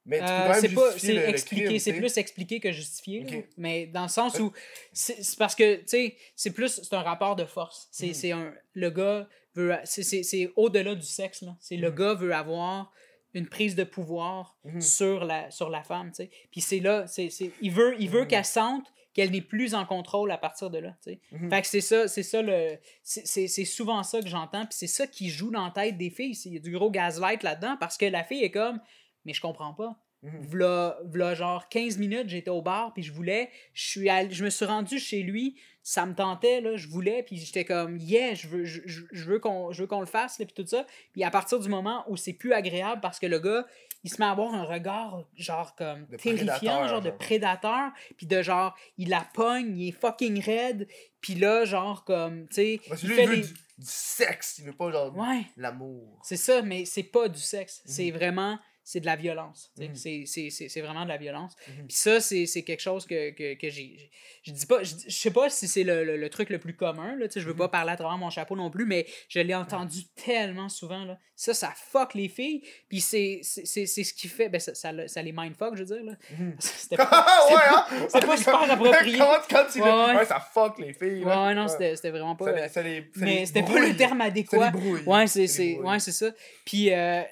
Mais tu peux
Euh,
quand même
c'est pas
justifier
c'est c'est plus expliquer que justifier là.
Ok.
mais dans le sens où c'est parce que tu sais c'est plus c'est un rapport de force c'est c'est un le gars veut. C'est, au-delà du sexe, là. C'est le
Mhm.
gars veut avoir une prise de pouvoir
Mhm.
sur, la, sur la femme, tu sais. Puis c'est là, c'est, c'est, il veut, il veut
Mhm.
qu'elle sente qu'elle n'est plus en contrôle à partir de là, tu sais.
Mhm.
Fait que c'est ça, c'est ça le. C'est, c'est, c'est souvent ça que j'entends, puis c'est ça qui joue dans la tête des filles. Il y a du gros gaslight là-dedans parce que la fille est comme, mais je comprends pas.
Mhm.
V'là, v'là genre 15 minutes, j'étais au bar, puis je voulais, je suis allé- je me suis rendu chez lui, ça me tentait, là, je voulais, puis j'étais comme, yeah, je veux, je, je- veux qu'on, je veux qu'on le fasse, là, puis tout ça. Puis à partir du moment où c'est plus agréable, parce que le gars, il se met à avoir un regard, genre, comme,
De
terrifiant, genre, de prédateur, puis de genre, il la pogne, il est fucking raide, puis là, genre, comme, tu sais, il fait des-
du, du sexe, il veut pas genre
Ouais.
l'amour.
C'est ça, mais c'est pas du sexe. C'est
Mhm.
vraiment, c'est de la violence.
Mhm.
C'est- vraiment de la violence.
Mhm.
Puis ça, c'est quelque chose que, que, que j'ai. Je dis pas, je, je sais pas si c'est le, le- le truc le plus commun, là, je veux
Mhm.
pas parler à travers mon chapeau non plus, mais je l'ai entendu tellement souvent. Là. Ça, ça fuck les filles. Puis c'est ce qui fait. Ben, ça, ça, ça les mindfuck, je veux dire. Là.
Mhm.
C'était
ouais,
pas, c'est
hein?
pas super approprié.
Quand, quand tu
Ouais, ouais.
ouais, ça fuck les filles.
ouais,
là.
ouais, non,
Ouais.
c'était vraiment pas.
Ça
euh,
les-
mais c'était pas le terme adéquat. Ouais, c'est
Ça les
c'est
brouille.
ouais, c'est ça. Puis, euh,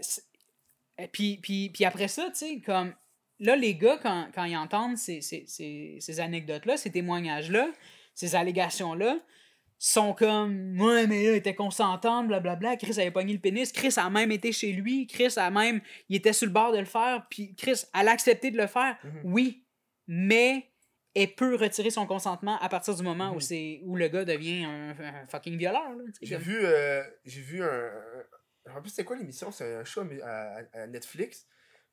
puis, puis, puis après ça, tu sais, comme là, les gars, quand, quand ils entendent ces, ces, ces, ces anecdotes-là, ces témoignages-là, ces allégations-là, sont comme Ouais, mais là, il était consentante, blablabla. Chris avait pogné le pénis. Chris a même été chez lui. Chris a même. Il était sur le bord de le faire. Puis Chris, elle a accepté de le faire.
Mhm.
Oui, mais elle peut retirer son consentement à partir du moment où,
Mhm.
c'est, où le gars devient un, un fucking violeur. sais,
J'ai
comme-
vu, euh, j'ai vu un. Je me rappelle c'était quoi l'émission? C'est un show à, à- à Netflix.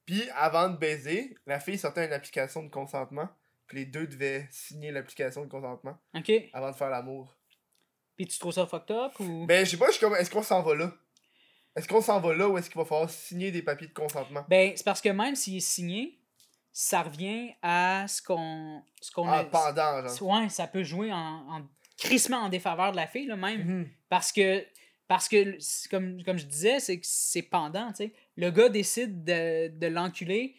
Puis avant de baiser, la fille sortait une application de consentement. Puis les deux devaient signer l'application de consentement
OK.
avant de faire l'amour.
Puis tu trouves ça fucked up ou?
Ben, je sais pas, je suis comme. Est-ce qu'on s'en va là? Est-ce qu'on s'en va là ou est-ce qu'il va falloir signer des papiers de consentement?
Ben, c'est parce que même s'il est signé, ça revient à ce qu'on. Ce qu'on
Ah,
a-
pendant, genre.
Ouais, ça peut jouer en, en crissement en défaveur de la fille, là, même.
Mhm.
Parce que. Parce que, comme, comme je disais, c'est que c'est pendant, tu sais. Le gars décide de, de l'enculer,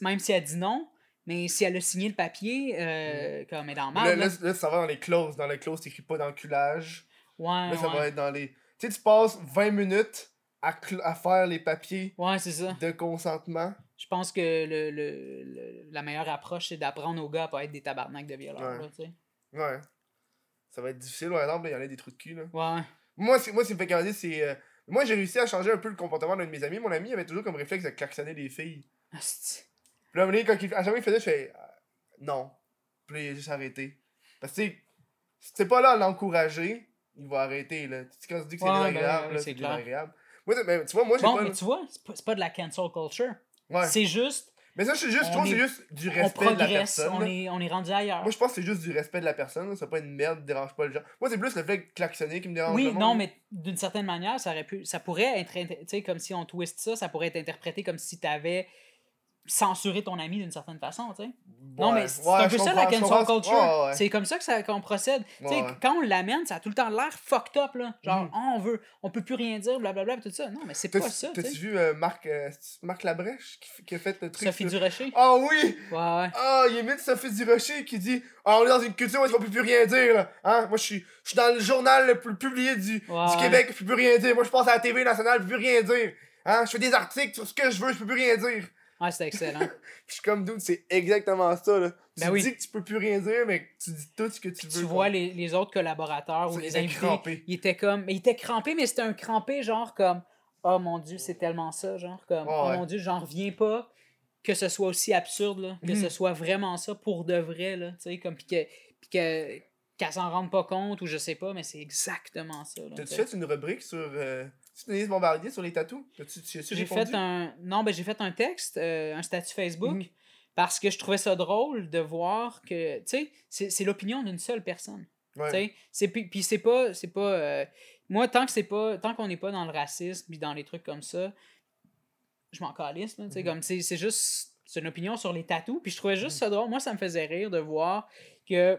même si elle dit non, mais si elle a signé le papier, euh, comme elle est dans
Là,
mal.
là, là, ça va dans les clauses. Dans les clauses, t'écris pas d'enculage.
Ouais,
Là, ça
ouais.
va être dans les. Tu sais, tu passes 20 minutes à, à faire les papiers
Ouais, c'est ça.
de consentement.
Je pense que le, le- le- la meilleure approche, c'est d'apprendre aux gars à pas être des tabarnaks de violeurs,
Ouais.
là, tu sais.
Ouais. Ça va être difficile, par exemple, il y en a des trous de cul, là.
Ouais.
Moi, c'est- moi, ce qui me fait candider, c'est. euh, Moi, j'ai réussi à changer un peu le comportement d'un de mes amis. Mon ami avait toujours comme réflexe de klaxonner les filles.
Asti.
Puis là, quand il... à chaque fois qu'il faisait, je fais. euh, non. Puis là, il a juste arrêté. Parce que, si t'es pas là à l'encourager, il va arrêter, là. Tu quand tu dis que c'est
Ouais, ben,
désagréable, là,
c'est
désagréable. Moi, c'est- ben, tu vois, moi, j'ai
Bon,
pas.
mais tu vois, c'est pas, c'est pas de la cancel culture.
Ouais.
C'est juste,
Mais ça, je, juste, je trouve que c'est
est-
juste du
on
respect de la personne.
on est, on est rendu ailleurs.
Moi, je pense que c'est juste du respect de la personne. C'est pas une merde, dérange pas le genre. Moi, c'est plus le fait de klaxonner qui me dérange.
oui, non, mais d'une certaine manière, ça aurait pu, ça pourrait être, tu sais, comme si on twist ça, ça pourrait être interprété comme si t'avais censuré ton ami d'une certaine façon, tu sais. non, mais c'est
ouais,
un peu ça la cancel culture.
Ouais.
C'est comme ça que ça qu'on procède. Tu sais, quand on l'amène, ça a tout le temps l'air fucked up, là. Genre. Ah, on veut, on peut plus rien dire, blablabla, tout ça. Non, mais c'est pas ça, tu
T'as-tu vu euh, Marc, euh, Marc Labrèche qui, a fait le truc
Sophie
sur-
Durocher.
Ah oui!
Ouais.
Ah, il imite Sophie Durocher qui dit Ah, on est dans une culture où on peut plus rien dire, là. Hein? Moi, je suis je suis dans le journal le plus publié du, du. Québec, je peux plus rien dire. Moi, je passe à la TV nationale, je peux plus rien dire. Hein? Je fais des articles sur ce que je veux, je peux plus rien dire.
Ouais, c'était excellent.
Je suis comme, dude, c'est exactement ça, là. Tu
Ben oui.
dis que tu peux plus rien dire, mais tu dis tout ce que tu veux.
tu vois les, les autres collaborateurs ou les invités,
crampés.
ils étaient comme mais ils étaient crampés mais c'était un crampé genre comme oh mon dieu c'est tellement ça genre comme oh
ouais.
mon dieu j'en reviens pas que ce soit aussi absurde là, que
Mhm.
ce soit vraiment ça pour de vrai là tu sais comme puis que puis que qu'elle s'en rende pas compte ou je sais pas mais c'est exactement ça
T'as-tu fait une rubrique sur. Euh... Tu Denise Bombardier sur les tatous?
J'ai fait un non ben j'ai fait un texte euh, un statut Facebook
Mhm.
parce que je trouvais ça drôle de voir que tu sais c'est l'opinion d'une seule personne
Ouais.
C'est puis c'est pas c'est pas euh, moi tant que c'est pas tant qu'on n'est pas dans le racisme puis dans les trucs comme ça je m'en calisse là, t'sais,
Mhm.
comme c'est juste c'est une opinion sur les tatous puis je trouvais juste ça drôle moi ça me faisait rire de voir que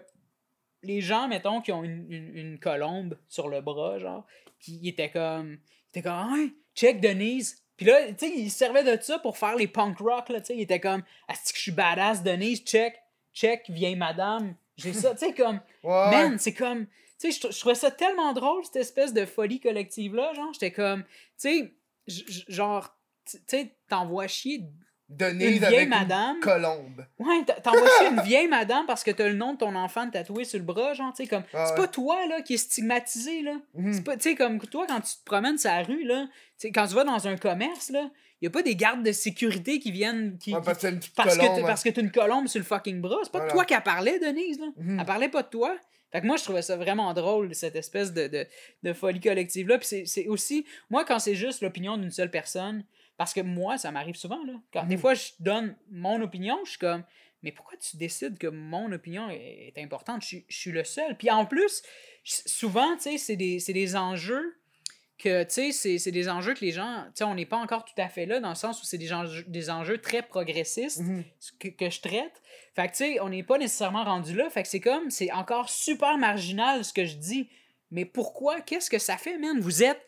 les gens mettons qui ont une, une, une colombe sur le bras genre puis ils étaient comme étaient comme ouais check Denise. Puis là tu sais ils se servaient de ça pour faire les punk rock là tu sais. Ils étaient comme asti que je suis badass Denise check check vieille madame. J'ai ça, tu sais, comme,
Ouais,
man, c'est comme, tu sais, je trou- je trouvais ça tellement drôle, cette espèce de folie collective-là, genre, j'étais comme, tu sais, genre, tu tu sais, t'envoies chier Une
avec
vieille
une
madame.
colombe.
Ouais, t'en- t'envoies une vieille madame parce que t'as le nom de ton enfant tatoué sur le bras, genre, tu sais, comme,
Ah
c'est pas toi, là, qui est stigmatisé, là.
Mhm.
C'est pas, tu sais, comme toi, quand tu te promènes sur la rue, là, tu sais, quand tu vas dans un commerce, là, y a pas des gardes de sécurité qui viennent, qui,
Ouais,
qui-
parce que
parce que
colombe,
t'as-
hein.
parce que t'as une colombe sur le fucking bras. C'est pas de
Voilà.
toi qu'elle parlait, Denise, là.
Mhm.
Elle parlait pas de toi. Fait que moi, je trouvais ça vraiment drôle, cette espèce de, de, de folie collective-là. Puis c'est aussi, moi, quand c'est juste l'opinion d'une seule personne, parce que moi, ça m'arrive souvent, là. Quand des
Mhm.
fois, je donne mon opinion, je suis comme, mais pourquoi tu décides que mon opinion est, est importante? Je, suis- je suis le seul. Puis en plus, souvent, tu sais, c'est des, des enjeux que, tu sais, c'est- des enjeux que les gens, tu sais, on n'est pas encore tout à fait là, dans le sens où c'est des enjeux, des enjeux très progressistes
Mhm.
que, que je traite. Fait que, tu sais, on n'est pas nécessairement rendu là. Fait que c'est comme, c'est encore super marginal ce que je dis. Mais pourquoi? Qu'est-ce que ça fait, man? Vous êtes,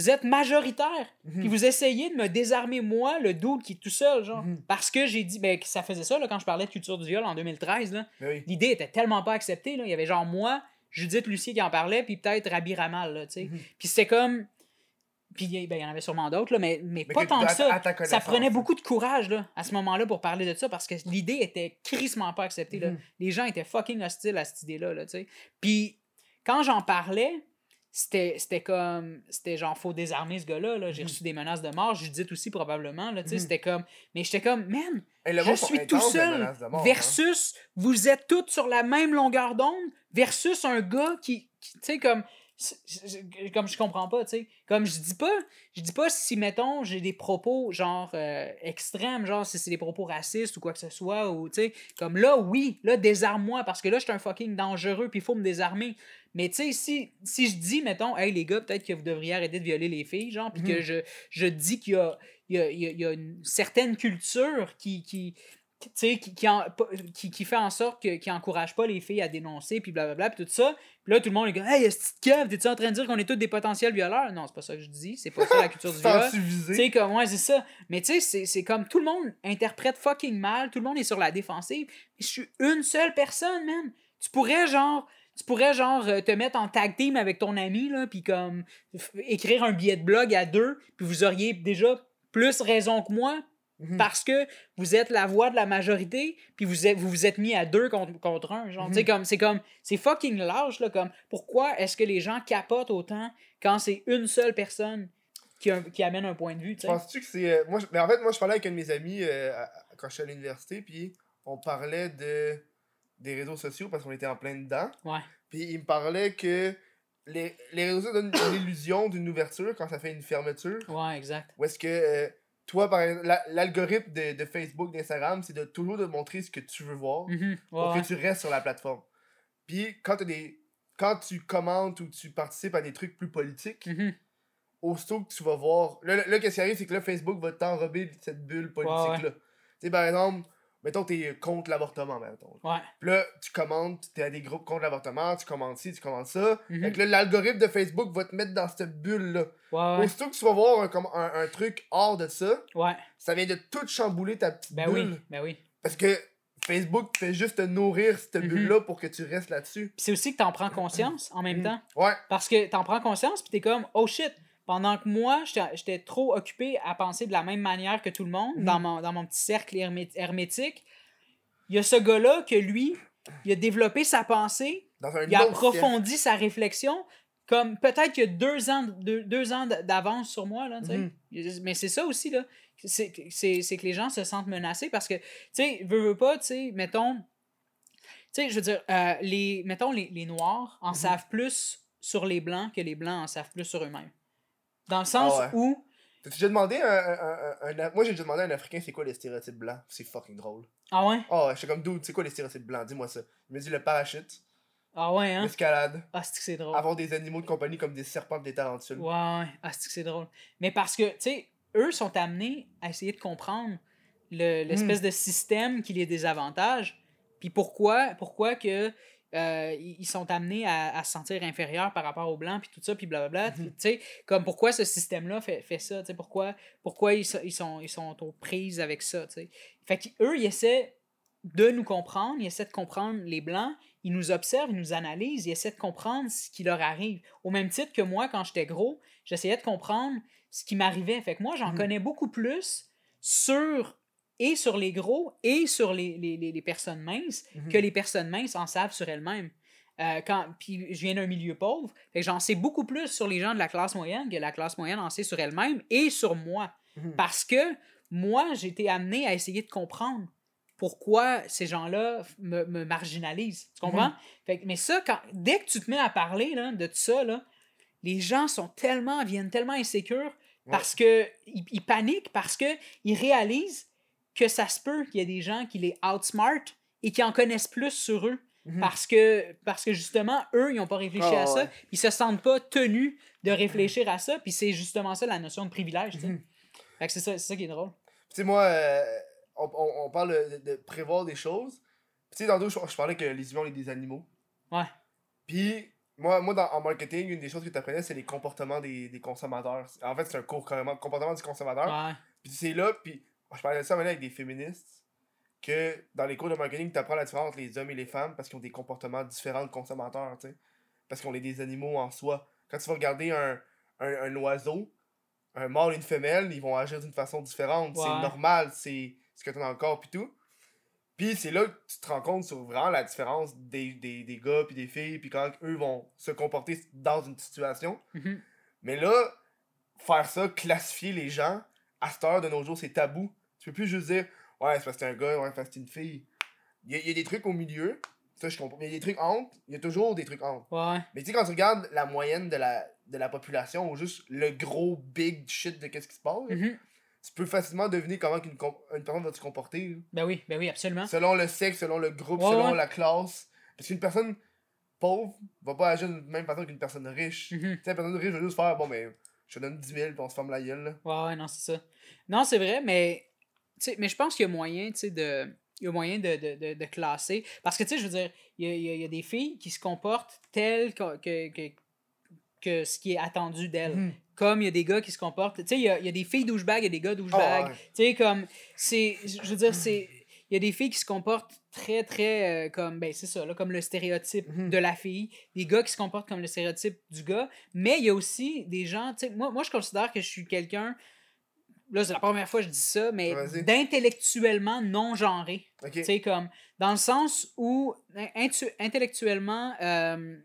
vous êtes majoritaire.
Mhm.
Puis vous essayez de me désarmer, moi, le dude qui est tout seul, genre.
Mhm.
Parce que j'ai dit, ben, que ça faisait ça, là, quand je parlais de culture du viol en 2013, là.
Ben oui.
L'idée était tellement pas acceptée, là. Il y avait genre moi, Judith Lucier qui en parlait, puis peut-être Rabi Ramal, là, tu sais.
Mhm.
Puis c'était comme. Puis ben, il y en avait sûrement d'autres, là, mais, mais,
Mais
pas tant que ça. Ça prenait beaucoup de courage là, à ce moment-là pour parler de ça parce que l'idée était crissement pas acceptée. là.
Mhm.
Les gens étaient fucking hostiles à cette idée-là. Là, tu sais. Puis quand j'en parlais, c'était c'était comme. C'était genre, faut désarmer ce gars-là. Là. J'ai
Mhm.
reçu des menaces de mort. Judith aussi, probablement. Là, tu sais,
Mhm.
C'était comme. Mais j'étais comme, man, je suis tout seul
hein.
versus vous êtes toutes sur la même longueur d'onde versus un gars qui, qui, tu sais comme comme je comprends pas tu sais comme je dis pas je dis pas si mettons j'ai des propos genre euh, extrêmes genre si c'est des propos racistes ou quoi que ce soit ou tu sais comme là oui là désarme-moi parce que là je suis un fucking dangereux puis il faut me désarmer mais tu sais si si je dis mettons hey les gars peut-être que vous devriez arrêter de violer les filles genre puis que
Mhm.
je je dis qu'il y a il y a, il y a- une certaine culture qui, qui, qui, tu sais, qui, en- qui, qui fait en sorte que, qui encourage pas les filles à dénoncer, puis blablabla, puis tout ça. Là, tout le monde est comme Hey, est-ce que cave, t'es-tu en train de dire qu'on est tous des potentiels violeurs? Non, c'est pas ça que je dis, c'est pas ça la culture du viol. Tu sais, comme, ouais, c'est ça. Mais tu sais, c'est- comme tout le monde interprète fucking mal, tout le monde est sur la défensive. Mais je suis une seule personne, man. Tu pourrais, genre, tu pourrais, genre, euh, te mettre en tag team avec ton ami, là, puis comme, écrire un billet de blog à deux, puis vous auriez déjà plus raison que moi,
Mhm.
parce que vous êtes la voix de la majorité, puis vous êtes, vous, vous êtes mis à deux contre, contre un. Genre,
Mhm.
Comme, c'est comme, c'est fucking large, là, comme, pourquoi est-ce que les gens capotent autant quand c'est une seule personne qui, un- qui amène un point de vue, tu?
Penses-tu que c'est. euh, moi, je- mais en fait, moi, je parlais avec un de mes amis euh, à- quand je suis à l'université, puis on parlait de des réseaux sociaux parce qu'on était en plein dedans.
Ouais.
Puis il me parlait que les, les réseaux sociaux donnent l'illusion d'une ouverture quand ça fait une fermeture.
Ouais, exact.
Ou est-ce que euh, toi, par l'algorithme de, de Facebook, d'Instagram, c'est de toujours de montrer ce que tu veux voir
Mhm.
pour
Ouais,
que tu restes sur la plateforme. Puis quand, t'as des, quand tu commentes ou tu participes à des trucs plus politiques,
Mhm.
aussitôt que tu vas voir. Là, là, là, qu'est-ce qui arrive, c'est que là, Facebook va t'enrober cette bulle politique-là. Tu sais, par exemple, mettons, t'es contre l'avortement, mettons.
Ouais.
Puis là, tu commentes, t'es à des groupes contre l'avortement, tu commentes ci, tu commentes ça.
Mhm.
Fait que là, l'algorithme de Facebook va te mettre dans cette bulle-là.
Ouais.
Aussitôt que tu vas voir un, un, un truc hors de ça,
Ouais.
ça vient de tout chambouler ta petite
Ben
bulle.
oui, ben oui.
Parce que Facebook fait juste te nourrir cette
Mhm.
bulle-là pour que tu restes là-dessus.
C'est aussi que t'en prends conscience en même
Mhm.
temps.
Ouais.
Parce que t'en prends conscience, puis t'es comme, oh shit, pendant que moi, j'étais trop occupé à penser de la même manière que tout le monde,
Mhm.
dans, mon, dans mon petit cercle hermé- hermétique, il y a ce gars-là que lui, il a développé sa pensée,
Dans un
il a approfondi sa réflexion, comme peut-être qu'il y a deux ans, deux, deux ans d'avance sur moi, là.
Mhm.
Mais c'est ça aussi, là. C'est que les gens se sentent menacés parce que, tu sais, veux, veux pas, tu sais, mettons, tu sais, je veux dire, euh, les, mettons, les, les Noirs en
Mhm.
savent plus sur les Blancs que les Blancs en savent plus sur eux-mêmes. Dans le sens
Ah ouais.
où,
T'as déjà demandé un, un- un- un- Moi, j'ai déjà demandé à un Africain c'est quoi les stéréotypes blancs? C'est fucking drôle.
ah ouais,
Oh, ouais, j'étais comme, dude, c'est quoi les stéréotypes blancs? Dis-moi ça. Il me dit le parachute,
ah ouais, hein,
l'escalade,
ah c'est que c'est drôle?
avoir des animaux de compagnie comme des serpents des tarentules.
Ouais, ouais. Ah, c'est que c'est drôle? Mais parce que, tu sais, eux sont amenés à essayer de comprendre le- l'espèce de système qui les désavantage. Puis pourquoi, pourquoi que euh, ils sont amenés à, à se sentir inférieurs par rapport aux Blancs, puis tout ça, puis blablabla.
Mhm.
Tu sais, comme pourquoi ce système-là fait, fait ça, tu sais, pourquoi, pourquoi ils, sont, ils, sont, ils sont aux prises avec ça, tu sais. Fait qu'eux, ils essaient de nous comprendre, ils essaient de comprendre les Blancs, ils nous observent, ils nous analysent, ils essaient de comprendre ce qui leur arrive. Au même titre que moi, quand j'étais gros, j'essayais de comprendre ce qui m'arrivait. Fait que moi, j'en
Mhm.
connais beaucoup plus sur et sur les gros et sur les, les, les- les personnes minces
Mhm.
que les personnes minces en savent sur elles-mêmes. Euh, quand, puis je viens d'un milieu pauvre, j'en sais beaucoup plus sur les gens de la classe moyenne que la classe moyenne en sait sur elle-même et sur moi.
Mhm.
Parce que moi, j'ai été amené à essayer de comprendre pourquoi ces gens-là me, me marginalisent. Tu comprends?
Mhm.
Fait que- mais ça, quand, dès que tu te mets à parler là, de tout ça, là, les gens sont tellement, viennent tellement insécures parce que ils, paniquent, parce que ils réalisent que ça se peut qu'il y ait des gens qui les outsmart et qui en connaissent plus sur eux.
Mhm.
Parce que, parce que justement, eux, ils n'ont pas réfléchi
Ah,
à ça.
ouais.
puis Ils se sentent pas tenus de réfléchir à ça. Puis c'est justement ça la notion de privilège. Fait que c'est ça, c'est ça qui est drôle.
Tu sais, moi, euh, on, on- on parle de, de prévoir des choses. Tu sais, tantôt, je, je parlais que les humains, on est des animaux.
Ouais.
Puis, moi, moi dans, en marketing, une des choses que tu apprenais, c'est les comportements des, des consommateurs. En fait, c'est un cours carrément, comportement du consommateur.
Ouais.
Puis c'est là, puis je parlais de ça maintenant avec des féministes, que dans les cours de marketing, tu apprends la différence entre les hommes et les femmes parce qu'ils ont des comportements différents de consommateurs, tu sais. Parce qu'on est des animaux en soi. Quand tu vas regarder un, un, un oiseau, un mâle et une femelle, ils vont agir d'une façon différente.
Ouais.
C'est normal, c'est ce que tu as dans le corps, puis tout. Puis c'est là que tu te rends compte sur vraiment la différence des, des, des gars puis des filles, puis quand eux vont se comporter dans une situation.
Mhm.
Mais là, faire ça, classifier les gens, à cette heure de nos jours, c'est tabou. Tu peux plus juste dire, ouais, c'est parce que c'est un gars, ouais, c'est parce que c'est une fille. Il y, a, il y a des trucs au milieu, ça je comprends. Mais il y a des trucs entre, il y a toujours des trucs entre.
Ouais.
Mais tu sais, quand tu regardes la moyenne de la, de la population, ou juste le gros big shit de qu'est-ce qui se passe,
Mhm.
tu peux facilement deviner comment com- une personne va se comporter. là.
Ben oui, ben oui, absolument.
Selon le sexe, selon le groupe,
Ouais,
selon
ouais.
la classe. Parce qu'une personne pauvre va pas agir de la même façon qu'une personne riche.
Mhm.
Tu sais, une personne riche va juste faire, bon, mais je te donne 10 000 puis on se ferme la gueule. Là.
Ouais, ouais, non, c'est ça. Non, c'est vrai, mais, tu sais, mais je pense qu'il y a moyen, tu de. Il y a moyen de, de, de, de classer. Parce que, tu sais, je veux dire, il y a, il y a- il y a des filles qui se comportent telles que, que, que, que ce qui est attendu d'elles.
Mhm.
Comme il y a des gars qui se comportent. Tu sais, il y a, il y a des filles douchebags, il y a des gars douchebags.
Ah, ouais.
Tu sais, comme. C'est. Je veux dire, c'est. Il y a des filles qui se comportent très, très. euh, comme. Ben, c'est ça, là, comme le stéréotype
Mhm.
de la fille. Des gars qui se comportent comme le stéréotype du gars. Mais il y a aussi des gens. Tu sais, moi, moi, je considère que je suis quelqu'un. Là, c'est la première fois que je dis ça, mais d'intellectuellement non genré. Tu sais, comme. Dans le sens où. in- intu- intellectuellement. euh,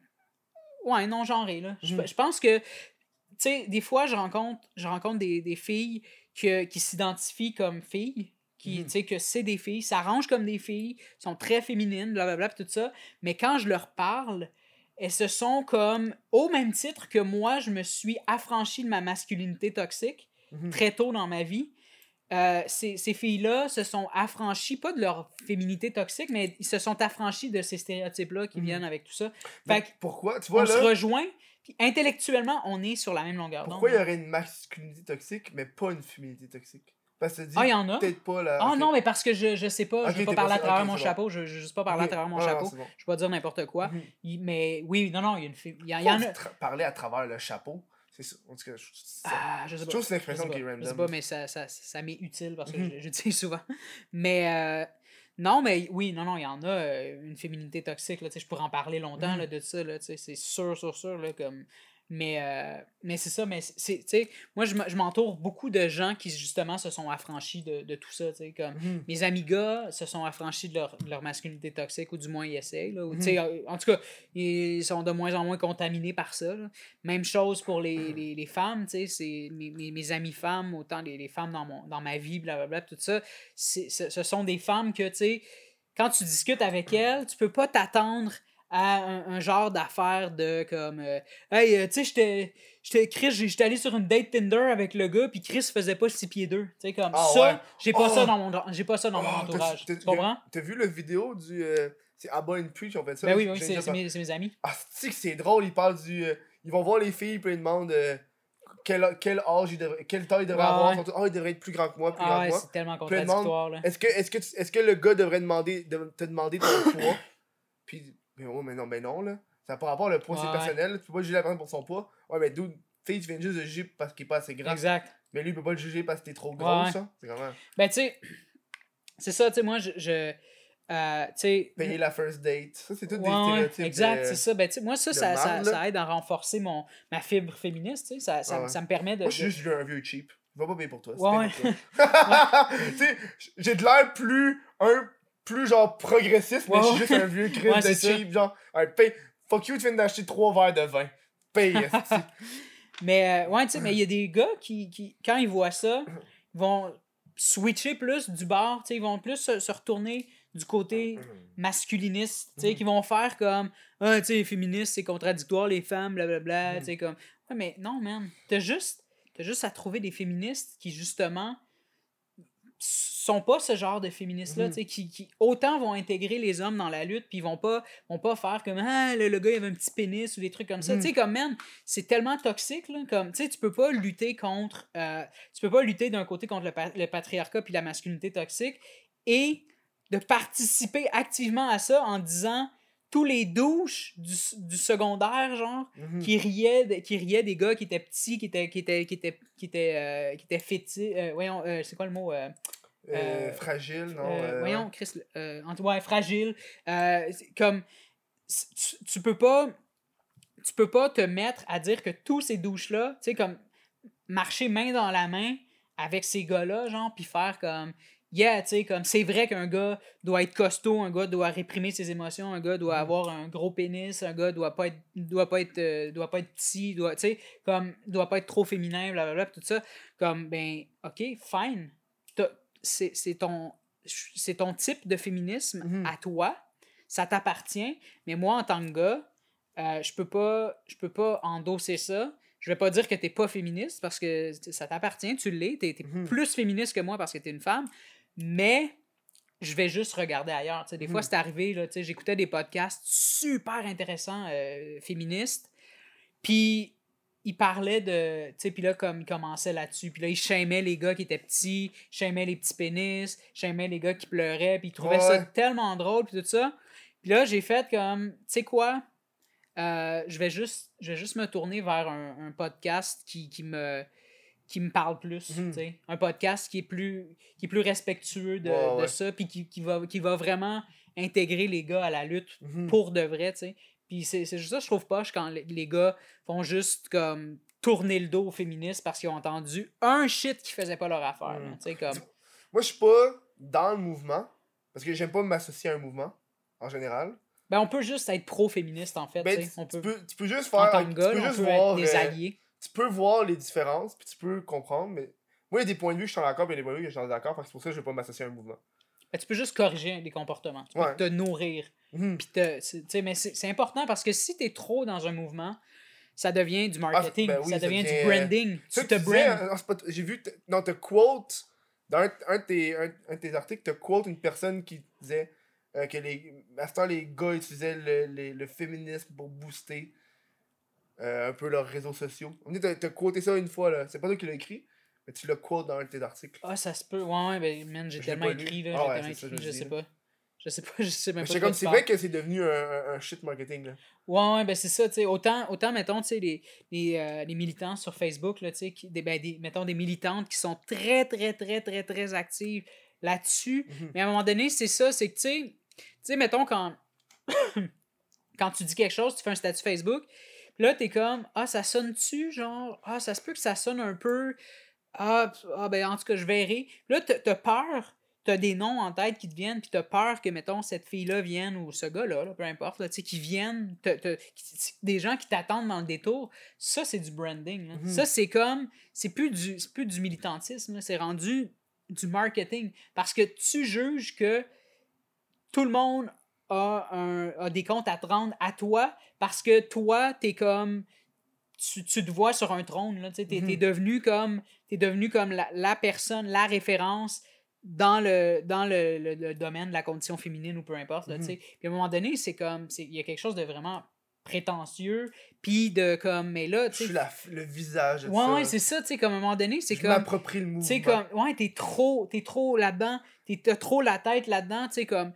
ouais, non genré, là. Je
Mhm.
je pense que. Tu sais, des fois, je rencontre, je rencontre des, des filles que, qui s'identifient comme filles, qui,
Mhm.
tu sais, que c'est des filles, s'arrangent comme des filles, sont très féminines, blablabla, tout ça. Mais quand je leur parle, elles se sont comme, au même titre que moi, je me suis affranchie de ma masculinité toxique
Mhm.
très tôt dans ma vie. Euh, ces, ces filles-là se sont affranchies, pas de leur féminité toxique, mais ils se sont affranchis de ces stéréotypes-là qui
Mhm.
viennent avec tout ça. Fait que
pourquoi? Tu
on
vois
se
là,
rejoint, puis intellectuellement, on est sur la même longueur
pourquoi il
d'onde.
y aurait une masculinité toxique, mais pas une féminité toxique? Parce que tu dis
Ah, il y en a?
peut-être pas la.
Ah non, mais parce que je, je sais pas,
Ok,
je vais pas parler à travers mon
bon.
chapeau, je je vais juste pas parler à travers mon
Ah, non,
chapeau.
c'est bon.
Je vais pas dire n'importe quoi.
Mhm.
Mais oui, non, non, il y a une fille. Il y, en a.
parler à travers le chapeau. C'est ça. En tout cas, je-
Ah, je sais
je
pas.
trouve que c'est
pas,
qui est
je sais
random.
pas, mais ça, ça, ça m'est utile parce que
Mhm.
je- j'utilise souvent. Mais euh, non, mais oui, non, non, il y en a euh, une féminité toxique. Là, tu sais, je pourrais en parler longtemps là, de ça. là, tu sais, C'est sûr, sûr, sûr. Là, comme... Mais, euh, mais c'est ça. Mais c'est, tu sais, moi, je m'entoure beaucoup de gens qui, justement, se sont affranchis de, de tout ça. tu sais, Comme,
Mhm.
mes amis gars se sont affranchis de leur, de leur masculinité toxique, ou du moins ils essayent. Là, ou,
Mhm.
euh, En tout cas, ils sont de moins en moins contaminés par ça. là. Même chose pour les, les, les femmes, tu sais, c'est mes, mes, mes amies femmes, autant les, les femmes dans, mon, dans ma vie, blablabla, tout ça, ce, ce sont des femmes que, tu sais, quand tu discutes avec elles, tu peux pas t'attendre à un, un genre d'affaire de comme euh, Hey, euh, tu sais, j'étais. J'étais Chris, j'étais allé sur une date Tinder avec le gars, puis Chris faisait pas 6 pieds 2. Tu sais, comme
Ah
ça,
ouais.
j'ai pas, ça
Oh.
dans mon, j'ai pas ça dans mon
Oh,
entourage. Tu comprends?
T'as vu la vidéo du. euh, c'est Abba and Preach, on fait ça?
Ben oui, oui, c'est mes, c'est mes amis.
Ah, c'est que c'est drôle, ils parlent du. ils vont voir les filles, puis ils demandent quel, quel âge ils devraient. Quelle taille ils devraient
Ouais,
avoir.
ouais.
Tous, Ah, il devrait être plus grand que moi, plus
Ah
grand
ouais,
que moi.
c'est tellement
elle demande,
contradictoire. Là.
Est-ce que, est-ce, que, tu- est-ce que le gars devrait demander, de- te demander ton poids? Puis, mais ouais, mais non, mais non, là. Ça n'a pas rapport, le poids, c'est
Ouais.
personnel. Tu peux pas juger la personne pour son poids. Ouais, mais d'où, tu viens juste de juger parce qu'il est pas assez grand.
Exact.
Mais lui, il peut pas le juger parce que t'es trop gros,
Ouais.
ça. C'est vraiment.
Ben, tu sais, c'est ça, tu sais, moi, je. je- euh, tu sais.
Payer la first date. Ça, c'est tout des
Ouais, ouais,
stéréotypes.
exact,
de-
c'est ça. Ben, tu sais, moi, ça, ça, ça, aide à renforcer mon, ma fibre féministe. tu sais, Ça, ça,
ouais.
ça me permet de.
Moi, je suis juste un vieux cheap. Je vais pas payer pour toi.
Ouais,
toi. tu sais, j'ai de l'air plus. Un. Plus genre progressiste, mais je suis juste un vieux crime
Ouais,
de
ça.
cheap. Genre, Hey, paye. Fuck you, tu viens d'acheter trois verres de vin. Paye.
Mais, euh, ouais, tu sais, mais il y a des gars qui, qui, quand ils voient ça, vont switcher plus du bar, tu sais, ils vont plus se, se retourner du côté masculiniste, tu sais,
Mhm.
qui vont faire comme, ah, tu sais, les féministes, c'est contradictoire, les femmes, blablabla,
Mhm.
tu sais, comme, ouais, mais non, man, t'as juste, t'as juste à trouver des féministes qui, justement, sont pas ce genre de féministes-là,
Mhm.
tu sais, qui, qui autant vont intégrer les hommes dans la lutte, puis ils vont pas, vont pas faire comme ah le, le gars il avait un petit pénis ou des trucs comme ça.
Mhm.
Tu sais, comme man, c'est tellement toxique, là, comme tu sais, tu peux pas lutter contre, euh, tu peux pas lutter d'un côté contre le, le patriarcat puis la masculinité toxique et de participer activement à ça en disant tous les douches du, du secondaire, genre,
Mhm.
qui riaient, de- qui riaient des gars qui étaient petits, qui étaient, qui étaient, qui étaient, qui étaient, euh, qui étaient fétis- euh, voyons, euh, c'est quoi le mot?
fragile, non?
voyons, Chris, euh, en tout- ouais, fragile. Comme, tu, tu peux pas, tu peux pas te mettre à dire que tous ces douches-là, tu sais, comme, marcher main dans la main avec ces gars-là, genre, puis faire comme, yeah, tu sais, comme, c'est vrai qu'un gars doit être costaud, un gars doit réprimer ses émotions, un gars doit avoir un gros pénis, un gars doit pas être, doit pas être, euh, doit pas être petit, doit, tu sais, comme, doit pas être trop féminin, blablabla, tout ça. Comme, ben, ok, fine. C'est ton, c'est ton type de féminisme
Mhm.
à toi, ça t'appartient, mais moi, en tant que gars, euh, je peux pas je peux pas endosser ça. Je vais pas dire que t'es pas féministe parce que ça t'appartient, tu l'es, t'es, t'es
Mhm.
plus féministe que moi parce que t'es une femme, mais je vais juste regarder ailleurs. Des fois,
Mhm.
c'est arrivé, j'écoutais des podcasts super intéressants euh, féministes, puis il parlait de. Tu sais, puis là, comme il commençait là-dessus, puis là, il shamait les gars qui étaient petits, il shamait les petits pénis, il shamait les gars qui pleuraient, puis il trouvait ça
Ouais.
tellement drôle, puis tout ça. Puis là, j'ai fait comme, tu sais quoi, Euh, je, vais juste, je vais juste me tourner vers un, un podcast qui, qui, me, qui me parle plus,
Mhm.
tu sais. Un podcast qui est plus, qui est plus respectueux de,
Ouais,
de
ouais.
ça, puis qui, qui, va, qui va vraiment intégrer les gars à la lutte
Mhm.
pour de vrai, tu sais. Puis c'est juste ça, que je trouve poche quand les, gars font juste comme tourner le dos aux féministes parce qu'ils ont entendu un shit qui faisait pas leur affaire. Tu sais, comme.
Moi, je suis pas dans le mouvement. Parce que j'aime pas m'associer à un mouvement, en général.
Ben, on peut juste être pro-féministe, en fait.
Ben,
tu sais.
tu,
on
tu
peut,
peux, tu peux juste
en
faire.
tant que
tu
gars, on
juste
peut
voir.
être des
euh,
alliés.
Tu peux voir les différences, puis tu peux comprendre, mais moi, il y a des points de vue que je suis en accord, puis il y a des points de vue que je suis en d'accord, parce que c'est pour ça que je vais pas m'associer à un mouvement.
Ben, tu peux juste corriger les comportements. Tu peux
Ouais.
te nourrir.
Mhm.
Puis te- mais c'est important parce que si tu es trop dans un mouvement, ça devient du marketing,
ben oui,
ça
ça
devient du branding.
Ça,
tu te brandes.
t- J'ai vu, dans te quote, dans un, un de tes, un, un de tes articles, te quote une personne qui disait euh, que les, à ce temps, les gars utilisaient le, le, le féminisme pour booster euh, un peu leurs réseaux sociaux. On dit, t'as quoté ça une fois, là. C'est pas toi qui l'as écrit, mais tu le quotes dans un de tes articles.
Ah, ça se peut. Ouais, ouais, ben, man, j'ai tellement écrit, là.
Ah ouais,
tellement
ça,
écrit,
je
je sais pas. Je sais pas, je sais même
Mais
pas.
C'est comme, c'est vrai que c'est devenu un, shit marketing, là.
Ouais, ouais, ben c'est ça, tu sais. Autant, autant, mettons, tu sais, les, les, euh, les militants sur Facebook, là, tu sais, des, ben, des, mettons, des militantes qui sont très, très, très, très, très actives là-dessus.
Mhm.
Mais à un moment donné, c'est ça, c'est que, tu sais, mettons, quand, quand tu dis quelque chose, tu fais un statut Facebook, là, t'es comme, ah, ça sonne-tu, genre, ah, ça se peut que ça sonne un peu, ah, ah ben, en tout cas, je verrai. Là, t'as peur, t'as des noms en tête qui te viennent, puis t'as peur que, mettons, cette fille-là vienne, ou ce gars-là, là, peu importe, là, tu sais, qui viennent, des gens qui t'attendent dans le détour, ça, c'est du branding. là.
Mhm.
Ça, c'est comme, c'est plus du, plus du militantisme, c'est rendu du marketing. Parce que tu juges que tout le monde a, un, a des comptes à te rendre à toi parce que toi, t'es comme. Tu, tu te vois sur un trône, là, tu sais, t'es, t'es
Mhm.
devenu comme, t'es devenu comme la, la personne, la référence dans le, dans le, le- le domaine de la condition féminine ou peu importe. Là, tu sais. Puis à un moment donné, c'est comme, c'est- il y a quelque chose de vraiment prétentieux, puis de comme, mais là, tu sais.
suis la, le visage de
Ouais,
ça.
ouais, c'est ça, tu sais, comme à un moment donné, c'est comme.
m'approprie le
Tu
mouvement.
sais, comme, ouais, t'es trop, t'es trop là-dedans, t'es- t'as trop la tête là-dedans, tu sais, comme,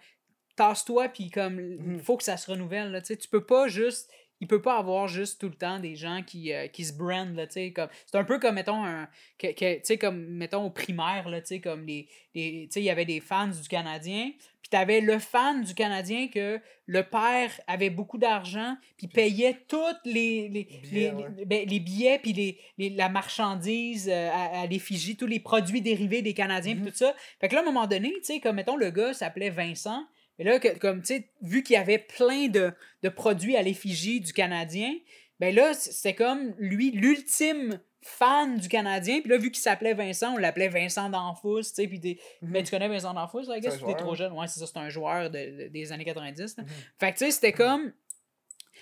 tasse-toi, puis comme,
Mhm.
faut que ça se renouvelle, là, tu sais, tu peux pas juste il peut pas avoir juste tout le temps des gens qui, euh, qui se brandent, là, tu comme... C'est un peu comme, mettons, un... Que, que, tu sais, comme, mettons, au primaire, là, tu comme les... les tu sais, il y avait des fans du Canadien, puis t'avais le fan du Canadien que le père avait beaucoup d'argent, puis payait toutes les... Les
Billets,
les,
ouais.
les- ben, les billets, puis les, les- la marchandise euh, à, à l'effigie, tous les produits dérivés des Canadiens, puis
Mhm.
tout ça. Fait que là, à un moment donné, tu sais, comme, mettons, le gars s'appelait Vincent, et là, que- comme, tu sais, vu qu'il y avait plein de, de produits à l'effigie du Canadien, ben là, c'était comme lui, l'ultime fan du Canadien. Puis là, vu qu'il s'appelait Vincent, on l'appelait Vincent D'Anfous, tu sais. Puis des... Mais tu connais Vincent D'Anfous, là,
Mhm.
ou t'es trop jeune? Ouais, c'est ça, c'est un joueur de- de- des années 90. là.
Mhm.
Fait que, tu sais, c'était comme...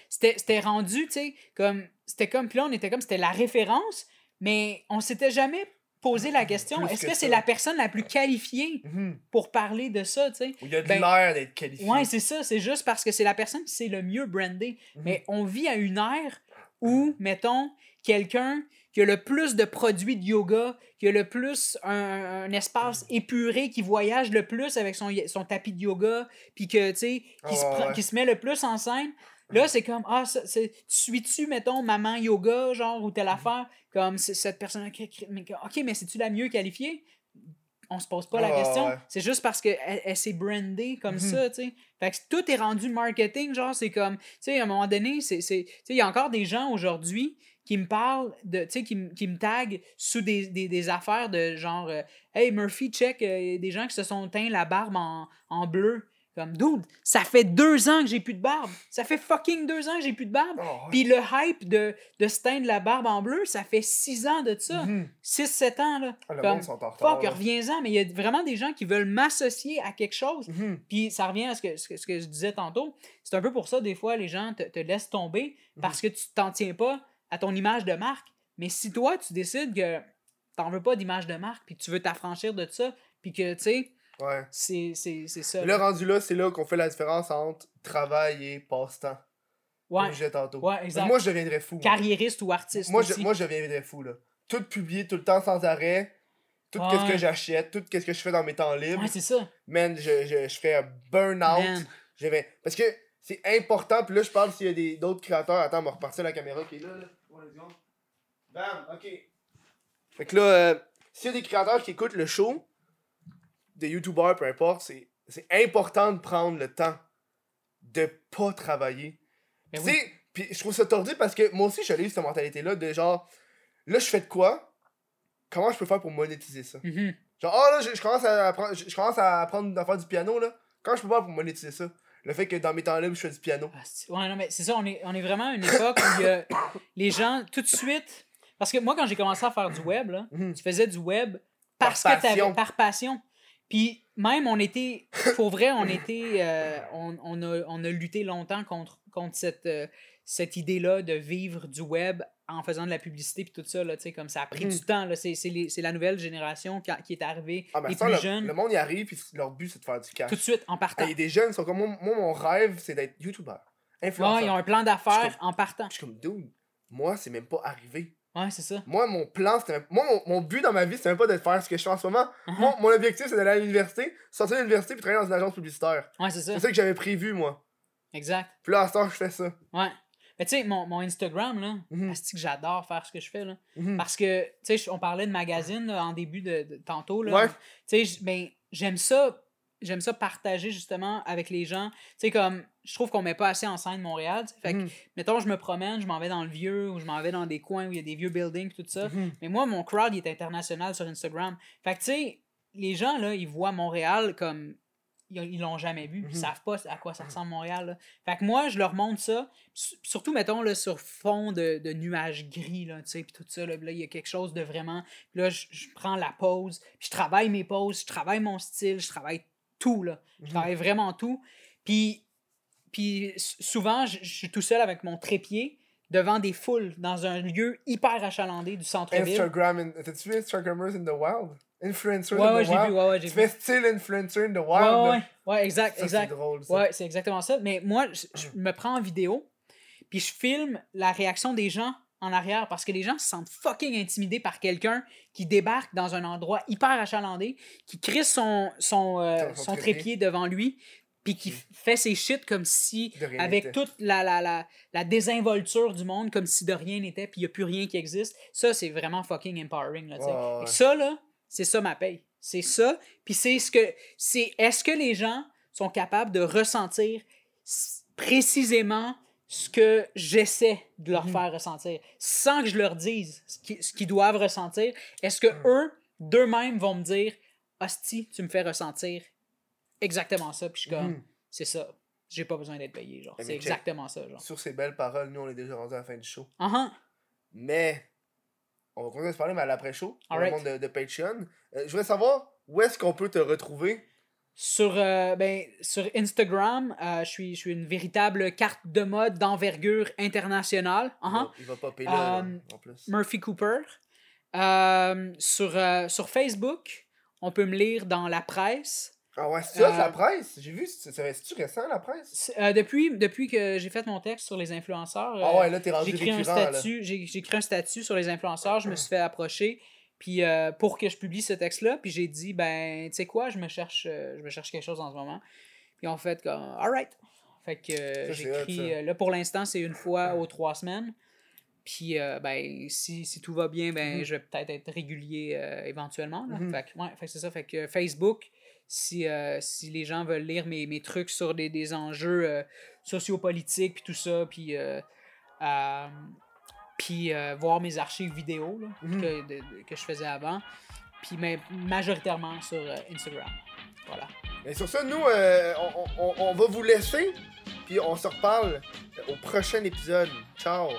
C'était c'était rendu, tu sais, comme... C'était comme... Puis là, on était comme... C'était la référence, mais on s'était jamais posé la question, est-ce
que
que c'est la personne la plus qualifiée
Mhm.
pour parler de ça, tu sais?
Il y a de
Ben,
l'air d'être qualifié.
Ouais, c'est ça. C'est juste parce que c'est la personne qui sait le mieux brander.
Mhm.
Mais on vit à une ère où, mettons, quelqu'un qui a le plus de produits de yoga, qui a le plus un, un espace
Mhm.
épuré, qui voyage le plus avec son, son tapis de yoga, puis que, tu sais, qui, se
ouais.
qui se met le plus en scène. Là, c'est comme, ah, ça- tu suis-tu, mettons, maman yoga, genre, ou
Mhm.
telle affaire, comme cette personne qui- ok, mais c'est-tu la mieux qualifiée? On se pose pas la
Ouais,
question.
ouais.
C'est juste parce qu'elle elle, elle s'est brandée comme
Mhm.
ça, tu sais. Fait que tout est rendu marketing, genre, c'est comme, tu sais, à un moment donné, c'est, c'est- tu sais, il y a encore des gens aujourd'hui qui me parlent de, tu sais, qui, me- qui me taguent sous des, des, des affaires de genre, euh, hey Murphy, check, euh, des gens qui se sont teints la barbe en, en bleu. Comme, dude, ça fait deux ans que j'ai plus de barbe. Ça fait fucking deux ans que j'ai plus de barbe.
Oh.
Puis le hype de, de se teindre la barbe en bleu, ça fait six ans de ça.
Mhm.
6-7 ans, là.
Ah, le
Comme,
monde sont en retard.
Fuck, reviens-en, mais il y a vraiment des gens qui veulent m'associer à quelque chose.
Mhm.
Puis ça revient à ce que, ce que, ce que je disais tantôt. C'est un peu pour ça, des fois, les gens te, te laissent tomber
Mhm.
parce que tu t'en tiens pas à ton image de marque. Mais si toi, tu décides que t'en veux pas d'image de marque, puis tu veux t'affranchir de ça, puis que, tu sais,
Ouais.
c'est ça. Là,
rendu là, c'est là qu'on fait la différence entre travail et passe-temps.
Ouais,
Comme tantôt.
ouais, exact.
Moi, je deviendrais fou. moi.
Carriériste ou artiste
Moi, je, moi, je deviendrais fou, là. Tout publier tout le temps sans arrêt. Tout ce
Ouais.
que j'achète, tout ce que je fais dans mes temps libres.
Ouais, c'est ça.
Man, je, je, je ferais un burn-out. Vais... Parce que c'est important. Puis là, je parle s'il y a d'autres créateurs. Attends, on va repartir la caméra qui est là. là. Bam, ok. Fait que là, euh, s'il y a des créateurs qui écoutent le show, des youtubeurs, peu importe, c'est, c'est important de prendre le temps de pas travailler.
Ben
tu
oui.
sais, puis je trouve ça tordu parce que moi aussi, eu cette mentalité-là de genre, là, je fais de quoi? Comment je peux faire pour monétiser ça?
Mhm.
Genre, oh là, je, je commence à apprendre, je, je commence à apprendre à faire du piano, là. Comment je peux faire pour monétiser ça? Le fait que dans mes temps libres, je fais du piano.
Ah, Ouais, non, mais c'est ça, on est, on est vraiment à une époque où les gens, tout de suite. Parce que moi, quand j'ai commencé à faire du web, là,
Mhm.
tu faisais du web
Par
parce que t'avais
passion.
par passion. Puis même, on était, pour vrai, on était, euh, on, on a, on a lutté longtemps contre, contre cette, euh, cette idée-là de vivre du web en faisant de la publicité puis tout ça, là, tu sais, comme ça a pris
Mhm.
du temps, c'est, la nouvelle génération qui, qui est arrivée,
Ah, ben
les
ça,
plus
le,
jeunes,
le monde y arrive, puis leur but, c'est de faire du cash.
tout de suite, en partant.
Il y a des jeunes sont comme moi, mon rêve, c'est d'être youtubeur. Influenceur.
Ouais, ils ont un plan d'affaires en partant.
Je suis comme, dude, moi, c'est même pas arrivé.
Ouais, c'est ça.
Moi, mon plan, c'était. Moi, mon, mon but dans ma vie, c'était même pas de faire ce que je fais en ce moment. Moi, mon objectif, c'est d'aller à l'université, sortir de l'université, puis travailler dans une agence publicitaire.
Ouais, c'est ça.
C'est ça que j'avais prévu, moi.
Exact.
Puis là, à ce temps, je fais ça.
Ouais. Mais tu sais, mon, mon Instagram, là,
Mhm.
asti que j'adore faire ce que je fais, là.
Mhm.
Parce que, tu sais, on parlait de magazine là, en début de, de- tantôt, là.
Ouais.
Tu sais, ben, j'aime ça. J'aime ça partager justement avec les gens. Tu sais, comme, je trouve qu'on met pas assez en scène Montréal. Fait que,
Mhm.
mettons, je me promène, je m'en vais dans le vieux ou je m'en vais dans des coins où il y a des vieux buildings, tout ça.
Mhm.
Mais moi, mon crowd, il est international sur Instagram. Fait que, tu sais, les gens, là, ils voient Montréal comme. Ils l'ont jamais vu. Ils
Mhm.
savent pas à quoi ça ressemble Montréal. là. Fait que moi, je leur montre ça. Su- Surtout, mettons, là, sur fond de, de nuages gris, là, tu sais, puis tout ça. Là, il y a quelque chose de vraiment. Là, je, je prends la pause. Puis je travaille mes pauses. Je travaille mon style. Je travaille tout, là. Je
Mhm.
travaille vraiment tout. Puis, puis souvent, je, je suis tout seul avec mon trépied devant des foules dans un lieu hyper achalandé du centre-ville.
Instagram, in... t'as-tu vu Instagrammers in the Wild? Influencers
Ouais,
in
ouais,
the Wild?
vu, ouais, ouais, j'ai
Tu
vu.
fais style influencer in the Wild.
Ouais, ouais, ouais, exact,
Ça,
exact.
c'est drôle, ça.
Ouais, c'est exactement ça. Mais moi, je, je me prends en vidéo, puis je filme la réaction des gens en arrière parce que les gens se sentent fucking intimidés par quelqu'un qui débarque dans un endroit hyper achalandé, qui crisse son, son, euh,
Son- trépied.
devant lui, puis qui f- fait ses shit comme si, avec toute la, la, la, la désinvolture du monde, comme si de rien n'était, puis il n'y a plus rien qui existe, ça, c'est vraiment fucking empowering. Là.
Ouais.
Ça, là, c'est ça ma paye. C'est ça, puis c'est ce que. c'est Est-ce que les gens sont capables de ressentir précisément ce que j'essaie de leur
Mhm.
faire ressentir, sans que je leur dise ce qu'ils doivent ressentir? Est-ce que
Mhm.
eux, d'eux-mêmes, vont me dire Hostie, tu me fais ressentir exactement ça, puis je suis comme
Mhm.
c'est ça. J'ai pas besoin d'être payé, genre.
Eh,
C'est exactement ça, genre.
Sur ces belles paroles, nous, on est déjà rendu à la fin du show.
Ah.
Mais, on va continuer à se parler, mais à l'après-show, pour
Alright.
le monde de, de Patreon. Euh, je voudrais savoir où est-ce qu'on peut te retrouver.
Sur, euh, ben, sur Instagram, euh, je suis je suis une véritable carte de mode d'envergure internationale. Ah.
Il va popper là,
Um,
en plus.
Murphy Cooper. Euh, sur, euh, sur Facebook, on peut me lire dans la presse.
Ah ouais, c'est ça, la presse? J'ai vu, c'est- c'est- c'est-tu récent, la presse?
Depuis, depuis que j'ai fait mon texte sur les influenceurs,
Ah ouais, là, t'es rendu
j'ai écrit un statut, j'ai un statut sur les influenceurs, je me suis fait approcher puis euh, pour que je publie ce texte là, puis j'ai dit ben tu sais quoi, je me cherche euh, je me cherche quelque chose en ce moment. Puis en fait comme alright. Fait que euh, j'écris là pour l'instant, c'est une fois aux trois semaines. Puis euh, ben si, si tout va bien, ben
Mhm.
je vais peut-être être régulier éventuellement là.
Mhm.
Fait que ouais, fait que c'est ça fait que Facebook si, si les gens veulent lire mes, mes trucs sur des, des enjeux sociopolitiques puis tout ça, puis puis euh, voir mes archives vidéo là,
Mhm.
que, de- de- que je faisais avant, puis mais majoritairement sur euh, Instagram. Voilà.
Et sur ça, nous, euh, on, on- on va vous laisser, puis on se reparle au prochain épisode. Ciao!